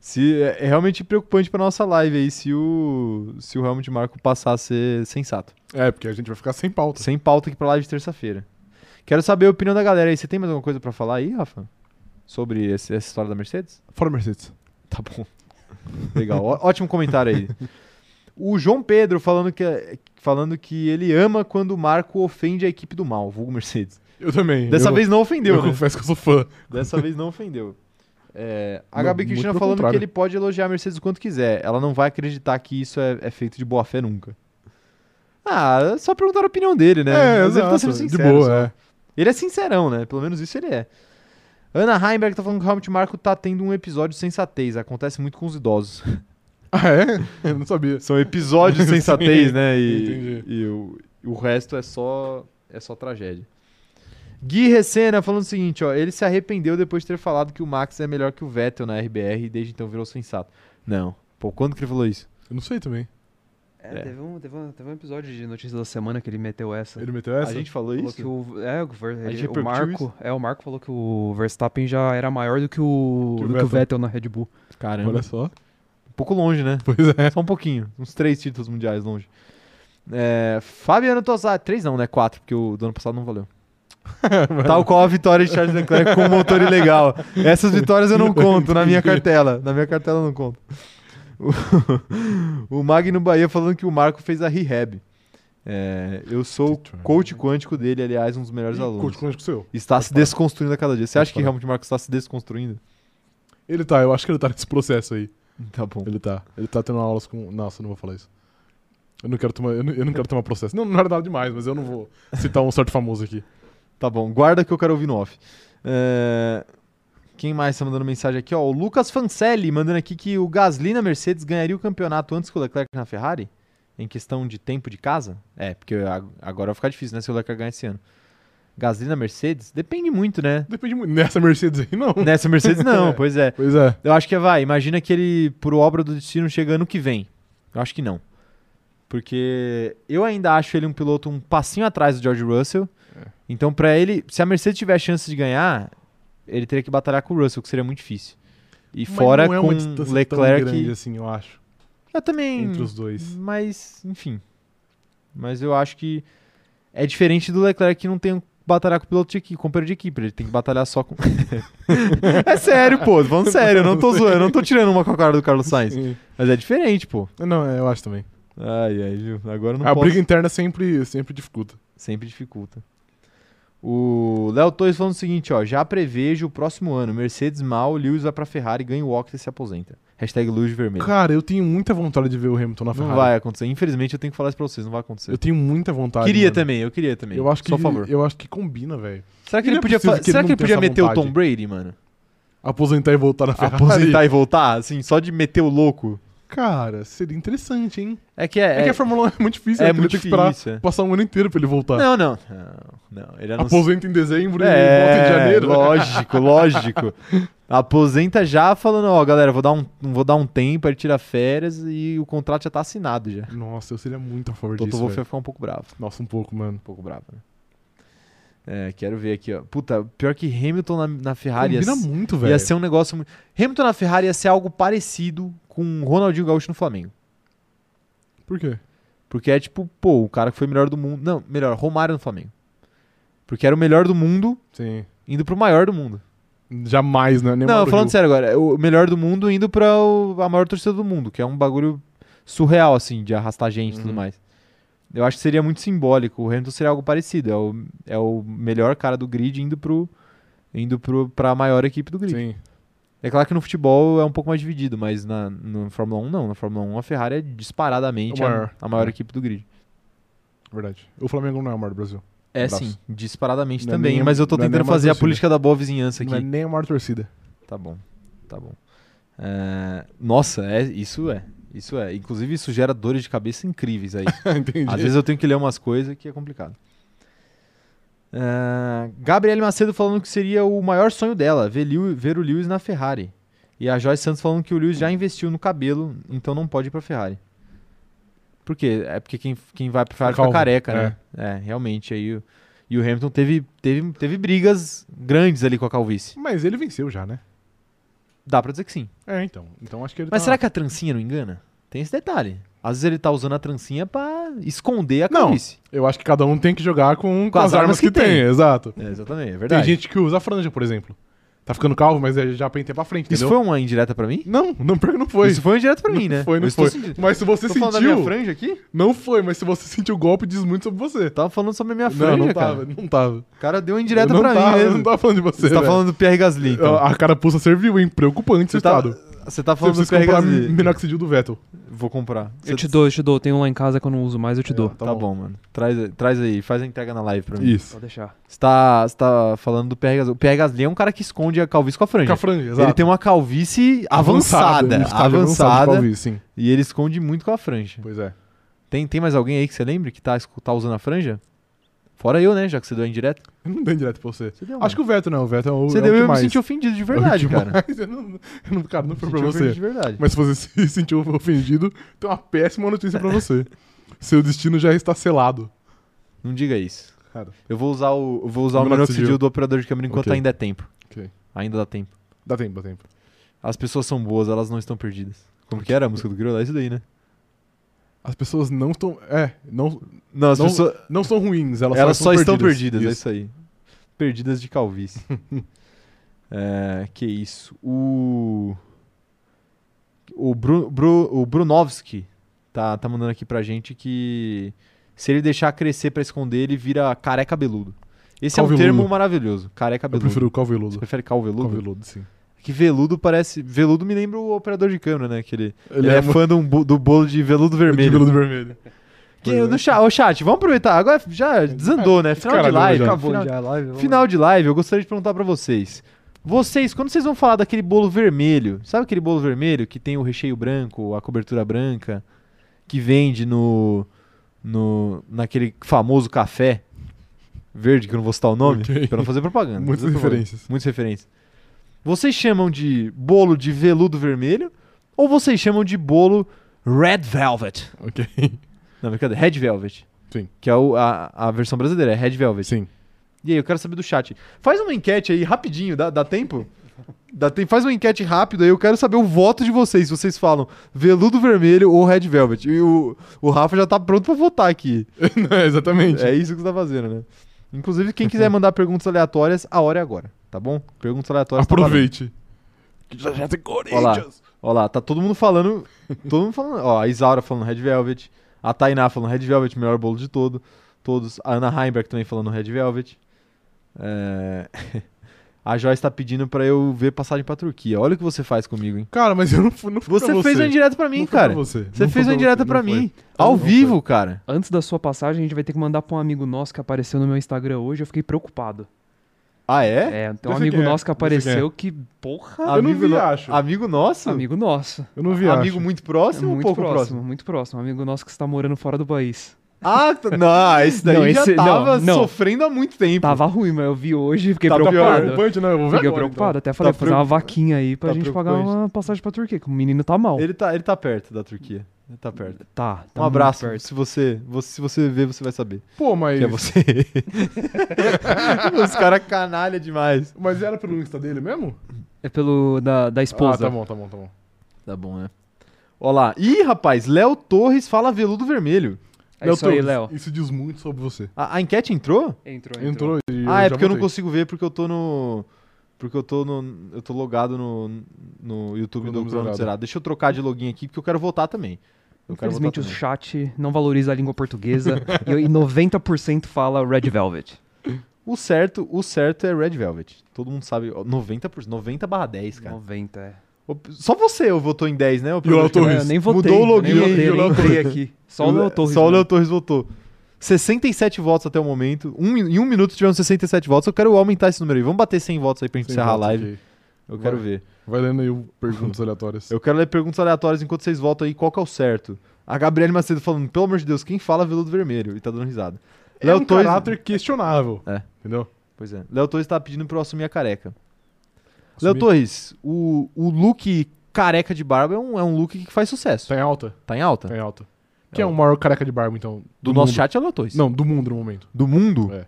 Se, é é realmente preocupante pra nossa live aí se o, se o Helmut Marko passar a ser sensato. É, porque a gente vai ficar sem pauta. Sem pauta aqui pra live de terça-feira. Quero saber a opinião da galera aí. Você tem mais alguma coisa pra falar aí, Rafa? Sobre esse- essa história da Mercedes? Fora Mercedes. Tá bom. Legal. Ó- ótimo comentário aí. O João Pedro falando que, falando que ele ama quando o Marco ofende a equipe do mal, vulgo Mercedes. Eu também. Dessa eu, vez não ofendeu, Eu né? confesso que eu sou fã. Dessa vez não ofendeu. É, a Não, Gabi Cristina falando que contrário. ele pode elogiar a Mercedes o quanto quiser. Ela não vai acreditar que isso é, é feito de boa fé nunca. Ah, só perguntar a opinião dele, né? É, Mas ele tá exato, sendo de sincero. boa, só. é. Ele é sincerão, né? Pelo menos isso ele é. Ana Heimberg tá falando que o Helmut Marko tá tendo um episódio de sensatez. Acontece muito com os idosos. Ah, é? Eu não sabia. São episódios sensatez, né? E, entendi. e o, o resto é só é só tragédia. Gui Recena falando o seguinte, ó, ele se arrependeu depois de ter falado que o Max é melhor que o Vettel na RBR e desde então virou sensato. Não. Pô, quando que ele falou isso? Eu não sei também. É, É. Teve, um, teve, um, teve um episódio de Notícias da Semana que ele meteu essa. Ele meteu essa? A gente falou Falou isso? que o, é, o, ele- o Marco, é, o Marco falou que o Verstappen já era maior do que o, Que o do que o Vettel. Vettel na Red Bull. Caramba. Olha só. Um pouco longe, né? Pois é. Só um pouquinho. Uns três títulos mundiais longe. É, Fabiano Tosato. Três não, né? Quatro, porque o do ano passado não valeu. Tal qual a vitória de Charles Leclerc com o motor ilegal. Essas vitórias eu não conto na minha cartela. Na minha cartela eu não conto. O, o Magno Bahia falando que o Marco fez a rehab. É, eu sou o coach quântico dele, aliás, um dos melhores Coach alunos. quântico seu. Está Pode se parar. desconstruindo a cada dia. Você acha que realmente o Marco está se desconstruindo? Ele tá, eu acho que ele tá nesse processo aí. Tá bom. Ele tá. Ele tá tendo aulas com. Nossa, eu não vou falar isso. Eu não quero tomar, eu não, eu não quero tomar processo. Não, não era nada demais, mas eu não vou citar um certo famoso aqui. Tá bom, guarda que eu quero ouvir no off. É, Quem mais tá mandando mensagem aqui? Ó, o Lucas Fancelli mandando aqui que o Gasly na Mercedes ganharia o campeonato antes que o Leclerc na Ferrari? Em questão de tempo de casa? É, porque ag- agora vai ficar difícil, né? Se o Leclerc ganhar esse ano. Gasly na Mercedes? Depende muito, né? Depende muito. Nessa Mercedes aí, não. Nessa Mercedes não, pois é. Pois é. Eu acho que vai. Imagina que ele, por obra do destino, chega ano que vem. Eu acho que não. Porque eu ainda acho ele um piloto um passinho atrás do George Russell. É. Então, pra ele, se a Mercedes tiver chance de ganhar, ele teria que batalhar com o Russell, que seria muito difícil. E Mas fora não é com uma distância tão Leclerc. grande assim, eu acho. Eu também. Entre os dois. Mas, enfim. Mas eu acho que é diferente do Leclerc que não tem que batalhar com o piloto de equipe, companheiro de equipe. Ele tem que batalhar só com. é sério, pô. Falando sério, eu não tô zoando, eu não tô tirando uma com a cara do Carlos Sainz. Mas é diferente, pô. Não, é, eu acho também. Ai, ai, viu? Agora não a posso. briga interna sempre, sempre dificulta. Sempre dificulta. O Léo Torres falando o seguinte, ó. Já prevejo o próximo ano. Mercedes mal, Lewis vai pra Ferrari, ganha o Octa e se aposenta. Hashtag luz vermelha. Cara, eu tenho muita vontade de ver o Hamilton na Não Ferrari. vai acontecer. Infelizmente eu tenho que falar isso pra vocês, não vai acontecer. Eu tenho muita vontade. queria mano. também, eu queria também. Eu acho que Só favor. eu acho que combina, velho. Será que E ele não é podia, fa- que ele será não que ele podia meter o vontade. Tom Brady, mano? Aposentar e voltar na Ferrari. Aposentar e voltar, assim, só de meter o louco. Cara, seria interessante, hein? É que é. É, que a Fórmula 1 é muito difícil, é né? Muito tem que esperar difícil. é. passar um ano inteiro pra ele voltar. Não, não. Não, não. Ele Aposenta em dezembro e É, volta em janeiro. lógico, lógico. Aposenta já falando, ó, galera, vou dar um, vou dar um tempo, ele tira férias e o contrato já tá assinado já. Nossa, eu seria muito a favor O Toto disso, Wolff vai ficar um pouco bravo. Nossa, um pouco, mano. Um pouco bravo, né? É, quero ver aqui, ó. Puta, pior que Hamilton na, na Ferrari ia, Combina s- muito, velho. ia ser um negócio muito... Hamilton na Ferrari ia ser algo parecido com Ronaldinho Gaúcho no Flamengo. Por quê? Porque é tipo, pô, o cara que foi melhor do mundo... Não, melhor, Romário no Flamengo. Porque era o melhor do mundo Sim. indo pro maior do mundo. Jamais, né? Nem Não, falando Rio. sério agora, é o melhor do mundo indo pra o- a maior torcida do mundo, que é um bagulho surreal, assim, de arrastar gente e tudo Uhum. mais. Eu acho que seria muito simbólico. O Hamilton seria algo parecido. É o, é o melhor cara do grid indo pro indo pro, pra maior equipe do grid. Sim. É claro que no futebol é um pouco mais dividido, mas na no Fórmula 1 não. Na Fórmula 1 a Ferrari é disparadamente O a- maior. A, maior É. equipe do grid. Verdade. O Flamengo não é o maior do Brasil. É sim, disparadamente Não é também, nem a- mas eu tô é nem tentando a maior fazer a política da boa vizinhança aqui. Não é nem a maior torcida. Tá bom, tá bom. É, Nossa, é, isso é. Isso é. Inclusive, isso gera dores de cabeça incríveis aí. Entendi. Às vezes eu tenho que ler umas coisas que é complicado. É, Gabriele Macedo falando que seria o maior sonho dela, ver, ver o Lewis na Ferrari. E a Joyce Santos falando que o Lewis já investiu no cabelo, então não pode ir pra Ferrari. Por quê? É porque quem, quem vai pra Ferrari fica Calvo, careca, né? É, realmente. Aí o, e o Hamilton teve, teve, teve brigas grandes ali com a calvície. Mas ele venceu já, né? Dá pra dizer que sim. É, então. Então acho que ele Mas tá... será que a trancinha não engana? Tem esse detalhe. Às vezes ele tá usando a trancinha pra esconder a Não. calvície. Eu acho que cada um tem que jogar com, com as, armas que, tem. Exato. É, exatamente, é Tem verdade. gente que usa a franja, por exemplo. Tá ficando calvo, mas é, já pentei pra frente, Isso entendeu? foi uma indireta pra mim? Não, não, pior que não foi. Isso foi uma indireta pra mim, Não né? Foi, não Eu foi. sentindo- Mas se você Tô falando da minha sentiu... franja aqui? Não foi, mas se você sentiu o golpe, diz muito sobre você. Tava falando sobre a minha franja, não, não cara. tava, não tava. O cara deu uma indireta Eu não pra tava, mim Eu mesmo. não tava falando de você, Você tá velho. falando do Pierre Gasly, então. A carapuça serviu, hein? Preocupante esse Você tá, estado. Você tá Você falando do Gasly. minoxidil do Vettel. Vou comprar. Eu te dou, eu te dou. Tem um lá em casa que eu não uso mais, eu te dou. Tá, bom. mano. Traz, traz aí, faz a entrega na live pra mim. Isso. Pode deixar. Você tá, você tá falando do Pierre Gasly. O Pierre Gasly é um cara que esconde a calvície com a franja. Com a franja, exato. Ele tem uma calvície avançada. de avançada. calvície, sim. e ele esconde muito com a franja. Pois é. Tem, tem mais alguém aí que você lembre que tá, tá usando a franja? Fora eu, né? Já que você deu a indireta. Eu não dei direto pra você. Você deu, Acho que o Vettel não, o Vettel é o, Você é deu o eu me mais. senti ofendido de verdade, É que cara. Eu não, eu não, cara, não foi Me pra você. de verdade. Mas se você se sentiu ofendido, tem uma péssima notícia pra você. Seu destino já está selado. Não diga isso. Cara, Eu vou usar o, vou usar o Minoxidil. do operador de câmera enquanto Ok. ainda é tempo. ok. Ainda dá tempo. Dá tempo, dá tempo. As pessoas são boas, elas não estão perdidas. Como que era a música do Grilo? É isso daí, né? As pessoas não estão. É, não, Não, as Não- pessoas. não são ruins, elas, Elas, só, só estão perdidas, é Isso. isso aí. Perdidas de calvície. é, que isso. O. O, Bru, Bru, o Brunovski tá, tá mandando aqui pra gente que se ele deixar crescer pra esconder, ele vira careca cabeludo. Esse é um Calveludo. termo maravilhoso. Careca Eu cabeludo. prefiro o Você calveludo. prefere calveludo? Calveludo, sim. Que veludo parece. Veludo me lembra o operador de câmera, né? Que ele, ele, é, mu- fã do, do bolo de veludo vermelho. De veludo vermelho. Que, Pois é. no chat, ô chat, vamos aproveitar. Agora já desandou, né? Final de live. já. Final, Acabou já a live. final de live, eu gostaria de perguntar pra vocês. Vocês, quando vocês vão falar daquele bolo vermelho, sabe aquele bolo vermelho que tem o recheio branco, a cobertura branca, que vende no, no naquele famoso café verde, que eu não vou citar o nome, Ok. pra não fazer propaganda. Muitas referências. Muitas referências. Vocês chamam de bolo de veludo vermelho ou vocês chamam de bolo red velvet? Ok. Não, brincadeira, red velvet. Sim. Que é o- a, a versão brasileira, é red velvet. Sim. E aí, eu quero saber do chat. Faz uma enquete aí, rapidinho, dá, dá tempo? Dá? Faz uma enquete rápida aí, eu quero saber o voto de vocês. Se vocês falam veludo vermelho ou red velvet. E o, o Rafa já tá pronto pra votar aqui. é, exatamente. É isso que você tá fazendo, né? Inclusive, quem quiser mandar perguntas aleatórias, a hora é agora, tá bom? Perguntas aleatórias. tá. Aproveite. Que já já tem Olha lá. Tá todo mundo falando. Todo mundo falando. Ó, a Isaura falando Red Velvet. A Tainá falando Red Velvet, melhor bolo de todo. Todos. A Ana Heimberg também falando Red Velvet. É, a Joyce tá pedindo pra eu ver passagem pra Turquia. Olha o que você faz comigo, hein? Cara, mas eu não fui, não fui Você pra fez você. uma indireta pra mim, Não cara. Pra você Você Não fez uma indireta você, pra não foi. mim. Ao Não foi. vivo, cara. Antes da sua passagem, a gente vai ter que mandar pra um amigo nosso que apareceu no meu Instagram hoje. Eu fiquei preocupado. Ah, é? É, tem um Esse amigo é? nosso que apareceu que, porra, Eu não Amigo vi, no- acho. Amigo nosso? amigo nosso. Eu não vi, Amigo acho. muito próximo ou muito pouco próximo, próximo? muito próximo. Amigo nosso que está morando fora do país. Ah, tá- não, esse daí Não, já esse- não, tava não. sofrendo há muito tempo. Tava ruim, mas eu vi hoje e fiquei Tá preocupado. pior. Preocupante, né? Eu vou ver Fiquei agora, preocupado. Até falei, Tá fazer uma preocupa- vaquinha aí pra tá gente pagar uma passagem pra Turquia, que o menino tá mal. Ele tá, ele tá perto da Turquia. Tá perto. Tá, tá Um abraço. Se você, você, se você ver, você vai saber. Pô, mas... Que é você. Os caras canalha demais. Mas era pelo Insta dele mesmo? É pelo da, da Ah, esposa. tá bom, tá bom, tá bom. Tá bom, né? Olha lá. Ih, rapaz, Léo Torres fala veludo vermelho. É isso aí, Torres, Léo. Isso diz muito sobre você. A, a enquete entrou? Entrou, Entrou e ah, é porque eu não consigo ver porque eu tô no. Porque eu tô no. Eu tô logado no, no YouTube do Cronômetro Crono zerado. Deixa eu trocar de login aqui porque eu quero votar também. Eu quero Infelizmente o também. chat não valoriza a língua portuguesa e, e 90% fala Red Velvet. O certo, o certo é Red Velvet. Todo mundo sabe. ó, 90%, 90 barra 10, cara. 90, é. Só você votou em 10, né? E o Léo Torres? Eu nem votei. Mudou o login nem aí, votei, e o nem aqui. Só o Léo Torres. Só o? Léo Torres votou. 67 votos até o momento. Um, em um minuto tiveram 67 votos. Eu quero aumentar esse número aí. Vamos bater 100 votos aí pra gente encerrar a live. aqui. Eu quero Vai. ver. Vai lendo aí perguntas aleatórias. Eu quero ler perguntas aleatórias enquanto vocês votam aí qual que é o certo. A Gabriele Macedo falando, pelo amor de Deus, quem fala veludo vermelho? E tá dando risada. É Léo um Torres- caráter questionável. É. Entendeu? Pois é. Léo Torres tá pedindo pra eu assumir a careca. Léo. Torres, o, o look careca de barba é um, é um look que faz sucesso. Tá em alta? Tá em alta? Tá em alta. Quem é o maior careca de barba, então? Do, nosso mundo? chat é o. Não, do mundo no momento. Do mundo? É.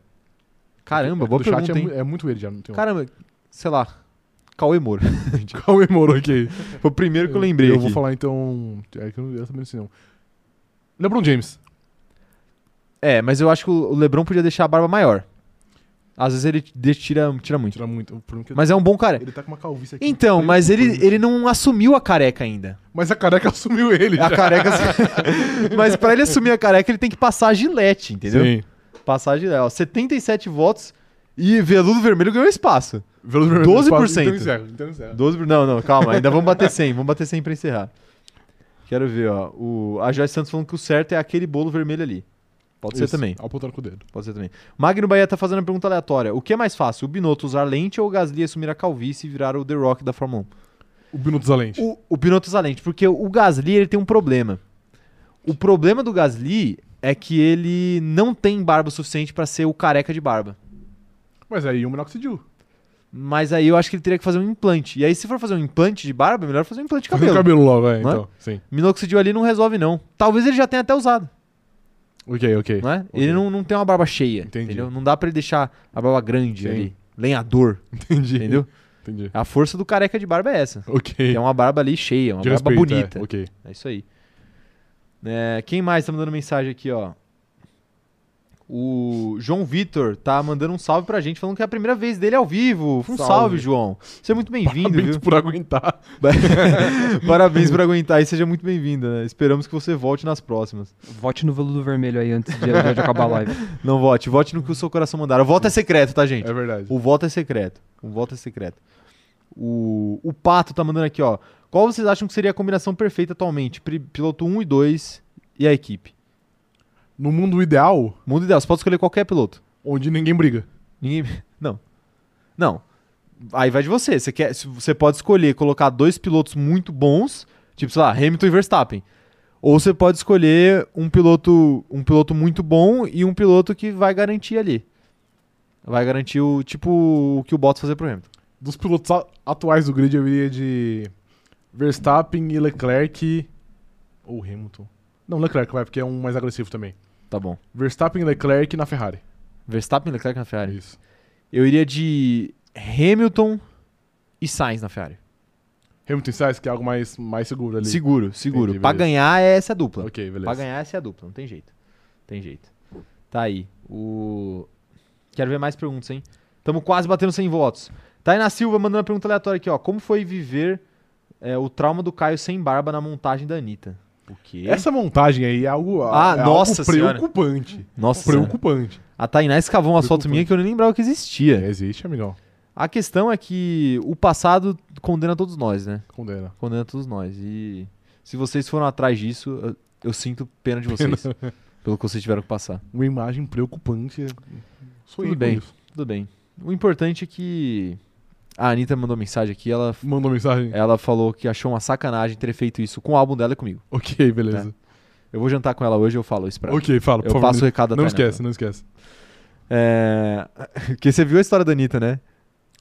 Caramba, É, boa do pergunta, chat é, é muito ele já, não tem um. Caramba, sei lá. Cauê Moura. Cauê Moro aqui. Foi o primeiro que eu lembrei Eu aqui. vou falar então. É que eu, eu também não sei não. LeBron James. É, mas eu acho que o LeBron podia deixar a barba maior. Às vezes ele tira, tira muito. Tira muito. É Mas é um bom careca. Ele tá com uma calvície aqui. Então, mas ele, ele não assumiu a careca ainda. Mas a careca assumiu ele. A já. careca. mas pra ele assumir a careca, ele tem que passar a gilete, entendeu? Sim. Passar a gilete. Ó, 77 votos e veludo vermelho ganhou espaço. Veloso vermelho 12%. Então encerra. Então encerra. 12, não, não, calma, ainda vamos bater 100, vamos bater 100 pra encerrar. Quero ver, ó. O, a Joyce Santos falando que o certo é aquele bolo vermelho ali. Pode ser Isso, também. Apontando com o dedo. Pode ser também. Magno Bahia tá fazendo uma pergunta aleatória. O que é mais fácil, o Binotto usar lente ou o Gasly assumir a calvície e virar o The Rock da Fórmula O Binotto Zalente. 1? O, o Binotto usa lente, porque o Gasly ele tem um problema. O problema do Gasly é que ele não tem barba suficiente pra ser o careca de barba. Mas aí o minoxidil. Mas aí eu acho que ele teria que fazer um implante. E aí, se for fazer um implante de barba, é melhor fazer um implante de Fazer cabelo. o cabelo logo, é, é? então. Sim. Minoxidil ali não resolve, não. Talvez ele já tenha até usado, Ok, ok. não é? Ok. Ele não, não tem uma barba cheia, Entendi. entendeu? Não dá pra ele deixar a barba grande Sim. ali. Lenhador, Entendi. entendeu? Entendi. A força do careca de barba é essa. Ok. Tem uma barba ali cheia, uma De barba respeito, bonita. É. Ok. É isso aí. É, quem mais tá mandando mensagem aqui, ó? O João Vitor tá mandando um salve pra gente, falando que é a primeira vez dele ao vivo. Um salve, Salve. João. Seja muito bem-vindo, Parabéns viu? por aguentar. Parabéns por aguentar e seja muito bem-vindo, né? Esperamos que você volte nas próximas. Vote no veludo vermelho aí antes de, de acabar a live. Não vote, vote no que o seu coração mandar. O voto é secreto, tá, gente? É verdade. O voto é secreto. O voto é secreto. O, o Pato tá mandando aqui, ó. Qual vocês acham que seria a combinação perfeita atualmente? Piloto 1 e 2 e a equipe. No mundo ideal, Mundo ideal, você pode escolher qualquer piloto. onde ninguém briga. Ninguém. Não. Não. Aí vai de você. Você, quer, você pode escolher colocar dois pilotos muito bons, tipo, sei lá, Hamilton e Verstappen. Ou você pode escolher um piloto, um piloto muito bom e um piloto que vai garantir ali. Vai garantir o tipo o que o Bottas fazer pro Hamilton. Dos pilotos atuais do grid, eu iria de Verstappen e Leclerc. Ou Hamilton. Não, Leclerc vai, porque é um mais agressivo também. Tá bom. Verstappen e Leclerc na Ferrari. Verstappen e Leclerc na Ferrari. Isso. Eu iria de Hamilton e Sainz na Ferrari. Hamilton e Sainz, que é algo mais, mais seguro ali. Seguro, seguro. Entendi, pra beleza. ganhar é essa dupla. Ok, beleza. Pra ganhar essa é a dupla, não tem jeito. Tem jeito. Tá aí. O... Quero ver mais perguntas, hein? Tamo quase batendo 100 votos. Tainá Silva mandando uma pergunta aleatória aqui, ó. Como foi viver é, o trauma do Caio sem barba na montagem da Anitta? O quê? Essa montagem aí é algo, Ah, é nossa algo preocupante. Nossa. Preocupante. a Tainá escavou uma foto minha que eu nem lembrava que existia. É, existe, amigão. A questão é que o passado condena todos nós, né? Condena. Condena todos nós. E se vocês foram atrás disso, eu, eu sinto pena de vocês. pelo que vocês tiveram que passar. Uma imagem preocupante. Sonhei Tudo bem. isso. Tudo bem. O importante é que a Anitta mandou mensagem aqui, ela, Mandou mensagem? ela falou que achou uma sacanagem ter feito isso com o álbum dela e comigo. Ok, beleza. Eu vou jantar com ela hoje e eu falo isso pra ela. Ok, fala, por Eu favor. passo o recado da Não esquece, não esquece. É... Porque você viu a história da Anitta, né?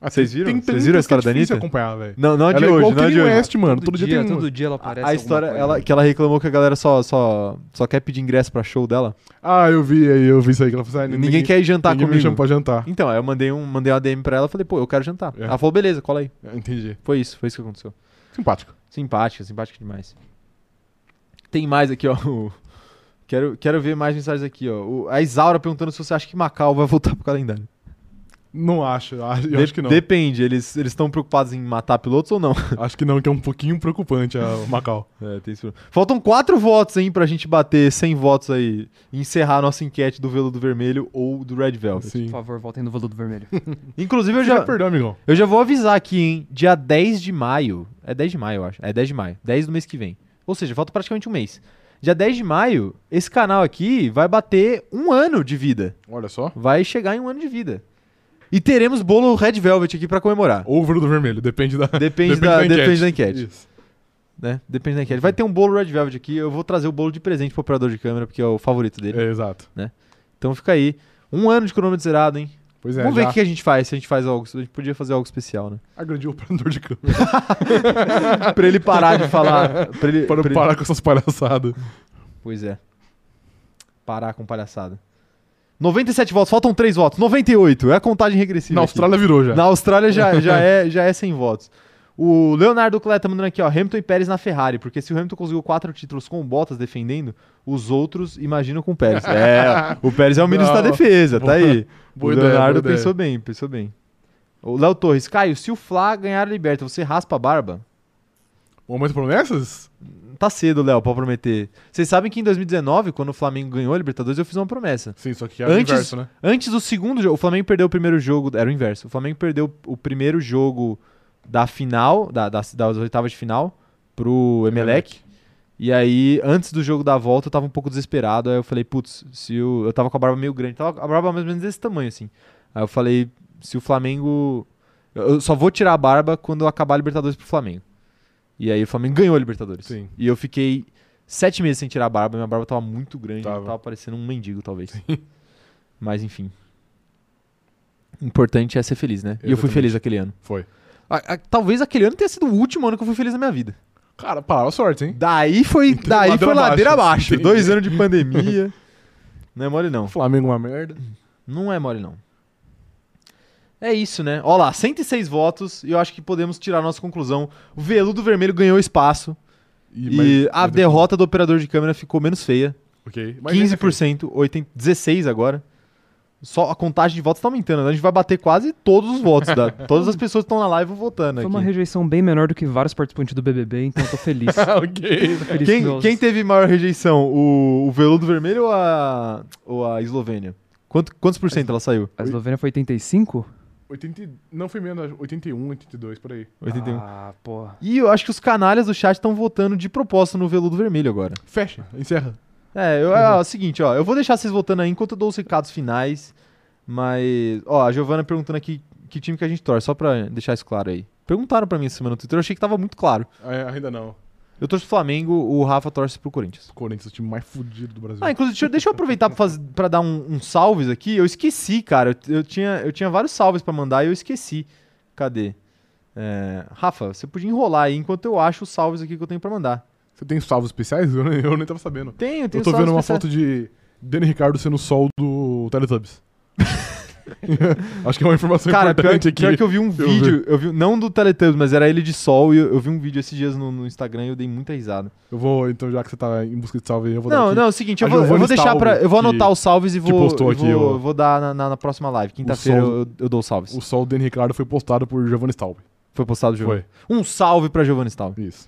Ah, Vocês viram? Tem, Vocês viram a história que é da Anitta? acompanhar, velho. Não, não a de Ela é hoje, igual não a de hoje. West, mano. todo, Todo dia, dia, tem um. todo dia ela aparece. A, a história, ela, que ela reclamou que a galera só, só, só quer pedir ingresso pra show dela. Ah, eu vi aí, eu vi isso aí que ela falou assim, ah, Ninguém, quer ir jantar ninguém me comigo. chama pra jantar. Então, aí eu mandei, um, mandei uma DM pra ela falei, pô, eu quero jantar. É. Ela falou, beleza, cola aí. Ah, Entendi. Foi isso, foi isso que aconteceu. Simpático. Simpática, simpática demais. Tem mais aqui, ó. Quero, quero ver mais mensagens aqui, ó. A Isaura perguntando se você acha que Macau vai voltar pro calendário. Não acho, acho- eu acho que não. Depende, eles estão preocupados em matar pilotos ou não? Acho que não, que é um pouquinho preocupante a Macau. É, tem isso. Faltam quatro votos, hein, pra gente bater 100 votos aí e encerrar a nossa enquete do Veludo Vermelho ou do Red Velvet. Sim. Por favor, voltem no veludo vermelho. Inclusive, eu já perdeu, amigão. eu já vou avisar aqui, hein, dia 10 de maio, é 10 de maio, eu acho, é 10 de maio, 10 do mês que vem. Ou seja, falta praticamente um mês. Dia 10 de maio, esse canal aqui vai bater um ano de vida. Olha só. Vai chegar em um ano de vida. E teremos bolo Red Velvet aqui pra comemorar. Ou veludo vermelho, depende da, Depende, da, depende da enquete. Né? Depende da enquete. Vai ter um bolo Red Velvet aqui. Eu vou trazer o bolo de presente pro operador de câmera, porque é o favorito dele. É, exato. Então fica aí. Um ano de cronômetro zerado, hein? Pois é, Vamos ver o que a gente faz. Se a gente faz algo. A gente podia fazer algo especial, né? agrediu o operador de câmera pra ele parar de falar. Pra ele, para pra ele- parar com essas palhaçadas. Pois é. Parar com palhaçada. 97 votos, faltam 3 votos. 98, é a contagem regressiva. Na aqui. Austrália virou já. Na Austrália já, já, é, já é 100 votos. O Leonardo Cleta mandando aqui, ó, Hamilton e Pérez na Ferrari, porque se o Hamilton conseguiu quatro títulos com o Bottas defendendo, os outros imaginam com o Pérez. é, o Pérez é o ministro da Não, defesa, tá boa- aí. boa o ideia, Leonardo ideia. pensou bem, pensou bem. O Léo Torres, Caio, se o Fla ganhar a Liberta, você raspa a barba? Momento de promessas? Tá cedo, Léo, pra prometer. Vocês sabem que em 2019, quando o Flamengo ganhou a Libertadores, eu fiz uma promessa. Sim, só que era o Antes- inverso, né? Antes do segundo jogo, o Flamengo perdeu o primeiro jogo, era o inverso. O Flamengo perdeu o primeiro jogo da final, da, das, das oitavas de final, pro Emelec. E aí, antes do jogo da volta, eu tava um pouco desesperado. Aí eu falei, putz, se o, eu tava com a barba meio grande, tava a barba mais ou menos desse tamanho, assim. Aí eu falei, se o Flamengo. Eu só vou tirar a barba quando acabar a Libertadores pro Flamengo. E aí o Flamengo ganhou a Libertadores. Sim. E eu fiquei sete meses sem tirar a barba, minha barba tava muito grande, Tava. tava parecendo um mendigo, talvez. Mas enfim. Importante é ser feliz, né? E eu fui Exatamente. feliz aquele ano. Foi. A- a- talvez aquele ano tenha sido o último ano que eu fui feliz na minha vida. Cara, palavra sorte, hein? Daí foi, daí ladeira foi ladeira abaixo. Dois anos de pandemia. Não é mole, não. Flamengo é uma merda. Não é mole, não. É isso, né? Ó lá, 106 votos e eu acho que podemos tirar a nossa conclusão. O veludo vermelho ganhou espaço e, mas- a mas- derrota do operador de câmera ficou menos feia. Ok. Mas ainda 15%, 80, 16 agora. Só a contagem de votos tá aumentando. né? A gente vai bater quase todos os votos. Da, todas as pessoas que estão na live votando Foi uma aqui. rejeição bem menor do que vários participantes do BBB, então eu tô feliz. ok. Feliz Quem, quem teve maior rejeição? O, o veludo vermelho ou a, ou a Eslovênia? Quanto, quantos por cento ela saiu? A Eslovênia foi 85? 80, não foi menos, 81, 82, por aí. 81. Ah, porra. E eu acho que os canalhas do chat estão votando de propósito no veludo vermelho agora. Fecha, encerra. É, eu, é o seguinte, ó. Eu vou deixar vocês votando aí enquanto eu dou os recados finais. Mas, ó, a Giovana perguntando aqui que time que a gente torce, só pra deixar isso claro aí. Perguntaram pra mim essa semana no Twitter, eu achei que tava muito claro. É, ainda não. Eu torço pro Flamengo, o Rafa torce pro Corinthians. Corinthians, o time mais fudido do Brasil. Ah, inclusive, deixa, eu- deixa eu aproveitar pra, faz- pra dar um, um salves aqui. Eu esqueci, cara. Eu, eu tinha, eu tinha vários salves pra mandar e eu esqueci. Cadê? É, Rafa, você podia enrolar aí enquanto eu acho os salves aqui que eu tenho pra mandar. Você tem salvos especiais? Eu nem, eu nem tava sabendo. Tenho, tenho Eu tô vendo uma especiais. foto de Dani Ricardo sendo o sol do Teletubbies. Acho que é uma informação Cara, pior, importante aqui. pior que eu vi um Eu vídeo, eu vi, não do Teletubbies, mas era ele de sol, e eu, eu vi um vídeo esses dias no, no Instagram e eu dei muita risada. Eu vou, então, já que você tá em busca de salve eu vou dar Não, aqui. não, é o seguinte, eu vou, eu vou deixar pra. Eu vou anotar os salves e vou, postou eu aqui vou, vou dar na, na- na próxima live. Quinta-feira eu, eu dou os salves. O sol do Dani Ricardo foi postado por Giovanni Staub. Foi postado, Giovanni. Foi, Um salve pra Giovanni Staub. isso.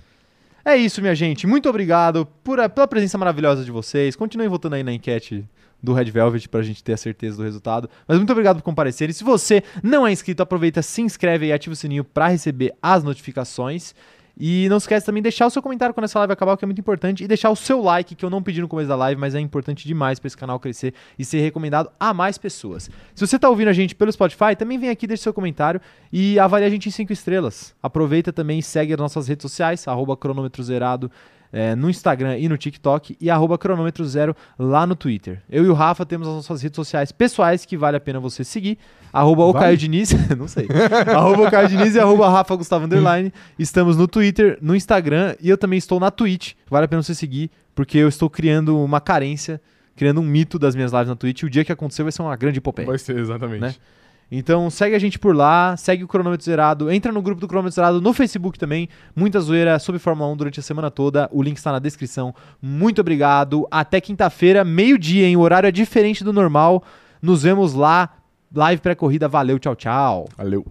É isso, minha gente. Muito obrigado por, pela presença maravilhosa de vocês. Continuem votando aí na enquete do Red Velvet pra gente ter a certeza do resultado. Mas muito obrigado por comparecer. E se você não é inscrito, aproveita, se inscreve e ativa o sininho pra receber as notificações. E não esquece também de deixar o seu comentário quando essa live acabar, que é muito importante. E deixar o seu like, que eu não pedi no começo da live, mas é importante demais pra esse canal crescer e ser recomendado a mais pessoas. Se você tá ouvindo a gente pelo Spotify, também vem aqui, deixa seu comentário e avalie a gente em 5 estrelas. Aproveita também e segue as nossas redes sociais, cronômetro zerado é, no Instagram e no TikTok e arroba cronômetro zero lá no Twitter. Eu e o Rafa temos as nossas redes sociais pessoais que vale a pena você seguir. Arroba o? Caio Diniz, não sei. arroba o Caio Diniz e arroba Rafa Gustavo Underline. Estamos no Twitter, no Instagram e eu também estou na Twitch. Vale a pena você seguir, porque eu estou criando uma carência, criando um mito das minhas lives na Twitch. O dia que acontecer vai ser uma grande epopeia. Vai ser, exatamente. Né? Então segue a gente por lá, segue o Cronômetro Zerado, entra no grupo do Cronômetro Zerado no Facebook também. Muita zoeira sobre Fórmula 1 durante a semana toda. O link está na descrição. Muito obrigado. Até quinta-feira, meio-dia, hein? O horário é diferente do normal. Nos vemos lá. Live pré-corrida. Valeu, tchau, tchau. Valeu.